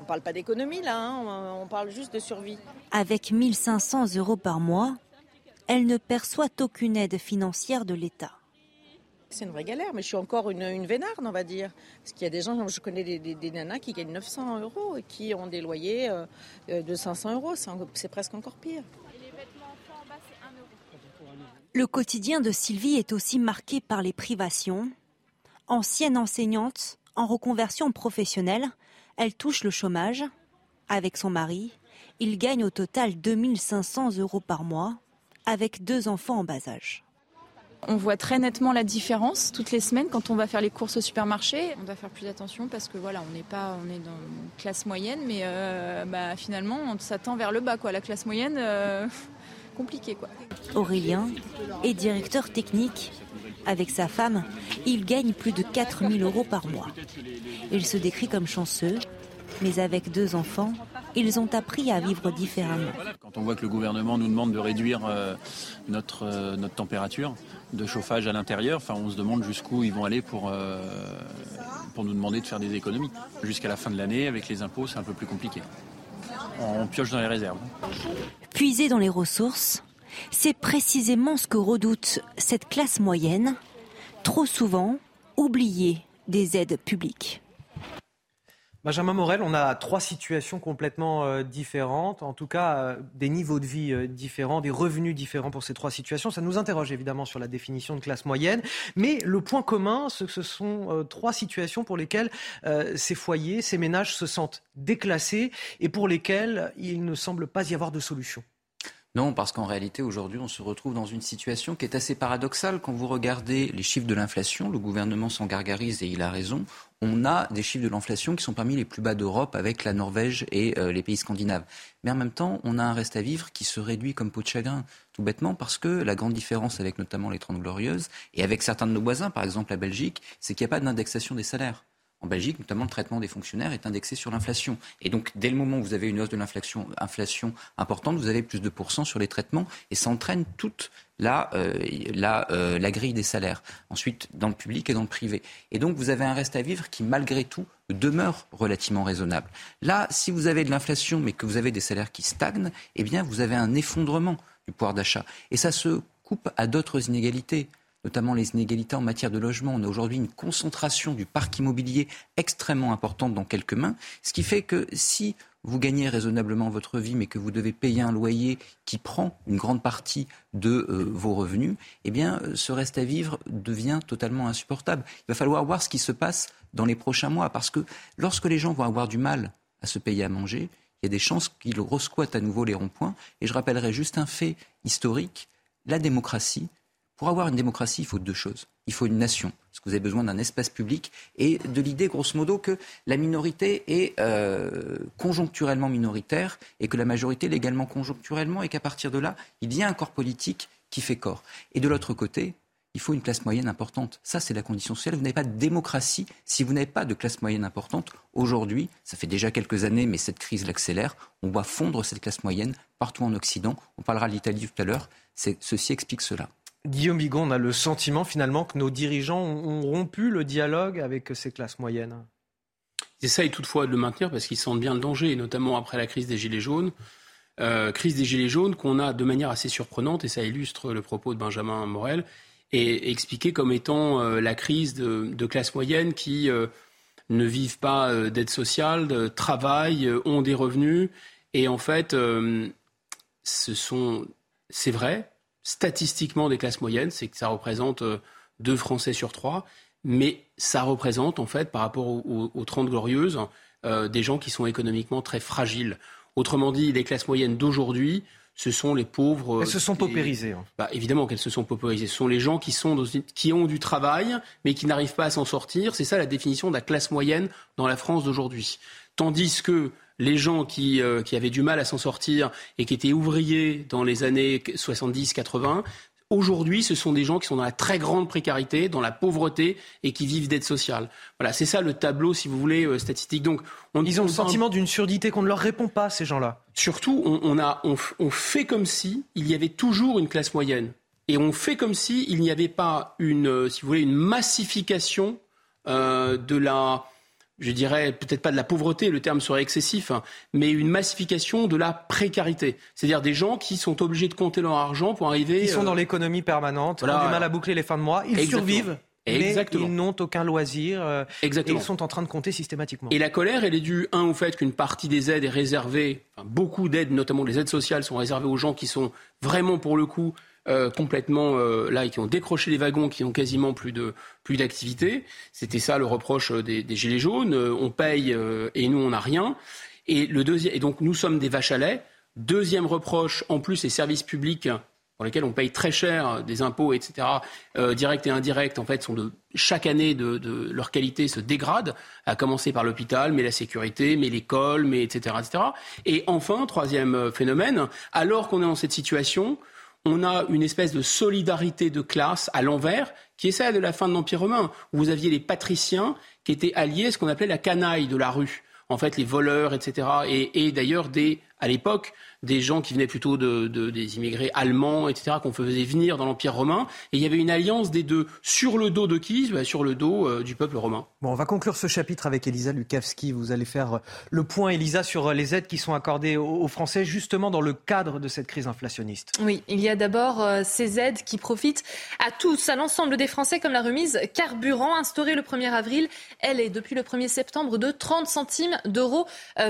S5: On ne parle pas d'économie là, hein, on parle juste de survie.
S4: Avec 1500 euros par mois, elle ne perçoit aucune aide financière de l'État.
S5: C'est une vraie galère, mais je suis encore une, une vénarde, on va dire. Parce qu'il y a des gens, je connais des, nanas qui gagnent 900 euros et qui ont des loyers euh, euh, de 500 euros. C'est presque encore pire.
S4: Le quotidien de Sylvie est aussi marqué par les privations. Ancienne enseignante, en reconversion professionnelle, elle touche le chômage. Avec son mari, il gagne au total 2500 euros par mois, avec deux enfants en bas âge.
S6: On voit très nettement la différence toutes les semaines quand on va faire les courses au supermarché. On doit faire plus attention parce que voilà, on n'est pas, on est dans une classe moyenne, mais euh, bah, finalement, on s'attend vers le bas, quoi. La classe moyenne, euh, compliqué, quoi.
S4: Aurélien est directeur technique. Avec sa femme, il gagne plus de 4000 euros par mois. Il se décrit comme chanceux, mais avec deux enfants, ils ont appris à vivre différemment.
S7: Quand on voit que le gouvernement nous demande de réduire euh, notre, notre température, de chauffage à l'intérieur. Enfin, on se demande jusqu'où ils vont aller pour, euh, pour nous demander de faire des économies. Jusqu'à la fin de l'année, avec les impôts, c'est un peu plus compliqué. On pioche dans les réserves.
S4: Puiser dans les ressources, c'est précisément ce que redoute cette classe moyenne, trop souvent oubliée des aides publiques.
S1: Benjamin Morel, on a trois situations complètement euh, différentes, en tout cas euh, des niveaux de vie euh, différents, des revenus différents pour ces trois situations. Ça nous interroge évidemment sur la définition de classe moyenne, mais le point commun, que ce sont trois situations pour lesquelles ces foyers, ces ménages se sentent déclassés et pour lesquels il ne semble pas y avoir de solution.
S46: Non, parce qu'en réalité, aujourd'hui, on se retrouve dans une situation qui est assez paradoxale. Quand vous regardez les chiffres de l'inflation, le gouvernement s'en gargarise et il a raison on a des chiffres de l'inflation qui sont parmi les plus bas d'Europe avec la Norvège et euh, les pays scandinaves. Mais en même temps, on a un reste à vivre qui se réduit comme peau de chagrin, tout bêtement parce que la grande différence avec notamment les Trente Glorieuses et avec certains de nos voisins, par exemple la Belgique, c'est qu'il n'y a pas d'indexation des salaires. En Belgique, notamment, le traitement des fonctionnaires est indexé sur l'inflation. Et donc, dès le moment où vous avez une hausse de l'inflation inflation importante, vous avez plus de pourcents sur les traitements et ça entraîne toute la, euh, euh, la grille des salaires. Ensuite, dans le public et dans le privé. Et donc, vous avez un reste à vivre qui, malgré tout, demeure relativement raisonnable. Là, si vous avez de l'inflation, mais que vous avez des salaires qui stagnent, eh bien, vous avez un effondrement du pouvoir d'achat. Et ça se coupe à d'autres inégalités notamment les inégalités en matière de logement. On a aujourd'hui une concentration du parc immobilier extrêmement importante dans quelques mains, ce qui fait que si vous gagnez raisonnablement votre vie, mais que vous devez payer un loyer qui prend une grande partie de euh, vos revenus, eh bien, ce reste à vivre devient totalement insupportable. Il va falloir voir ce qui se passe dans les prochains mois, parce que lorsque les gens vont avoir du mal à se payer à manger, il y a des chances qu'ils resquattent à nouveau les ronds-points. Et je rappellerai juste un fait historique la démocratie, pour avoir une démocratie, il faut deux choses. Il faut une nation, parce que vous avez besoin d'un espace public et de l'idée, grosso modo, que la minorité est euh, conjoncturellement minoritaire et que la majorité l'est également conjoncturellement et qu'à partir de là, il y a un corps politique qui fait corps. Et de l'autre côté, il faut une classe moyenne importante. Ça, c'est la condition sociale. Vous n'avez pas de démocratie si vous n'avez pas de classe moyenne importante. Aujourd'hui, ça fait déjà quelques années, mais cette crise l'accélère. On voit fondre cette classe moyenne partout en Occident. On parlera de l'Italie tout à l'heure. Ceci explique cela.
S1: Guillaume Bigon, on a le sentiment finalement que nos dirigeants ont rompu le dialogue avec ces classes moyennes.
S37: Ils essayent toutefois de le maintenir parce qu'ils sentent bien le danger, notamment après la crise des Gilets jaunes. Euh, crise des Gilets jaunes qu'on a de manière assez surprenante, et ça illustre le propos de Benjamin Morel, et expliqué comme étant euh, la crise de, de classes moyennes qui euh, ne vivent pas d'aide sociale, travaillent, ont des revenus, et en fait, ce sont, c'est vrai, statistiquement des classes moyennes, c'est que ça représente euh, deux Français sur trois, mais ça représente en fait par rapport aux, 30 glorieuses euh, des gens qui sont économiquement très fragiles. Autrement dit, les classes moyennes d'aujourd'hui, ce sont les pauvres.
S1: Elles se sont paupérisées. Hein.
S37: Bah, évidemment qu'elles se sont paupérisées. Ce sont les gens qui, sont qui ont du travail, mais qui n'arrivent pas à s'en sortir. C'est ça la définition de la classe moyenne dans la France d'aujourd'hui. Tandis que les gens qui, euh, qui avaient du mal à s'en sortir et qui étaient ouvriers dans les années 70-80 Aujourd'hui, ce sont des gens qui sont dans la très grande précarité, dans la pauvreté et qui vivent d'aide sociale. Voilà, c'est ça le tableau, si vous voulez, euh, statistique. Donc,
S1: on, ils ont le sentiment d'une surdité qu'on ne leur répond pas, ces gens-là.
S37: Surtout, on, a, on, fait comme si il y avait toujours une classe moyenne. Et on fait comme si il n'y avait pas une, euh, si vous voulez, une massification euh, de la, je dirais peut-être pas de la pauvreté, le terme serait excessif, hein, mais une massification de la précarité. C'est-à-dire des gens qui sont obligés de compter leur argent pour arriver.
S1: Ils sont dans euh, l'économie permanente, ont du mal à boucler les fins de mois, ils survivent. Mais ils n'ont aucun loisir euh, Exactement. et ils sont en train de compter systématiquement.
S37: Et la colère, elle est due, un, au fait qu'une partie des aides est réservée, enfin, beaucoup d'aides, notamment les aides sociales, sont réservées aux gens qui sont vraiment, pour le coup, euh, complètement euh, là et qui ont décroché les wagons, qui ont quasiment plus de plus d'activité. C'était ça le reproche euh, des, gilets jaunes. on paye et nous on n'a rien. Et le deuxième et donc nous sommes des vaches à lait. Deuxième reproche, en plus les services publics pour lesquels on paye très cher des impôts, etc., directs et indirects, en fait, sont de chaque année de, de, leur qualité se dégrade, à commencer par l'hôpital, mais la sécurité, mais l'école, mais etc., etc. Et enfin, troisième phénomène, alors qu'on est dans cette situation, on a une espèce de solidarité de classe à l'envers, qui est celle de la fin de l'Empire romain, où vous aviez les patriciens qui étaient alliés à ce qu'on appelait la canaille de la rue. En fait, les voleurs, etc. Et, d'ailleurs, à l'époque, des gens qui venaient plutôt de, des immigrés allemands, etc., qu'on faisait venir dans l'Empire romain. Et il y avait une alliance des deux. Sur le dos de qui? Bah, Sur le dos euh, du peuple romain.
S1: Bon, on va conclure ce chapitre avec Elisa Lukavski. Vous allez faire euh, le point, Elisa, sur euh, les aides qui sont accordées aux, Français, justement dans le cadre de cette crise inflationniste.
S9: Oui, il y a d'abord ces aides qui profitent à tous, à l'ensemble des Français, comme la remise carburant instaurée le 1er avril. Elle est, depuis le 1er septembre, de 30 centimes d'euros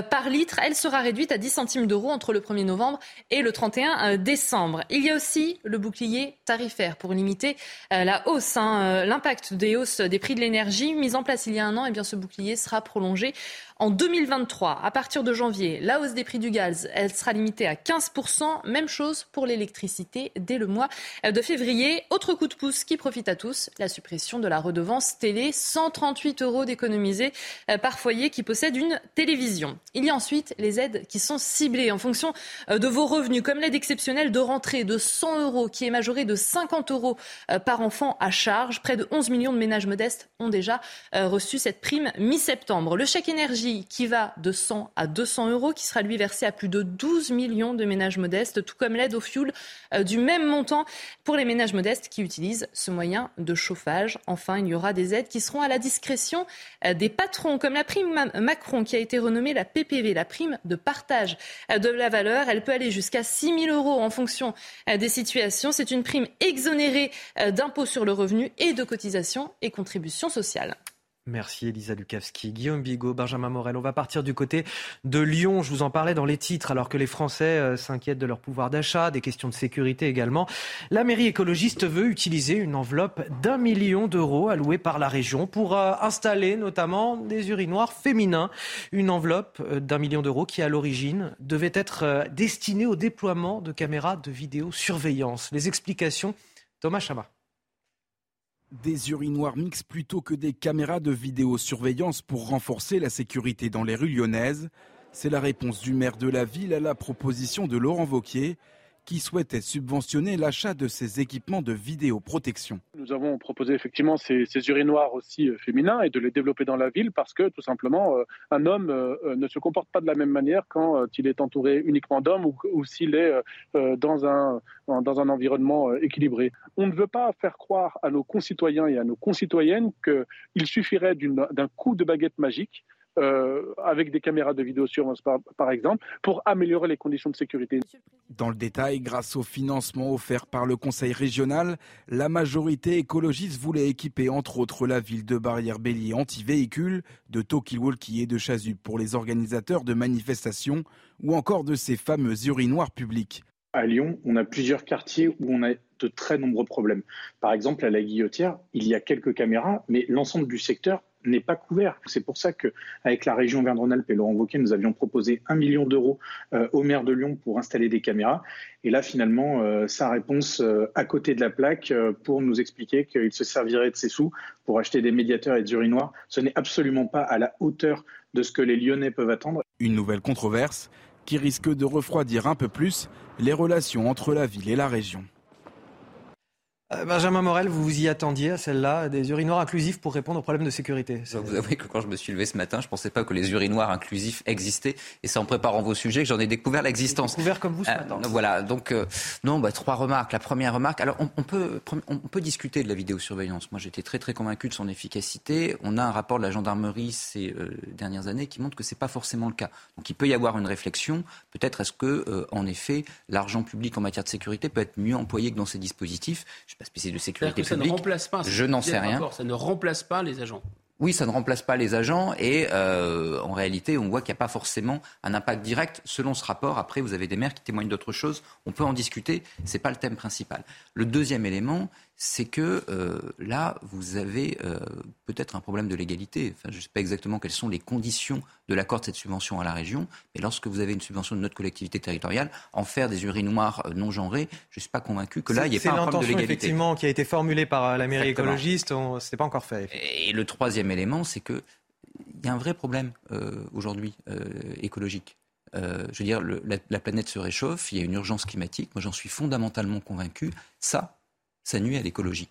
S9: par litre. Elle sera réduite à 10 centimes d'euros entre le 1er novembre et le 31 euh, décembre. Il y a aussi le bouclier tarifaire pour limiter euh, la hausse, hein, euh, l'impact des hausses des prix de l'énergie mis en place il y a un an. Et eh bien ce bouclier sera prolongé en 2023, à partir de janvier, la hausse des prix du gaz, elle sera limitée à 15%. Même chose pour l'électricité dès le mois de février. Autre coup de pouce qui profite à tous, la suppression de la redevance télé. 138 euros d'économiser euh, par foyer qui possède une télévision. Il y a ensuite les aides qui sont ciblées en fonction euh, de vos revenus, comme l'aide exceptionnelle de rentrée de 100 euros qui est majorée de 50 euros euh, par enfant à charge. Près de 11 millions de ménages modestes ont déjà reçu cette prime mi-septembre. Le chèque énergie qui va de 100 à 200 euros, qui sera lui versé à plus de 12 millions de ménages modestes, tout comme l'aide au fioul euh, du même montant pour les ménages modestes qui utilisent ce moyen de chauffage. Enfin, il y aura des aides qui seront à la discrétion euh, des patrons, comme la prime Macron qui a été renommée la PPV, la prime de partage euh, de la valeur. Elle peut aller jusqu'à 6 000 euros en fonction des situations. C'est une prime exonérée d'impôts sur le revenu et de cotisations et contributions sociales.
S1: Merci Elisa Lukavski, Guillaume Bigot, Benjamin Morel. On va partir du côté de Lyon. Je vous en parlais dans les titres, alors que les Français euh, s'inquiètent de leur pouvoir d'achat, des questions de sécurité également. La mairie écologiste veut utiliser une enveloppe d'un million d'euros allouée par la région pour euh, installer notamment des urinoirs féminins. Une enveloppe euh, d'un million d'euros qui, à l'origine, devait être destinée au déploiement de caméras de vidéosurveillance. Les explications, Thomas Chama.
S10: Des urinoirs mixtes plutôt que des caméras de vidéosurveillance pour renforcer la sécurité dans les rues lyonnaises. C'est la réponse du maire de la ville à la proposition de Laurent Vauquier, qui souhaitait subventionner l'achat de ces équipements de vidéoprotection.
S11: Nous avons proposé effectivement ces, urinoirs aussi euh, féminins et de les développer dans la ville parce que tout simplement euh, un homme euh, ne se comporte pas de la même manière quand il est entouré uniquement d'hommes ou, s'il est dans un, dans un environnement équilibré. On ne veut pas faire croire à nos concitoyens et à nos concitoyennes qu'il suffirait d'un coup de baguette magique euh, avec des caméras de vidéosurveillance par, par exemple, pour améliorer les conditions de sécurité.
S10: Dans le détail, grâce au financement offert par le Conseil régional, la majorité écologiste voulait équiper entre autres la ville de Barrière-Bélier anti-véhicules, de Talkie-Walkie et de Chasuble pour les organisateurs de manifestations ou encore de ces fameux urinoirs publics.
S11: À Lyon, on a plusieurs quartiers où on a de très nombreux problèmes. Par exemple, à la Guillotière, il y a quelques caméras, mais l'ensemble du secteur n'est pas couvert. C'est pour ça qu'avec la région Verne-Rhône-Alpes et Laurent Wauquiez, nous avions proposé un million d'euros euh, au maire de Lyon pour installer des caméras. Et là, finalement, euh, sa réponse euh, à côté de la plaque pour nous expliquer qu'il se servirait de ses sous pour acheter des médiateurs et des urinoirs, ce n'est absolument pas à la hauteur de ce que les Lyonnais peuvent attendre.
S10: Une nouvelle controverse qui risque de refroidir un peu plus les relations entre la ville et la région.
S1: Euh, Benjamin Morel, vous vous y attendiez à celle-là, des urinoirs inclusifs pour répondre aux problèmes de sécurité
S46: Vous avouez que quand je me suis levé ce matin, je ne pensais pas que les urinoirs inclusifs existaient. Et c'est en préparant vos sujets que j'en ai découvert l'existence.
S1: Découvert comme vous ce
S46: Euh,
S1: matin.
S46: voilà, donc euh, non, bah, trois remarques. La première remarque, alors on, on peut, on peut discuter de la vidéosurveillance. Moi j'étais très très convaincu de son efficacité. On a un rapport de la gendarmerie ces euh, dernières années qui montre que c'est pas forcément le cas. Donc il peut y avoir une réflexion. Peut-être est-ce que, en effet, l'argent public en matière de sécurité peut être mieux employé que dans ces dispositifs. Je pas spécialiste de sécurité
S37: ça ne remplace pas.
S46: Je n'en sais rien.
S37: rapport, Ça ne remplace pas les agents.
S46: Oui, ça ne remplace pas les agents et euh, en réalité, on voit qu'il n'y a pas forcément un impact direct selon ce rapport. Après, vous avez des maires qui témoignent d'autres choses. On peut en discuter. C'est pas le thème principal. Le deuxième élément, c'est que euh, là, vous avez euh, peut-être un problème de légalité. Enfin, je ne sais pas exactement quelles sont les conditions de l'accord de cette subvention à la région, mais lorsque vous avez une subvention de notre collectivité territoriale, en faire des urinoirs euh, non genrés, je ne suis pas convaincu que là, il n'y ait pas un problème de
S1: l'intention
S46: légalité.
S1: effectivement qui a été formulée par euh, la mairie
S46: Exactement.
S1: écologiste. On- C'était pas encore fait.
S46: Et le troisième élément, c'est que il y a un vrai problème euh, aujourd'hui euh, écologique. Euh, je veux dire, le- la, la planète se réchauffe, il y a une urgence climatique. Moi, j'en suis fondamentalement convaincu. Ça, ça nuit à l'écologie.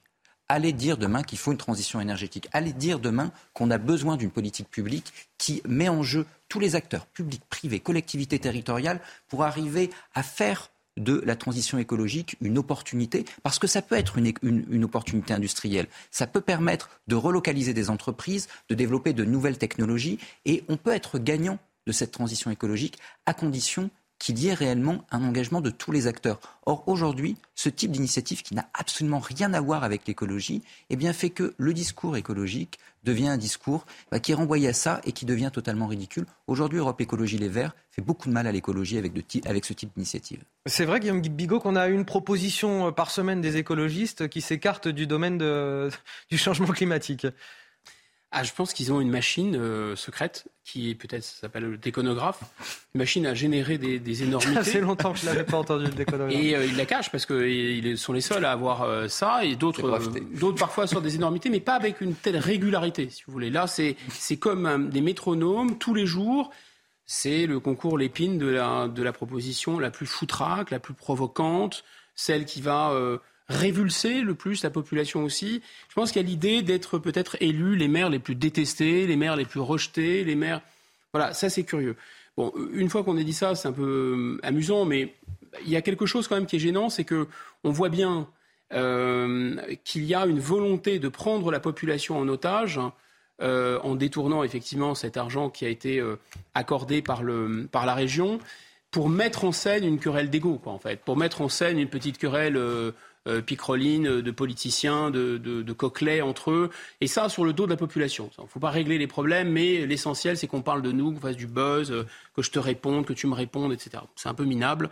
S46: Allez dire demain qu'il faut une transition énergétique. Allez dire demain qu'on a besoin d'une politique publique qui met en jeu tous les acteurs, publics, privés, collectivités territoriales, pour arriver à faire de la transition écologique une opportunité, parce que ça peut être une, une- une opportunité industrielle. Ça peut permettre de relocaliser des entreprises, de développer de nouvelles technologies, et on peut être gagnant de cette transition écologique à condition qu'il y ait réellement un engagement de tous les acteurs. Or, aujourd'hui, ce type d'initiative qui n'a absolument rien à voir avec l'écologie, eh bien, fait que le discours écologique devient un discours bah, qui est renvoyé à ça et qui devient totalement ridicule. Aujourd'hui, Europe Écologie Les Verts fait beaucoup de mal à l'écologie avec, ce type d'initiative.
S1: C'est vrai, Guillaume Bigot, qu'on a une proposition euh, par semaine des écologistes qui s'écartent du domaine du changement climatique.
S37: Ah, je pense qu'ils ont une machine euh, secrète qui peut-être s'appelle le déconographe, une machine à générer des, des énormités.
S1: Ça fait longtemps que je l'avais pas entendu le déconographe.
S37: Et euh, ils la cachent parce qu'ils sont les seuls à avoir euh, ça et d'autres euh, d'autres parfois sortent des énormités mais pas avec une telle régularité si vous voulez. Là c'est c'est comme des métronomes tous les jours. C'est le concours l'épine de la de la proposition la plus foutraque, la plus provocante, celle qui va euh, révulser le plus la population aussi. Je pense qu'il y a l'idée d'être peut-être élus les maires les plus détestés, les maires les plus rejetés, les maires voilà, ça c'est curieux. Bon, une fois qu'on a dit ça, c'est un peu euh, amusant, mais il y a quelque chose quand même qui est gênant, c'est que on voit bien euh, qu'il y a une volonté de prendre la population en otage euh, en détournant effectivement cet argent qui a été euh, accordé par, le, par la région pour mettre en scène une querelle d'ego, en fait, pour mettre en scène une petite querelle euh, euh, picoline de politiciens, de, de, de coquelets entre eux, et ça sur le dos de la population. Il ne faut pas régler les problèmes, mais l'essentiel c'est qu'on parle de nous, qu'on fasse du buzz, euh, que je te réponde, que tu me répondes, etc. C'est un peu minable.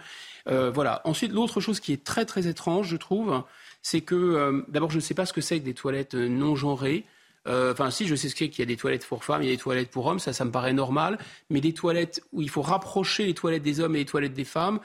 S37: Euh, voilà. Ensuite, l'autre chose qui est très très étrange, je trouve, c'est que euh, d'abord je ne sais pas ce que c'est que des toilettes euh, non genrées. Euh, Enfin, si, je sais ce qu'il y a, qu'il y a des toilettes pour femmes, il y a des toilettes pour hommes, ça, ça me paraît normal. Mais des toilettes où il faut rapprocher les toilettes des hommes et les toilettes des femmes.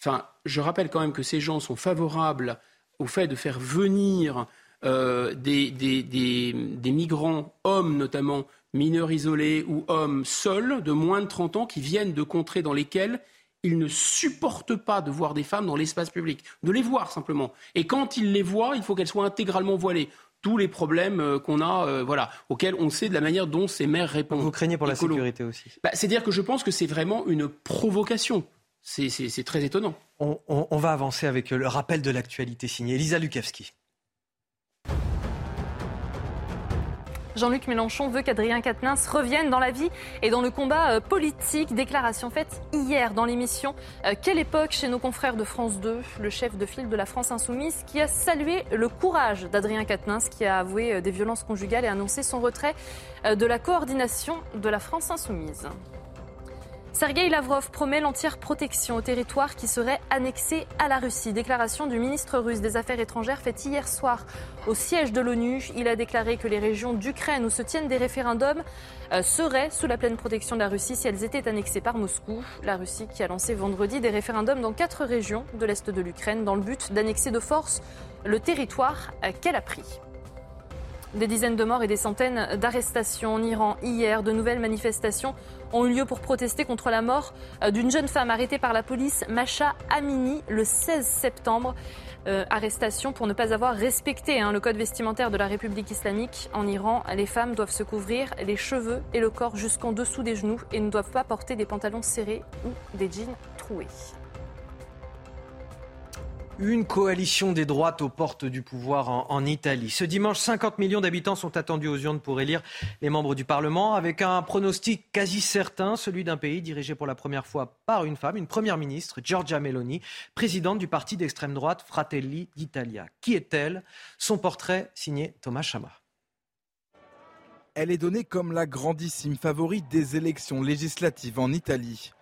S37: Enfin, je rappelle quand même que ces gens sont favorables au fait de faire venir euh, des, des, des, des migrants, hommes notamment, mineurs isolés ou hommes seuls de moins de 30 ans qui viennent de contrées dans lesquelles ils ne supportent pas de voir des femmes dans l'espace public, de les voir simplement. Et quand ils les voient, il faut qu'elles soient intégralement voilées. Tous les problèmes euh, qu'on a, euh, voilà, auxquels on sait de la manière dont ces mères répondent.
S1: Vous craignez pour la sécurité aussi.
S37: Bah, C'est-à-dire que je pense que c'est vraiment une provocation. C'est- très étonnant.
S1: On, on- on va avancer avec le rappel de l'actualité signé Elisa Lukavski.
S9: Jean-Luc Mélenchon veut qu'Adrien Quatennens revienne dans la vie et dans le combat euh, politique. Déclaration faite hier dans l'émission euh, Quelle époque chez nos confrères de France 2, le chef de file de la France Insoumise, qui a salué le courage d'Adrien Quatennens, qui a avoué euh, des violences conjugales et annoncé son retrait de la coordination de la France Insoumise. Sergei Lavrov promet l'entière protection au territoire qui serait annexé à la Russie. Déclaration du ministre russe des Affaires étrangères faite hier soir au siège de l'ONU. Il a déclaré que les régions d'Ukraine où se tiennent des référendums euh, seraient sous la pleine protection de la Russie si elles étaient annexées par Moscou. La Russie qui a lancé vendredi des référendums dans quatre régions de l'est de l'Ukraine dans le but d'annexer de force le territoire euh, qu'elle a pris. Des dizaines de morts et des centaines d'arrestations en Iran. Hier, de nouvelles manifestations ont eu lieu pour protester contre la mort euh, d'une jeune femme arrêtée par la police, Masha Amini, le 16 septembre. Euh, arrestation pour ne pas avoir respecté hein, le code vestimentaire de la République islamique. En Iran, les femmes doivent se couvrir les cheveux et le corps jusqu'en dessous des genoux et ne doivent pas porter des pantalons serrés ou des jeans troués.
S1: Une coalition des droites aux portes du pouvoir en, Italie. Ce dimanche, 50 millions d'habitants sont attendus aux urnes pour élire les membres du Parlement, avec un pronostic quasi certain, celui d'un pays dirigé pour la première fois par une femme, une première ministre, Giorgia Meloni, présidente du parti d'extrême droite Fratelli d'Italia. Qui est-elle? Son portrait signé Thomas Chama.
S10: Elle est donnée comme la grandissime favorite des élections législatives en Italie.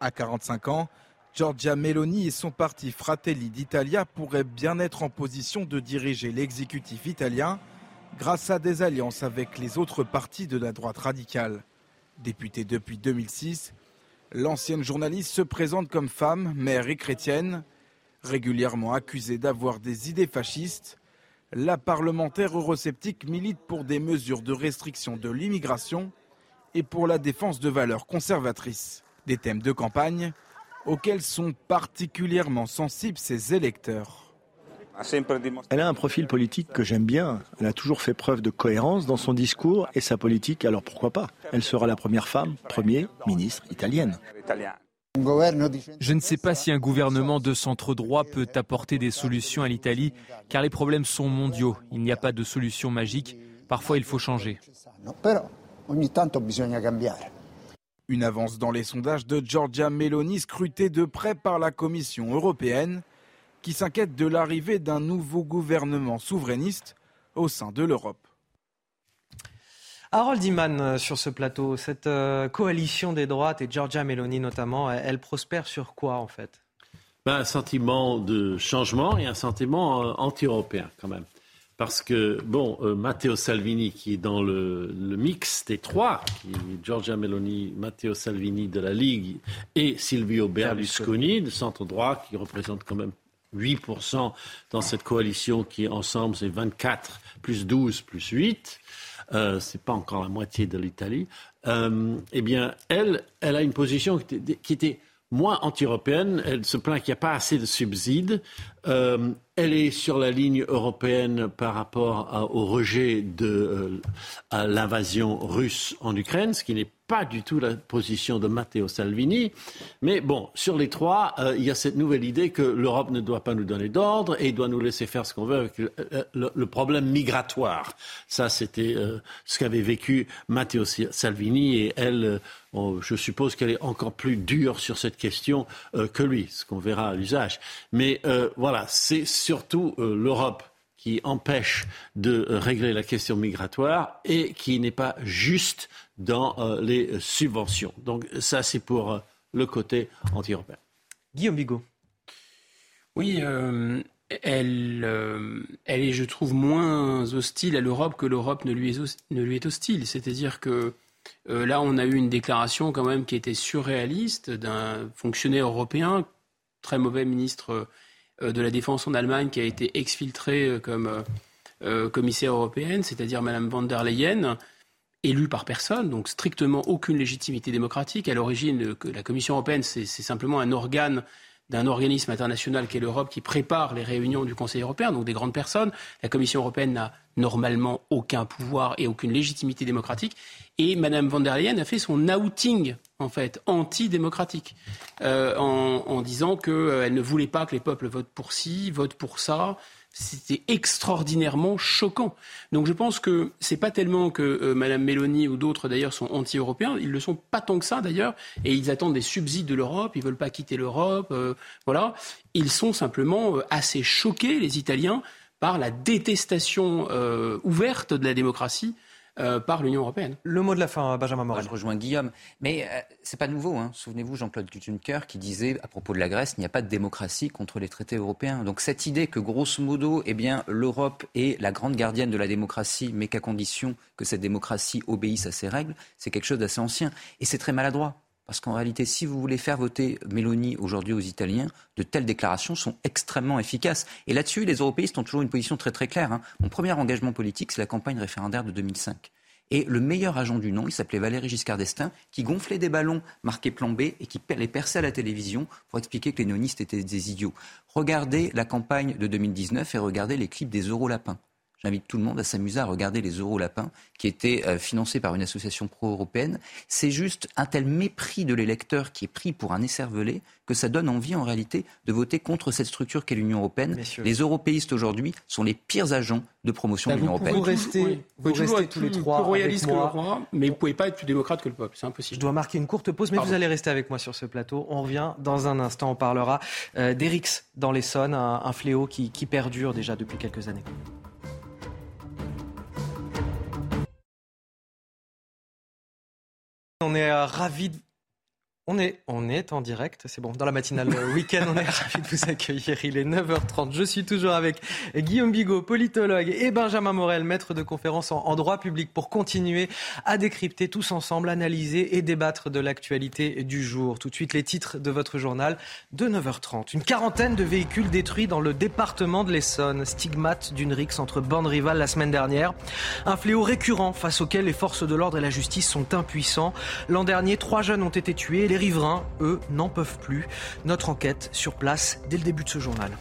S10: À 45 ans, Giorgia Meloni et son parti Fratelli d'Italia pourraient bien être en position de diriger l'exécutif italien grâce à des alliances avec les autres partis de la droite radicale. Députée depuis 2006, l'ancienne journaliste se présente comme femme, mère et chrétienne. Régulièrement accusée d'avoir des idées fascistes, la parlementaire eurosceptique milite pour des mesures de restriction de l'immigration et pour la défense de valeurs conservatrices. Des thèmes de campagne auxquels sont particulièrement sensibles ses électeurs.
S29: Elle a un profil politique que j'aime bien. Elle a toujours fait preuve de cohérence dans son discours et sa politique, alors pourquoi pas? Elle sera la première femme, premier ministre italienne.
S17: Je ne sais pas si un gouvernement de centre droit peut apporter des solutions à l'Italie, car les problèmes sont mondiaux. Il n'y a pas de solution magique. Parfois, il faut changer.
S10: Une avance dans les sondages de Giorgia Meloni scrutée de près par la Commission européenne qui s'inquiète de l'arrivée d'un nouveau gouvernement souverainiste au sein de l'Europe.
S1: Harold Iman euh, sur ce plateau, cette euh, coalition des droites et Giorgia Meloni notamment, elle prospère sur quoi en fait?
S23: Ben, Un sentiment de changement et un sentiment euh, anti-européen quand même. Parce que, bon, euh, Matteo Salvini, qui est dans le, mix des trois, qui est Giorgia Meloni, Matteo Salvini de la Ligue et Silvio Berlusconi, de centre droit, qui représente quand même 8% dans cette coalition qui, ensemble, c'est 24 plus 12 plus 8. Euh, c'est pas encore la moitié de l'Italie. Euh, eh bien, elle, elle a une position qui était moins anti-européenne. Elle se plaint qu'il n'y a pas assez de subsides. Euh, elle est sur la ligne européenne par rapport au rejet de euh, l'invasion russe en Ukraine, ce qui n'est pas du tout la position de Matteo Salvini. Mais bon, sur les trois, euh, il y a cette nouvelle idée que l'Europe ne doit pas nous donner d'ordre et doit nous laisser faire ce qu'on veut avec le, problème migratoire. Ça, c'était ce qu'avait vécu Matteo Salvini et elle, je suppose qu'elle est encore plus dure sur cette question que lui, ce qu'on verra à l'usage. Mais voilà, c'est surtout euh, l'Europe qui empêche de régler la question migratoire et qui n'est pas juste dans euh, les subventions. Donc ça, c'est pour euh, le côté anti-européen.
S1: Guillaume Bigot.
S37: Oui, elle, elle est, je trouve, moins hostile à l'Europe que l'Europe ne, lui est, ne lui est hostile. C'est-à-dire que là, on a eu une déclaration quand même qui était surréaliste d'un fonctionnaire européen, très mauvais ministre euh, de la Défense en Allemagne qui a été exfiltrée euh, comme euh, commissaire européenne, c'est-à-dire Mme von der Leyen, élue par personne, donc strictement aucune légitimité démocratique. À l'origine, la Commission européenne, c'est simplement un organe d'un organisme international qu'est l'Europe qui prépare les réunions du Conseil européen, donc des grandes personnes. La Commission européenne n'a normalement aucun pouvoir et aucune légitimité démocratique. Et Mme von der Leyen a fait son outing, en fait, antidémocratique, euh, en, en, disant qu'elle euh, ne voulait pas que les peuples votent pour ci, votent pour ça. C'était extraordinairement choquant. Donc je pense que c'est pas tellement que euh, Mme Mélanie ou d'autres d'ailleurs sont anti-européens, ils le sont pas tant que ça d'ailleurs, et ils attendent des subsides de l'Europe, ils veulent pas quitter l'Europe, euh, voilà. Ils sont simplement assez choqués, les Italiens, par la détestation ouverte de la démocratie euh, par l'Union européenne.
S1: Le mot de la fin, Benjamin Morel.
S46: je rejoins Guillaume. Mais euh, c'est pas nouveau. Hein. Souvenez-vous, Jean-Claude Juncker qui disait à propos de la Grèce, il n'y a pas de démocratie contre les traités européens. Donc cette idée que grosso modo, eh bien, l'Europe est la grande gardienne de la démocratie, mais qu'à condition que cette démocratie obéisse à ses règles, c'est quelque chose d'assez ancien. Et c'est très maladroit. Parce qu'en réalité, si vous voulez faire voter Mélanie aujourd'hui aux Italiens, de telles déclarations sont extrêmement efficaces. Et là-dessus, les européistes ont toujours une position très très claire. Hein. Mon premier engagement politique, c'est la campagne référendaire de 2005. Et le meilleur agent du nom, il s'appelait Valéry Giscard d'Estaing, qui gonflait des ballons marqués plan B et qui les perçait à la télévision pour expliquer que les néonistes étaient des idiots. Regardez la campagne de 2019 et regardez les clips des Eurolapins. J'invite tout le monde à s'amuser à regarder les Eurolapins qui étaient euh, financés par une association pro-européenne. C'est juste un tel mépris de l'électeur qui est pris pour un esservelé que ça donne envie en réalité de voter contre cette structure qu'est l'Union européenne. Les européistes aujourd'hui sont les pires agents de promotion
S1: bah,
S46: de l'Union européenne.
S1: Vous restez, vous, restez tous les trois plus royaliste que le
S37: roi, mais vous ne pouvez pas être plus démocrate que le peuple. C'est impossible.
S1: Je dois marquer une courte pause, mais vous allez rester avec moi sur ce plateau. On revient dans un instant. On parlera euh, d'Erix dans l'Essonne, un, un fléau qui, qui perdure déjà depuis quelques années. On est euh, ravis de on est, on est en direct, c'est bon, dans la matinale week-end, on est ravis de vous accueillir. Il est 9h30. Je suis toujours avec Guillaume Bigot, politologue, et Benjamin Morel, maître de conférence en, droit public, pour continuer à décrypter tous ensemble, analyser et débattre de l'actualité du jour. Tout de suite, les titres de votre journal de 9h30. Une quarantaine de véhicules détruits dans le département de l'Essonne, stigmate d'une rixe entre bandes rivales la semaine dernière. Un fléau récurrent face auquel les forces de l'ordre et la justice sont impuissants. L'an dernier, trois jeunes ont été tués. Les riverains, eux, n'en peuvent plus. Notre enquête sur place dès le début de ce journal.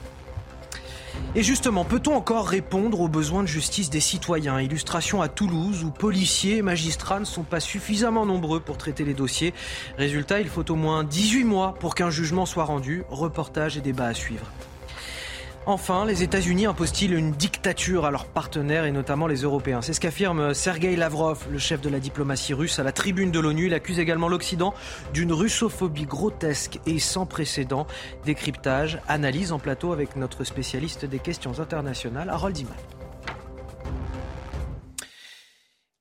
S1: Et justement, peut-on encore répondre aux besoins de justice des citoyens? Illustration à Toulouse, où policiers et magistrats ne sont pas suffisamment nombreux pour traiter les dossiers. Résultat, il faut au moins 18 mois pour qu'un jugement soit rendu. Reportage et débat à suivre. Enfin, les États-Unis imposent-ils une dictature à leurs partenaires et notamment les Européens? C'est ce qu'affirme Sergei Lavrov, le chef de la diplomatie russe, à la tribune de l'ONU. Il accuse également l'Occident d'une russophobie grotesque et sans précédent. Décryptage, analyse en plateau avec notre spécialiste des questions internationales, Harold Iman.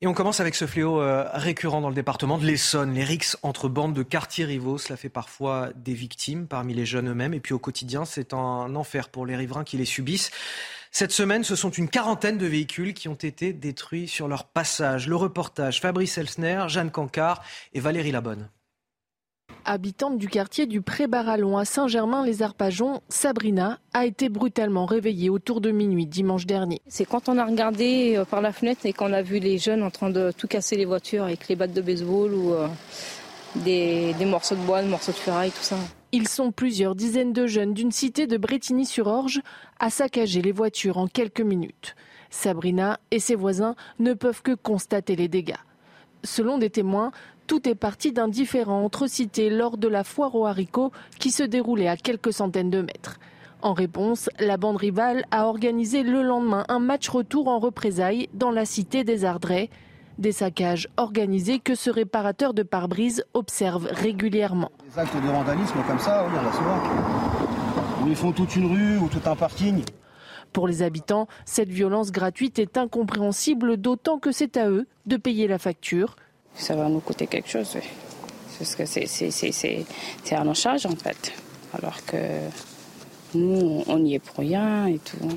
S1: Et on commence avec ce fléau euh, récurrent dans le département de l'Essonne, les rixes entre bandes de quartiers rivaux. Cela fait parfois des victimes parmi les jeunes eux-mêmes. Et puis au quotidien, c'est un enfer pour les riverains qui les subissent. Cette semaine, ce sont une quarantaine de véhicules qui ont été détruits sur leur passage. Le reportage, Fabrice Elsner, Jeanne Cancard et Valérie Labonne.
S27: Habitante du quartier du Pré-Barallon à Saint-Germain-les-Arpajons, Sabrina a été brutalement réveillée autour de minuit dimanche dernier.
S47: C'est quand on a regardé euh, par la fenêtre et qu'on a vu les jeunes en train de tout casser les voitures avec les battes de baseball ou euh, des, morceaux de bois, des morceaux de ferraille, tout ça.
S27: Ils sont plusieurs dizaines de jeunes d'une cité de Bretigny-sur-Orge à saccager les voitures en quelques minutes. Sabrina et ses voisins ne peuvent que constater les dégâts. Selon des témoins, tout est parti d'un différend entre cités lors de la foire aux haricots qui se déroulait à quelques centaines de mètres. En réponse, la bande rivale a organisé le lendemain un match retour en représailles dans la cité des Ardrais. Des saccages organisés que ce réparateur de pare-brise observe régulièrement.
S48: Des actes de vandalisme comme ça, oui, on souvent. Où ils font toute une rue ou tout un parking.
S27: Pour les habitants, cette violence gratuite est incompréhensible, d'autant que c'est à eux de payer la facture
S5: ça va nous coûter quelque chose. Parce que c'est à nos charges en fait. Alors que nous, on n'y est pour rien et tout.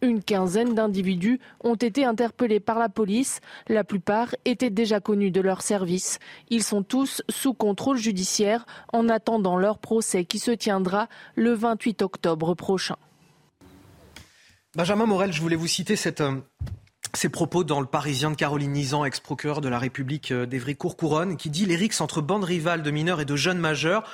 S27: Une quinzaine d'individus ont été interpellés par la police. La plupart étaient déjà connus de leur service. Ils sont tous sous contrôle judiciaire en attendant leur procès qui se tiendra le 28 octobre prochain.
S1: Benjamin Morel, je voulais vous citer cette, ces propos dans le Parisien de Caroline Nizan, ex-procureur de la République euh, d'Evry-Courcouronne, qui dit les rixes entre bandes rivales de mineurs et de jeunes majeurs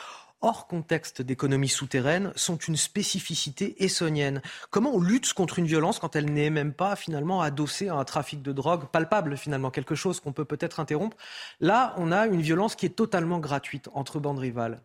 S1: hors contexte d'économie souterraine sont une spécificité essonienne. Comment on lutte contre une violence quand elle n'est même pas finalement adossée à un trafic de drogue palpable finalement, quelque chose qu'on peut peut-être interrompre? Là, on a une violence qui est totalement gratuite entre bandes rivales.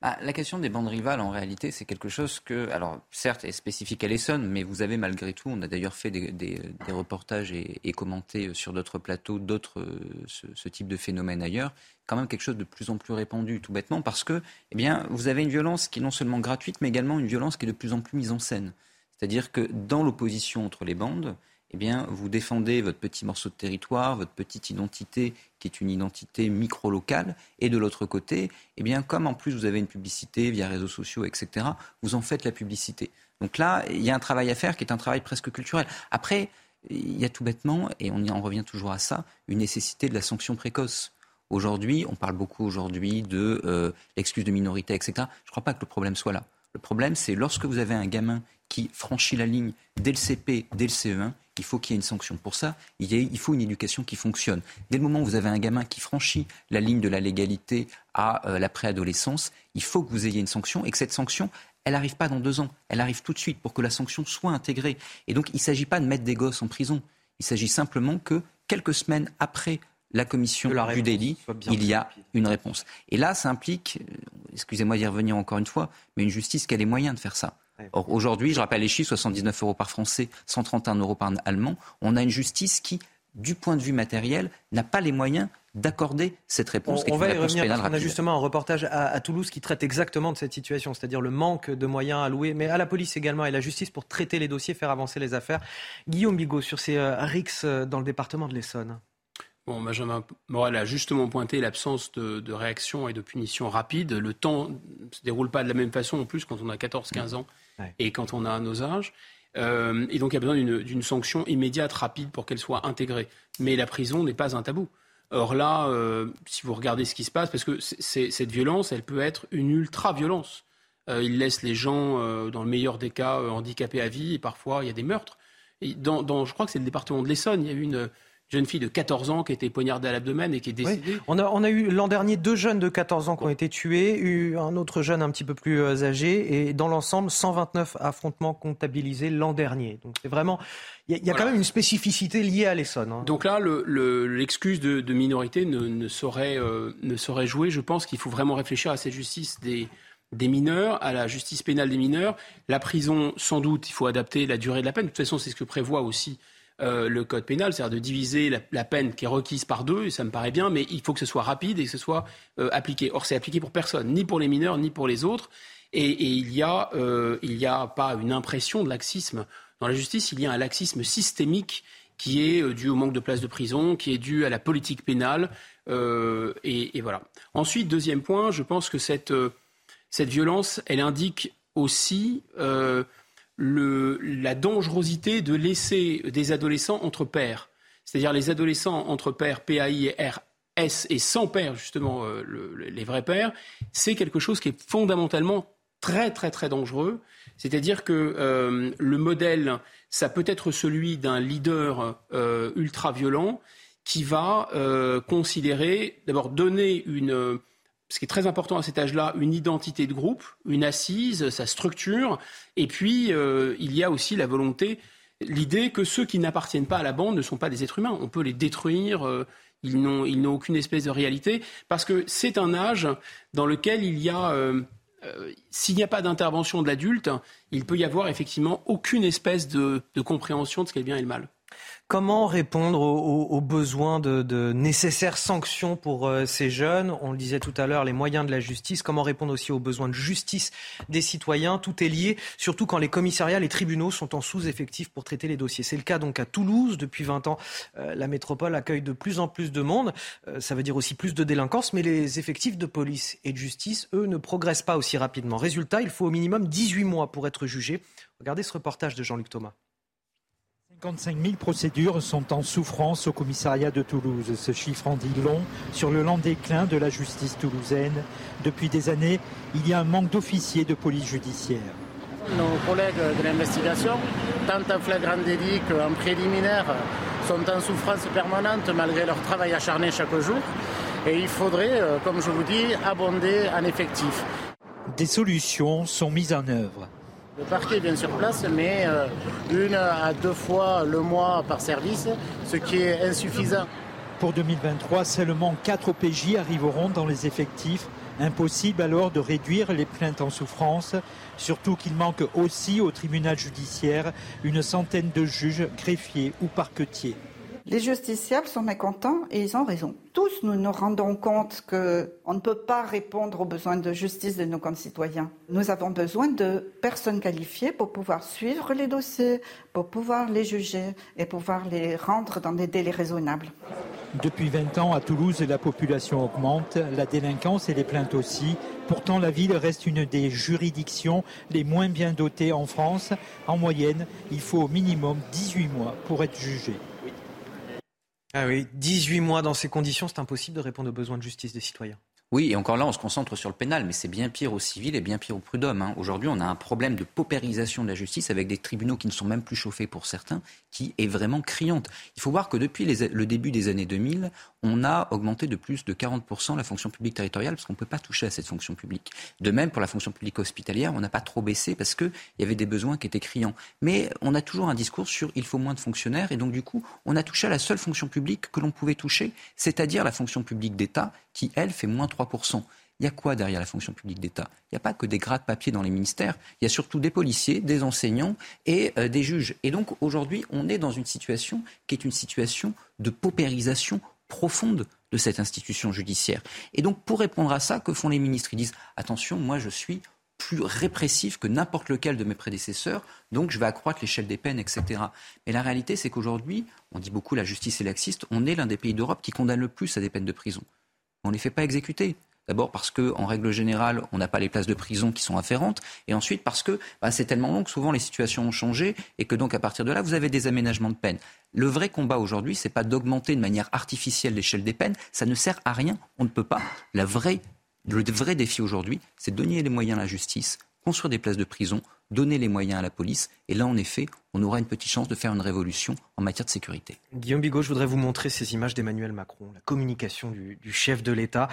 S46: Bah, la question des bandes rivales, en réalité, c'est quelque chose que, alors certes, est spécifique à l'Essonne, mais vous avez malgré tout, on a d'ailleurs fait des, reportages et, commenté sur d'autres plateaux euh, ce, type de phénomène ailleurs, quand même quelque chose de plus en plus répandu, tout bêtement, parce que, eh bien, vous avez une violence qui est non seulement gratuite, mais également une violence qui est de plus en plus mise en scène. C'est-à-dire que dans l'opposition entre les bandes, eh bien, vous défendez votre petit morceau de territoire, votre petite identité qui est une identité micro-locale, et de l'autre côté, eh bien, comme en plus vous avez une publicité via réseaux sociaux, etc., vous en faites la publicité. Donc là, il y a un travail à faire qui est un travail presque culturel. Après, il y a tout bêtement, et on revient toujours à ça, une nécessité de la sanction précoce. Aujourd'hui, on parle beaucoup aujourd'hui de euh, l'excuse de minorité, etc. Je ne crois pas que le problème soit là. Le problème, c'est lorsque vous avez un gamin qui franchit la ligne dès le CP, dès le CE1, il faut qu'il y ait une sanction. Pour ça, il, faut une éducation qui fonctionne. Dès le moment où vous avez un gamin qui franchit la ligne de la légalité à euh, la préadolescence, il faut que vous ayez une sanction et que cette sanction, elle n'arrive pas dans deux ans, elle arrive tout de suite pour que la sanction soit intégrée. Et donc, il ne s'agit pas de mettre des gosses en prison. Il s'agit simplement que quelques semaines après la commission du délit, il y a une réponse. Et là, ça implique, euh, excusez-moi d'y revenir encore une fois, mais une justice qui a les moyens de faire ça. Or, aujourd'hui, je rappelle les chiffres, 79 euros par Français, 131 euros par Allemand, on a une justice qui, du point de vue matériel, n'a pas les moyens d'accorder cette réponse.
S1: On, va y revenir parce qu'on a justement un reportage à, Toulouse qui traite exactement de cette situation, c'est-à-dire le manque de moyens alloués, mais à la police également et à la justice pour traiter les dossiers, faire avancer les affaires. Guillaume Bigot sur ces euh, RIX euh, dans le département de l'Essonne.
S37: Bon, Benjamin Morel a justement pointé l'absence de, réaction et de punition rapide. Le temps ne se déroule pas de la même façon, en plus, quand on a 14-15 ans et quand on a nos âges. Euh, et donc, il y a besoin d'une sanction immédiate, rapide, pour qu'elle soit intégrée. Mais la prison n'est pas un tabou. Or là, euh, si vous regardez ce qui se passe, parce que cette violence, elle peut être une ultra-violence. Euh, il laisse les gens, dans le meilleur des cas, handicapés à vie, et parfois il y a des meurtres. Dans, je crois que c'est le département de l'Essonne, il y a eu une, jeune fille de 14 ans qui a été poignardée à l'abdomen et qui est décédée.
S1: On, a, on, a, eu l'an dernier deux jeunes de 14 ans qui ont été tués, eu un autre jeune un petit peu plus euh, âgé, et dans l'ensemble, 129 affrontements comptabilisés l'an dernier. Donc c'est vraiment, il y a, quand même une spécificité liée à l'Essonne. Hein.
S37: Donc là, l'excuse de, minorité ne, saurait, euh, ne saurait jouer. Je pense qu'il faut vraiment réfléchir à cette justice des des mineurs, à la justice pénale des mineurs. La prison, sans doute, il faut adapter la durée de la peine. De toute façon, c'est ce que prévoit aussi euh, le code pénal, c'est-à-dire de diviser la, peine qui est requise par deux, et ça me paraît bien, mais il faut que ce soit rapide et que ce soit euh, appliqué. Or, c'est appliqué pour personne, ni pour les mineurs, ni pour les autres. Et, il n'y a, euh, a pas une impression de laxisme dans la justice, il y a un laxisme systémique qui est dû au manque de places de prison, qui est dû à la politique pénale. Et, et, voilà. Ensuite, deuxième point, je pense que cette, cette violence, elle indique aussi la dangerosité de laisser des adolescents entre pères. C'est-à-dire les adolescents entre pères, PAI et RS, et sans père, justement, euh, les vrais pères, c'est quelque chose qui est fondamentalement très, très, très dangereux. C'est-à-dire que euh, le modèle, ça peut être celui d'un leader euh, ultra-violent qui va considérer, d'abord donner une ce qui est très important à cet âge-là, une identité de groupe, une assise, sa structure, et puis euh, il y a aussi la volonté, l'idée que ceux qui n'appartiennent pas à la bande ne sont pas des êtres humains. On peut les détruire, euh, ils n'ont aucune espèce de réalité, parce que c'est un âge dans lequel il y a, euh, s'il n'y a pas d'intervention de l'adulte, il peut y avoir effectivement aucune espèce de, de compréhension de ce qu'est le bien et le mal.
S1: Comment répondre aux, besoins de, nécessaires sanctions pour euh, ces jeunes? On le disait tout à l'heure, les moyens de la justice. Comment répondre aussi aux besoins de justice des citoyens? Tout est lié, surtout quand les commissariats, les tribunaux sont en sous-effectif pour traiter les dossiers. C'est le cas donc à Toulouse. Depuis 20 ans, euh, la métropole accueille de plus en plus de monde. Euh, ça veut dire aussi plus de délinquance, mais les effectifs de police et de justice, eux, ne progressent pas aussi rapidement. Résultat, il faut au minimum 18 mois pour être jugé. Regardez ce reportage de Jean-Luc Thomas.
S27: 55 000 procédures sont en souffrance au commissariat de Toulouse. Ce chiffre en dit long sur le lent déclin de la justice toulousaine. Depuis des années, il y a un manque d'officiers de police judiciaire.
S30: Nos collègues de l'investigation, tant en flagrant délit qu'en préliminaire, sont en souffrance permanente malgré leur travail acharné chaque jour. Et il faudrait, euh, comme je vous dis, abonder en effectifs.
S27: Des solutions sont mises en œuvre.
S30: Le parquet vient sur place, mais euh, une à deux fois le mois par service, ce qui est insuffisant.
S27: Pour 2023, seulement 4 OPJ arriveront dans les effectifs. Impossible alors de réduire les plaintes en souffrance, surtout qu'il manque aussi au tribunal judiciaire une centaine de juges, greffiers ou parquetiers.
S31: Les justiciables sont mécontents et ils ont raison. Tous nous nous rendons compte qu'on ne peut pas répondre aux besoins de justice de nos concitoyens. Nous avons besoin de personnes qualifiées pour pouvoir suivre les dossiers, pour pouvoir les juger et pouvoir les rendre dans des délais raisonnables.
S27: Depuis 20 ans, à Toulouse, la population augmente, la délinquance et les plaintes aussi. Pourtant, la ville reste une des juridictions les moins bien dotées en France. En moyenne, il faut au minimum 18 mois pour être jugé.
S1: Ah oui, 18 mois dans ces conditions, c'est impossible de répondre aux besoins de justice des citoyens.
S46: Oui, et encore là, on se concentre sur le pénal, mais c'est bien pire au civil et bien pire au prud'homme. Hein. Aujourd'hui, on a un problème de paupérisation de la justice avec des tribunaux qui ne sont même plus chauffés pour certains, qui est vraiment criante. Il faut voir que depuis le début des années 2000, on a augmenté de plus de 40% la fonction publique territoriale parce qu'on ne peut pas toucher à cette fonction publique. De même, pour la fonction publique hospitalière, on n'a pas trop baissé parce qu'il y avait des besoins qui étaient criants. Mais on a toujours un discours sur il faut moins de fonctionnaires et donc du coup, on a touché à la seule fonction publique que l'on pouvait toucher, c'est-à-dire la fonction publique d'État qui, elle, fait moins 3%. Il y a quoi derrière la fonction publique d'État? Il n'y a pas que des gras de papier dans les ministères, il y a surtout des policiers, des enseignants et euh, des juges. Et donc aujourd'hui, on est dans une situation qui est une situation de paupérisation profonde de cette institution judiciaire. Et donc pour répondre à ça, que font les ministres? Ils disent attention, moi je suis plus répressif que n'importe lequel de mes prédécesseurs, donc je vais accroître l'échelle des peines, etc. Mais la réalité, c'est qu'aujourd'hui, on dit beaucoup la justice est laxiste, on est l'un des pays d'Europe qui condamne le plus à des peines de prison. On ne les fait pas exécuter. D'abord parce qu'en règle générale, on n'a pas les places de prison qui sont afférentes, et ensuite parce que bah, c'est tellement long que souvent les situations ont changé, et que donc à partir de là, vous avez des aménagements de peine. Le vrai combat aujourd'hui, c'est pas d'augmenter de manière artificielle l'échelle des peines, ça ne sert à rien, on ne peut pas. La vraie, le vrai défi aujourd'hui, c'est de donner les moyens à la justice, construire des places de prison, donner les moyens à la police. Et là, en effet, on aura une petite chance de faire une révolution en matière de sécurité.
S1: Guillaume Bigot, je voudrais vous montrer ces images d'Emmanuel Macron, la communication du, chef de l'État.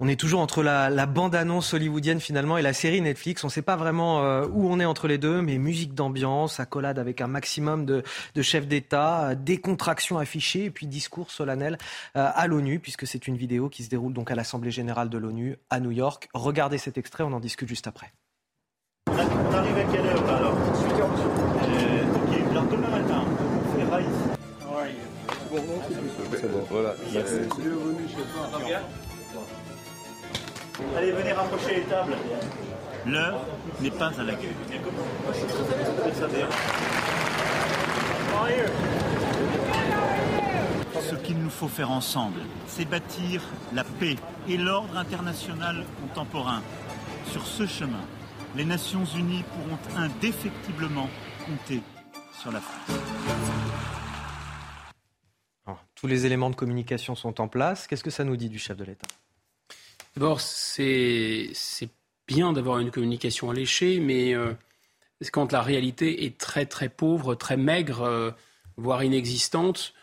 S1: On est toujours entre la, bande-annonce hollywoodienne finalement et la série Netflix. On ne sait pas vraiment euh, où on est entre les deux, mais musique d'ambiance, accolade avec un maximum de, chefs d'État, décontraction affichée et puis discours solennel euh, à l'ONU, puisque c'est une vidéo qui se déroule donc à l'Assemblée générale de l'ONU à New York. Regardez cet extrait, on en discute juste après.
S49: Voilà. Allez, venez rapprocher les tables. L'heure n'est pas à la guerre. Ce qu'il nous faut faire ensemble, c'est bâtir la paix et l'ordre international contemporain. Sur ce chemin, les Nations Unies pourront indéfectiblement compter sur la France.
S1: Tous les éléments de communication sont en place. Qu'est-ce que ça nous dit du chef de l'État?
S37: D'abord, c'est bien d'avoir une communication alléchée, mais euh, quand la réalité est très très pauvre, très maigre, euh, voire inexistante,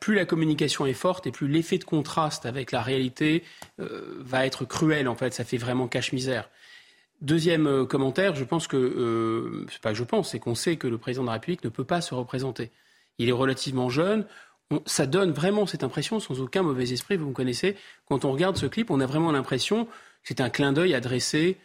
S37: plus la communication est forte et plus l'effet de contraste avec la réalité euh, va être cruel. En fait, ça fait vraiment cache-misère. Deuxième commentaire, je pense que, euh, pas que je pense, c'est qu'on sait que le président de la République ne peut pas se représenter. Il est relativement jeune. Ça donne vraiment cette impression, sans aucun mauvais esprit, vous me connaissez. Quand on regarde ce clip, on a vraiment l'impression que c'est un clin d'œil adressé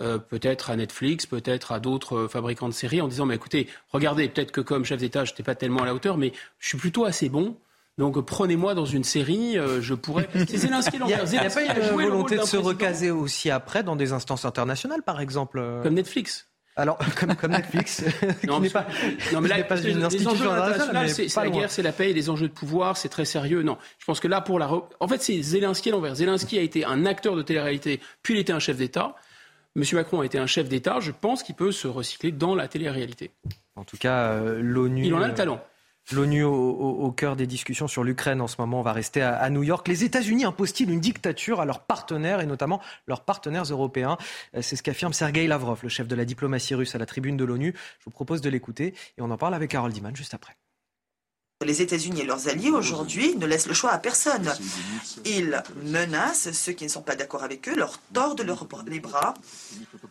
S37: euh, peut-être à Netflix, peut-être à d'autres euh, fabricants de séries, en disant mais écoutez, regardez, peut-être que comme chef d'État, je n'étais pas tellement à la hauteur, mais je suis plutôt assez bon donc prenez-moi dans une série, euh, je pourrais.
S1: C'est Zelensky Il n'y a, pas une volonté de se recaser aussi après dans des instances internationales, par exemple
S37: Comme Netflix
S1: alors, comme, comme Netflix, non, qui n'est pas,
S37: non, mais là, pas une institution internationale, c'est la guerre, c'est la paix, les enjeux de pouvoir, c'est très sérieux. Non, je pense que là, pour la, en fait, c'est Zelensky à l'envers. Zelensky a été un acteur de télé-réalité, puis il était un chef d'État. Monsieur Macron a été un chef d'État. Je pense qu'il peut se recycler dans la télé-réalité.
S1: En tout cas, euh, l'ONU.
S37: Il en a le talent.
S1: L'ONU au, cœur des discussions sur l'Ukraine en ce moment. On va rester à, New York. Les États-Unis imposent-ils une dictature à leurs partenaires et notamment leurs partenaires européens? Euh, C'est ce qu'affirme Sergei Lavrov, le chef de la diplomatie russe à la tribune de l'ONU. Je vous propose de l'écouter et on en parle avec Harold Diman juste après.
S50: Les États-Unis et leurs alliés aujourd'hui ne laissent le choix à personne. Ils menacent ceux qui ne sont pas d'accord avec eux, leur tordent les bras,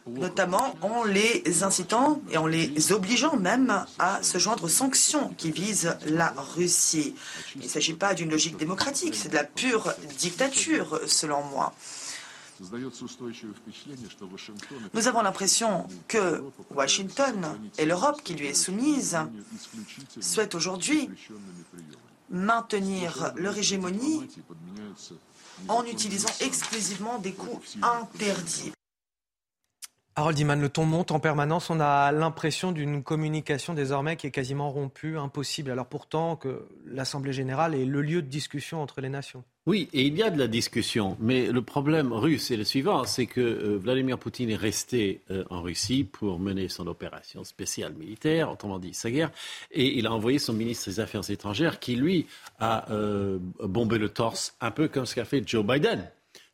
S50: notamment en les incitant et en les obligeant même à se joindre aux sanctions qui visent la Russie. Il ne s'agit pas d'une logique démocratique, c'est de la pure dictature selon moi. Nous avons l'impression que Washington et l'Europe qui lui est soumise souhaitent aujourd'hui maintenir leur hégémonie en utilisant exclusivement des coups interdits.
S1: Harold Iman, le ton monte en permanence. On a l'impression d'une communication désormais qui est quasiment rompue, impossible. Alors pourtant que l'Assemblée générale est le lieu de discussion entre les nations.
S23: Oui, et il y a de la discussion, mais le problème russe est le suivant, c'est que euh, Vladimir Poutine est resté euh, en Russie pour mener son opération spéciale militaire, autrement dit sa guerre, et il a envoyé son ministre des Affaires étrangères qui, lui, a euh, bombé le torse, un peu comme ce qu'a fait Joe Biden.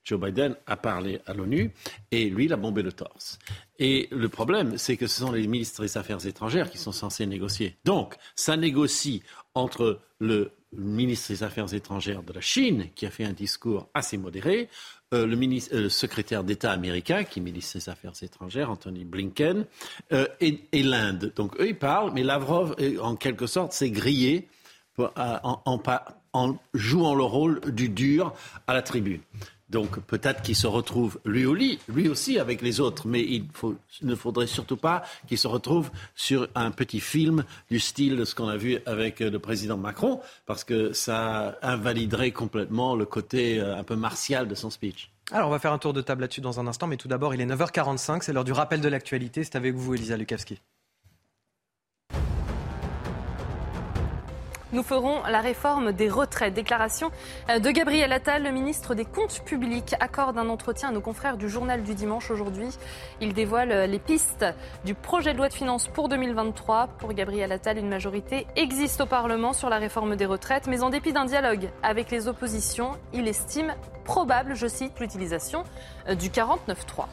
S23: Joe Biden a parlé à l'ONU et lui, il a bombé le torse. Et le problème, c'est que ce sont les ministres des Affaires étrangères qui sont censés négocier. Donc, ça négocie entre le ministre des Affaires étrangères de la Chine, qui a fait un discours assez modéré, euh, le, euh, secrétaire d'État américain, qui est ministre des Affaires étrangères, Anthony Blinken, euh, et, l'Inde. Donc eux, ils parlent, mais Lavrov, en quelque sorte, s'est grillé en jouant le rôle du dur à la tribune. Donc peut-être qu'il se retrouve lui, lui aussi avec les autres, mais il ne faudrait surtout pas qu'il se retrouve sur un petit film du style de ce qu'on a vu avec le président Macron, parce que ça invaliderait complètement le côté euh, un peu martial de son speech.
S1: Alors on va faire un tour de table là-dessus dans un instant, mais tout d'abord il est 9h45, c'est l'heure du rappel de l'actualité, c'est avec vous Elisa Lukavski.
S9: Nous ferons la réforme des retraites. Déclaration euh, de Gabriel Attal, le ministre des Comptes publics, accorde un entretien à nos confrères du journal du dimanche aujourd'hui. Il dévoile euh, les pistes du projet de loi de finances pour 2023. Pour Gabriel Attal, une majorité existe au Parlement sur la réforme des retraites, mais en dépit d'un dialogue avec les oppositions, il estime probable, je cite, l'utilisation euh, du 49.3.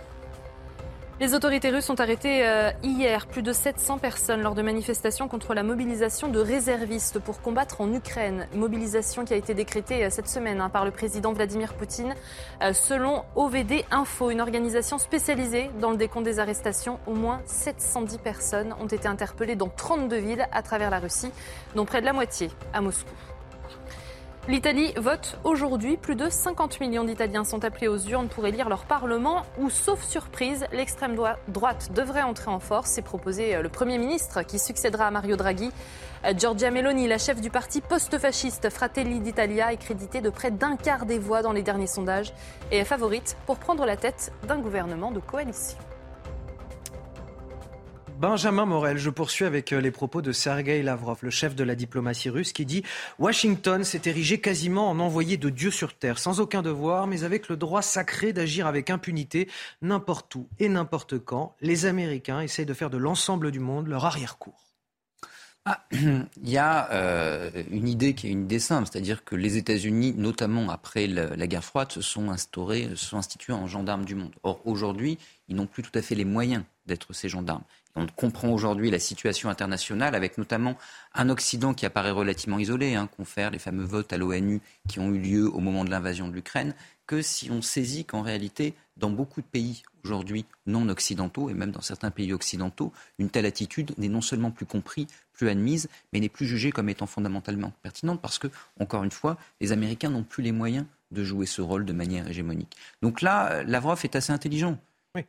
S9: Les autorités russes ont arrêté euh, hier plus de 700 personnes lors de manifestations contre la mobilisation de réservistes pour combattre en Ukraine. Mobilisation qui a été décrétée euh, cette semaine hein, par le président Vladimir Poutine. Euh, selon OVD Info, une organisation spécialisée dans le décompte des arrestations, au moins 710 personnes ont été interpellées dans 32 villes à travers la Russie, dont près de la moitié à Moscou. L'Italie vote aujourd'hui. Plus de 50 millions d'Italiens sont appelés aux urnes pour élire leur Parlement où, sauf surprise, l'extrême droite devrait entrer en force. C'est proposé euh, le Premier ministre qui succédera à Mario Draghi. Euh, Giorgia Meloni, la chef du parti post-fasciste Fratelli d'Italia, est créditée de près d'un quart des voix dans les derniers sondages et est favorite pour prendre la tête d'un gouvernement de coalition.
S1: Benjamin Morel, je poursuis avec euh, les propos de Sergei Lavrov, le chef de la diplomatie russe, qui dit Washington s'est érigé quasiment en envoyé de Dieu sur terre, sans aucun devoir, mais avec le droit sacré d'agir avec impunité n'importe où et n'importe quand. Les Américains essayent de faire de l'ensemble du monde leur arrière-cour.
S46: Ah, il y a euh, une idée qui est une idée simple, c'est-à-dire que les États-Unis, notamment après la, la, guerre froide, se sont instaurés, se sont institués en gendarmes du monde. Or, aujourd'hui, ils n'ont plus tout à fait les moyens d'être ces gendarmes. On comprend aujourd'hui la situation internationale avec notamment un Occident qui apparaît relativement isolé, hein, confère les fameux votes à l'ONU qui ont eu lieu au moment de l'invasion de l'Ukraine, que si on saisit qu'en réalité, dans beaucoup de pays aujourd'hui non occidentaux et même dans certains pays occidentaux, une telle attitude n'est non seulement plus comprise, plus admise, mais n'est plus jugée comme étant fondamentalement pertinente parce que, encore une fois, les Américains n'ont plus les moyens de jouer ce rôle de manière hégémonique. Donc là, Lavrov est assez intelligent.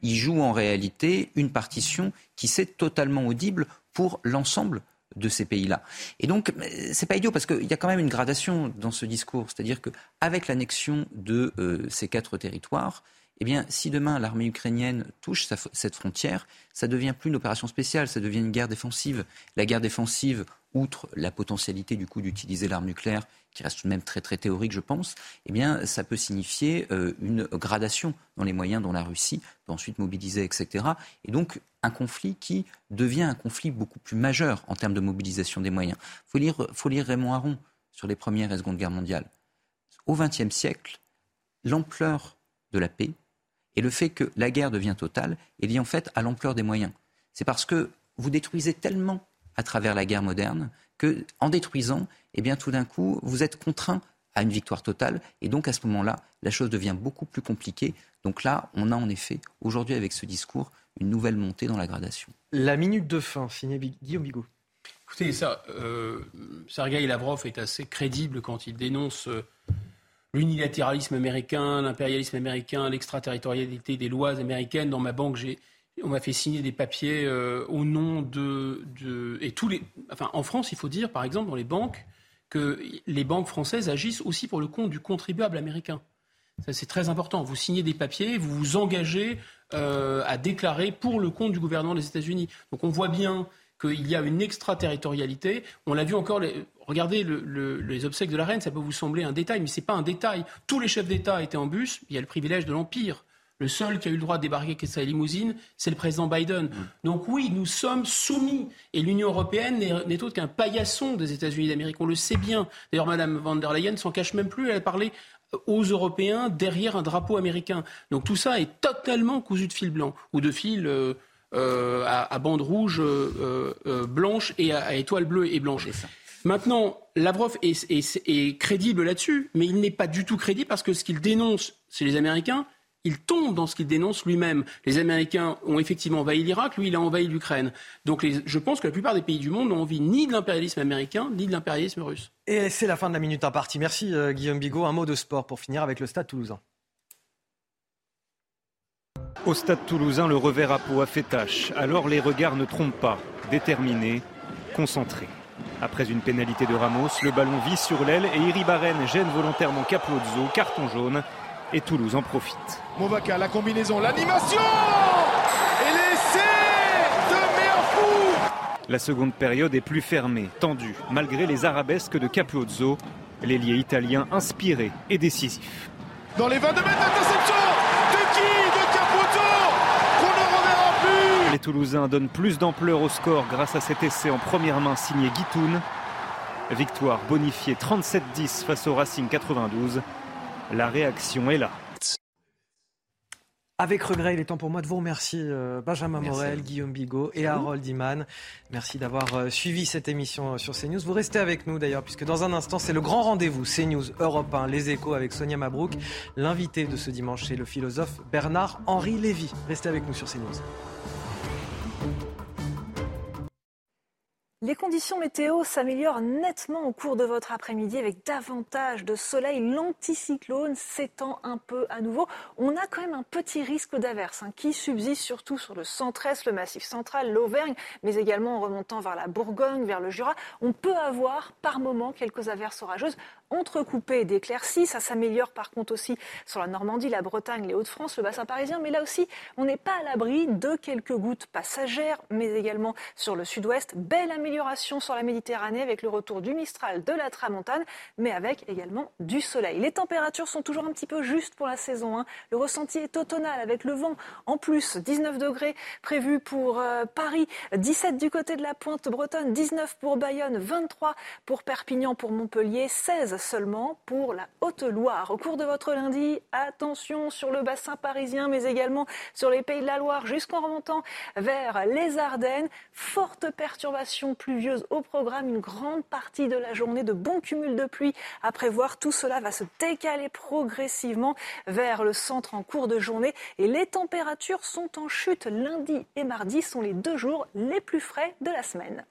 S46: Il joue en réalité une partition qui s'est totalement audible pour l'ensemble de ces pays-là. Et donc, c'est pas idiot parce qu'il y a quand même une gradation dans ce discours. C'est-à-dire qu'avec l'annexion de euh, ces quatre territoires, eh bien, si demain l'armée ukrainienne touche cette frontière, ça devient plus une opération spéciale, ça devient une guerre défensive. La guerre défensive, outre la potentialité du coup d'utiliser l'arme nucléaire, qui reste tout de même très très théorique, je pense, eh bien, ça peut signifier euh, une gradation dans les moyens dont la Russie peut ensuite mobiliser, etc. Et donc un conflit qui devient un conflit beaucoup plus majeur en termes de mobilisation des moyens. Il faut lire, faut lire Raymond Aron sur les Premières et Secondes Guerres mondiales. Au XXe siècle, l'ampleur de la paix et le fait que la guerre devient totale est lié en fait à l'ampleur des moyens. C'est parce que vous détruisez tellement à travers la guerre moderne que, en détruisant, eh bien, tout d'un coup, vous êtes contraint à une victoire totale. Et donc, à ce moment-là, la chose devient beaucoup plus compliquée. Donc là, on a en effet, aujourd'hui, avec ce discours, une nouvelle montée dans la gradation.
S1: La minute de fin, signé Guillaume Bigot.
S37: Écoutez, ça, euh, Sergei Lavrov est assez crédible quand il dénonce euh, l'unilatéralisme américain, l'impérialisme américain, l'extraterritorialité des lois américaines. Dans ma banque, j'ai, on m'a fait signer des papiers euh, au nom de, et tous les, enfin, en France, il faut dire, par exemple, dans les banques, que les banques françaises agissent aussi pour le compte du contribuable américain. Ça, c'est très important. Vous signez des papiers, vous vous engagez euh, à déclarer pour le compte du gouvernement des États-Unis. Donc, on voit bien qu'il y a une extraterritorialité. On l'a vu encore, regardez les obsèques de la reine, ça peut vous sembler un détail, mais ce n'est pas un détail. Tous les chefs d'État étaient en bus, il y a le privilège de l'Empire. Le seul qui a eu le droit de débarquer avec sa limousine, c'est le président Biden. Donc oui, nous sommes soumis. Et l'Union européenne n'est autre qu'un paillasson des États-Unis d'Amérique. On le sait bien. D'ailleurs, Mme van der Leyen s'en cache même plus. Elle a parlé aux Européens derrière un drapeau américain. Donc tout ça est totalement cousu de fil blanc ou de fil euh, euh, à, bande rouge euh, blanche et à, étoile bleue et blanche. Maintenant, Lavrov est, est crédible là-dessus, mais il n'est pas du tout crédible parce que ce qu'il dénonce, c'est les Américains, il tombe dans ce qu'il dénonce lui-même. Les Américains ont effectivement envahi l'Irak, lui, il a envahi l'Ukraine. Donc je pense que la plupart des pays du monde n'ont envie ni de l'impérialisme américain, ni de l'impérialisme russe.
S1: Et c'est la fin de la minute impartie. Merci euh, Guillaume Bigot. Un mot de sport pour finir avec le Stade toulousain.
S51: Au Stade toulousain, le revers à peau a fait tâche. Alors les regards ne trompent pas. Déterminés, concentrés. Après une pénalité de Ramos, le ballon vit sur l'aile et Iribarren gêne volontairement Capozzo, carton jaune et Toulouse en profite.
S10: La combinaison, l'animation et l'essai de Méafou
S51: La seconde période est plus fermée, tendue, malgré les arabesques de Capuzzo, l'ailier italien inspiré et décisif.
S10: Dans les 22 mètres d'interception de qui De Capuzzo qu'on ne reverra plus
S51: Les Toulousains donnent plus d'ampleur au score grâce à cet essai en première main signé Guitoun. Victoire bonifiée 37-10 face au Racing 92. La réaction est là.
S1: Avec regret, il est temps pour moi de vous remercier euh, Benjamin Morel, Guillaume Bigot et Harold Iman. Merci d'avoir euh, suivi cette émission euh, sur CNews. Vous restez avec nous d'ailleurs, puisque dans un instant, c'est le grand rendez-vous CNews Europe 1, les échos avec Sonia Mabrouk. L'invité de ce dimanche, c'est le philosophe Bernard-Henri Lévy. Restez avec nous sur CNews.
S3: Les conditions météo s'améliorent nettement au cours de votre après-midi avec davantage de soleil. L'anticyclone s'étend un peu à nouveau. On a quand même un petit risque d'averse hein, qui subsiste surtout sur le centre-est, le massif central, l'Auvergne, mais également en remontant vers la Bourgogne, vers le Jura. On peut avoir par moment quelques averses orageuses entrecoupées d'éclaircies. Ça s'améliore par contre aussi sur la Normandie, la Bretagne, les Hauts-de-France, le bassin parisien. Mais là aussi, on n'est pas à l'abri de quelques gouttes passagères, mais également sur le sud-ouest. Belle amélioration sur la Méditerranée avec le retour du Mistral, de la Tramontane, mais avec également du soleil. Les températures sont toujours un petit peu justes pour la saison. Hein. Le ressenti est automnal avec le vent en plus. 19 degrés prévus pour euh, Paris, 17 du côté de la pointe bretonne, 19 pour Bayonne, 23 pour Perpignan, pour Montpellier, 16 seulement pour la Haute-Loire. Au cours de votre lundi, attention sur le bassin parisien, mais également sur les pays de la Loire jusqu'en remontant vers les Ardennes. Forte perturbation pluvieuse au programme une grande partie de la journée, de bons cumuls de pluie à prévoir. Tout cela va se décaler progressivement vers le centre en cours de journée et les températures sont en chute. Lundi et mardi sont les deux jours les plus frais de la semaine.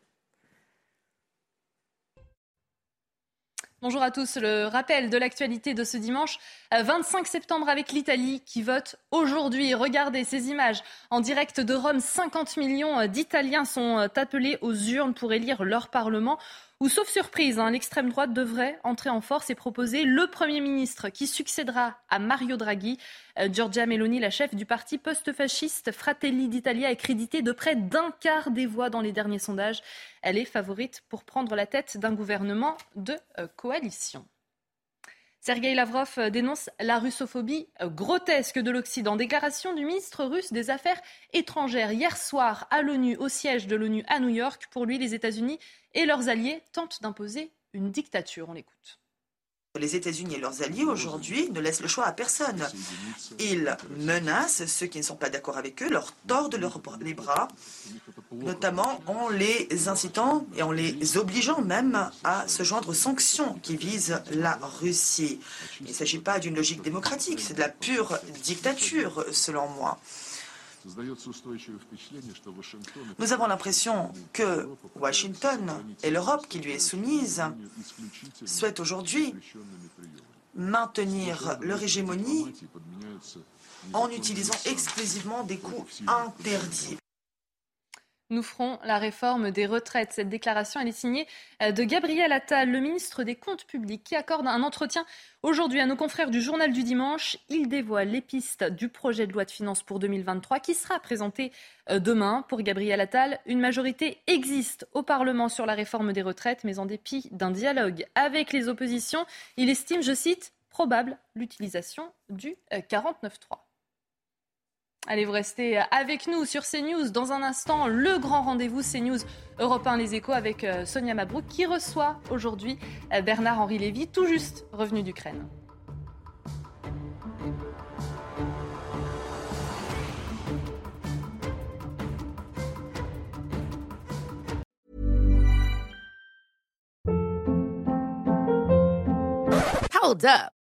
S9: Bonjour à tous. Le rappel de l'actualité de ce dimanche 25 euh, septembre avec l'Italie qui vote aujourd'hui. Regardez ces images en direct de Rome. 50 millions euh, d'Italiens sont euh, appelés aux urnes pour élire leur Parlement ou sauf surprise, l'extrême droite devrait entrer en force et proposer le Premier ministre qui succédera à Mario Draghi. Euh, Giorgia Meloni, la chef du parti post-fasciste Fratelli d'Italia, est créditée de près d'un quart des voix dans les derniers sondages. Elle est favorite pour prendre la tête d'un gouvernement de euh, coalition. Sergei Lavrov euh, dénonce la russophobie euh, grotesque de l'Occident. Déclaration du ministre russe des Affaires étrangères hier soir à l'ONU, au siège de l'ONU à New York. Pour lui, les États-Unis et leurs alliés tentent d'imposer une dictature. On l'écoute.
S50: Les États-Unis et leurs alliés aujourd'hui ne laissent le choix à personne. Ils menacent ceux qui ne sont pas d'accord avec eux, leur tordent les bras, notamment en les incitant et en les obligeant même à se joindre aux sanctions qui visent la Russie. Il ne s'agit pas d'une logique démocratique, c'est de la pure dictature selon moi. Nous avons l'impression que Washington et l'Europe qui lui est soumise souhaitent aujourd'hui maintenir leur hégémonie en utilisant exclusivement des coups interdits.
S9: Nous ferons la réforme des retraites. Cette déclaration, est signée euh, de Gabriel Attal, le ministre des Comptes publics, qui accorde un entretien aujourd'hui à nos confrères du Journal du Dimanche. Il dévoile les pistes du projet de loi de finances pour 2023 qui sera présenté euh, demain. Pour Gabriel Attal, une majorité existe au Parlement sur la réforme des retraites, mais en dépit d'un dialogue avec les oppositions, il estime, je cite, probable l'utilisation du 49.3. Allez, vous restez avec nous sur CNews. Dans un instant, le grand rendez-vous CNews Europe 1 Les Échos avec euh, Sonia Mabrouk qui reçoit aujourd'hui euh, Bernard-Henri Lévy, tout juste revenu d'Ukraine.
S52: Hold up.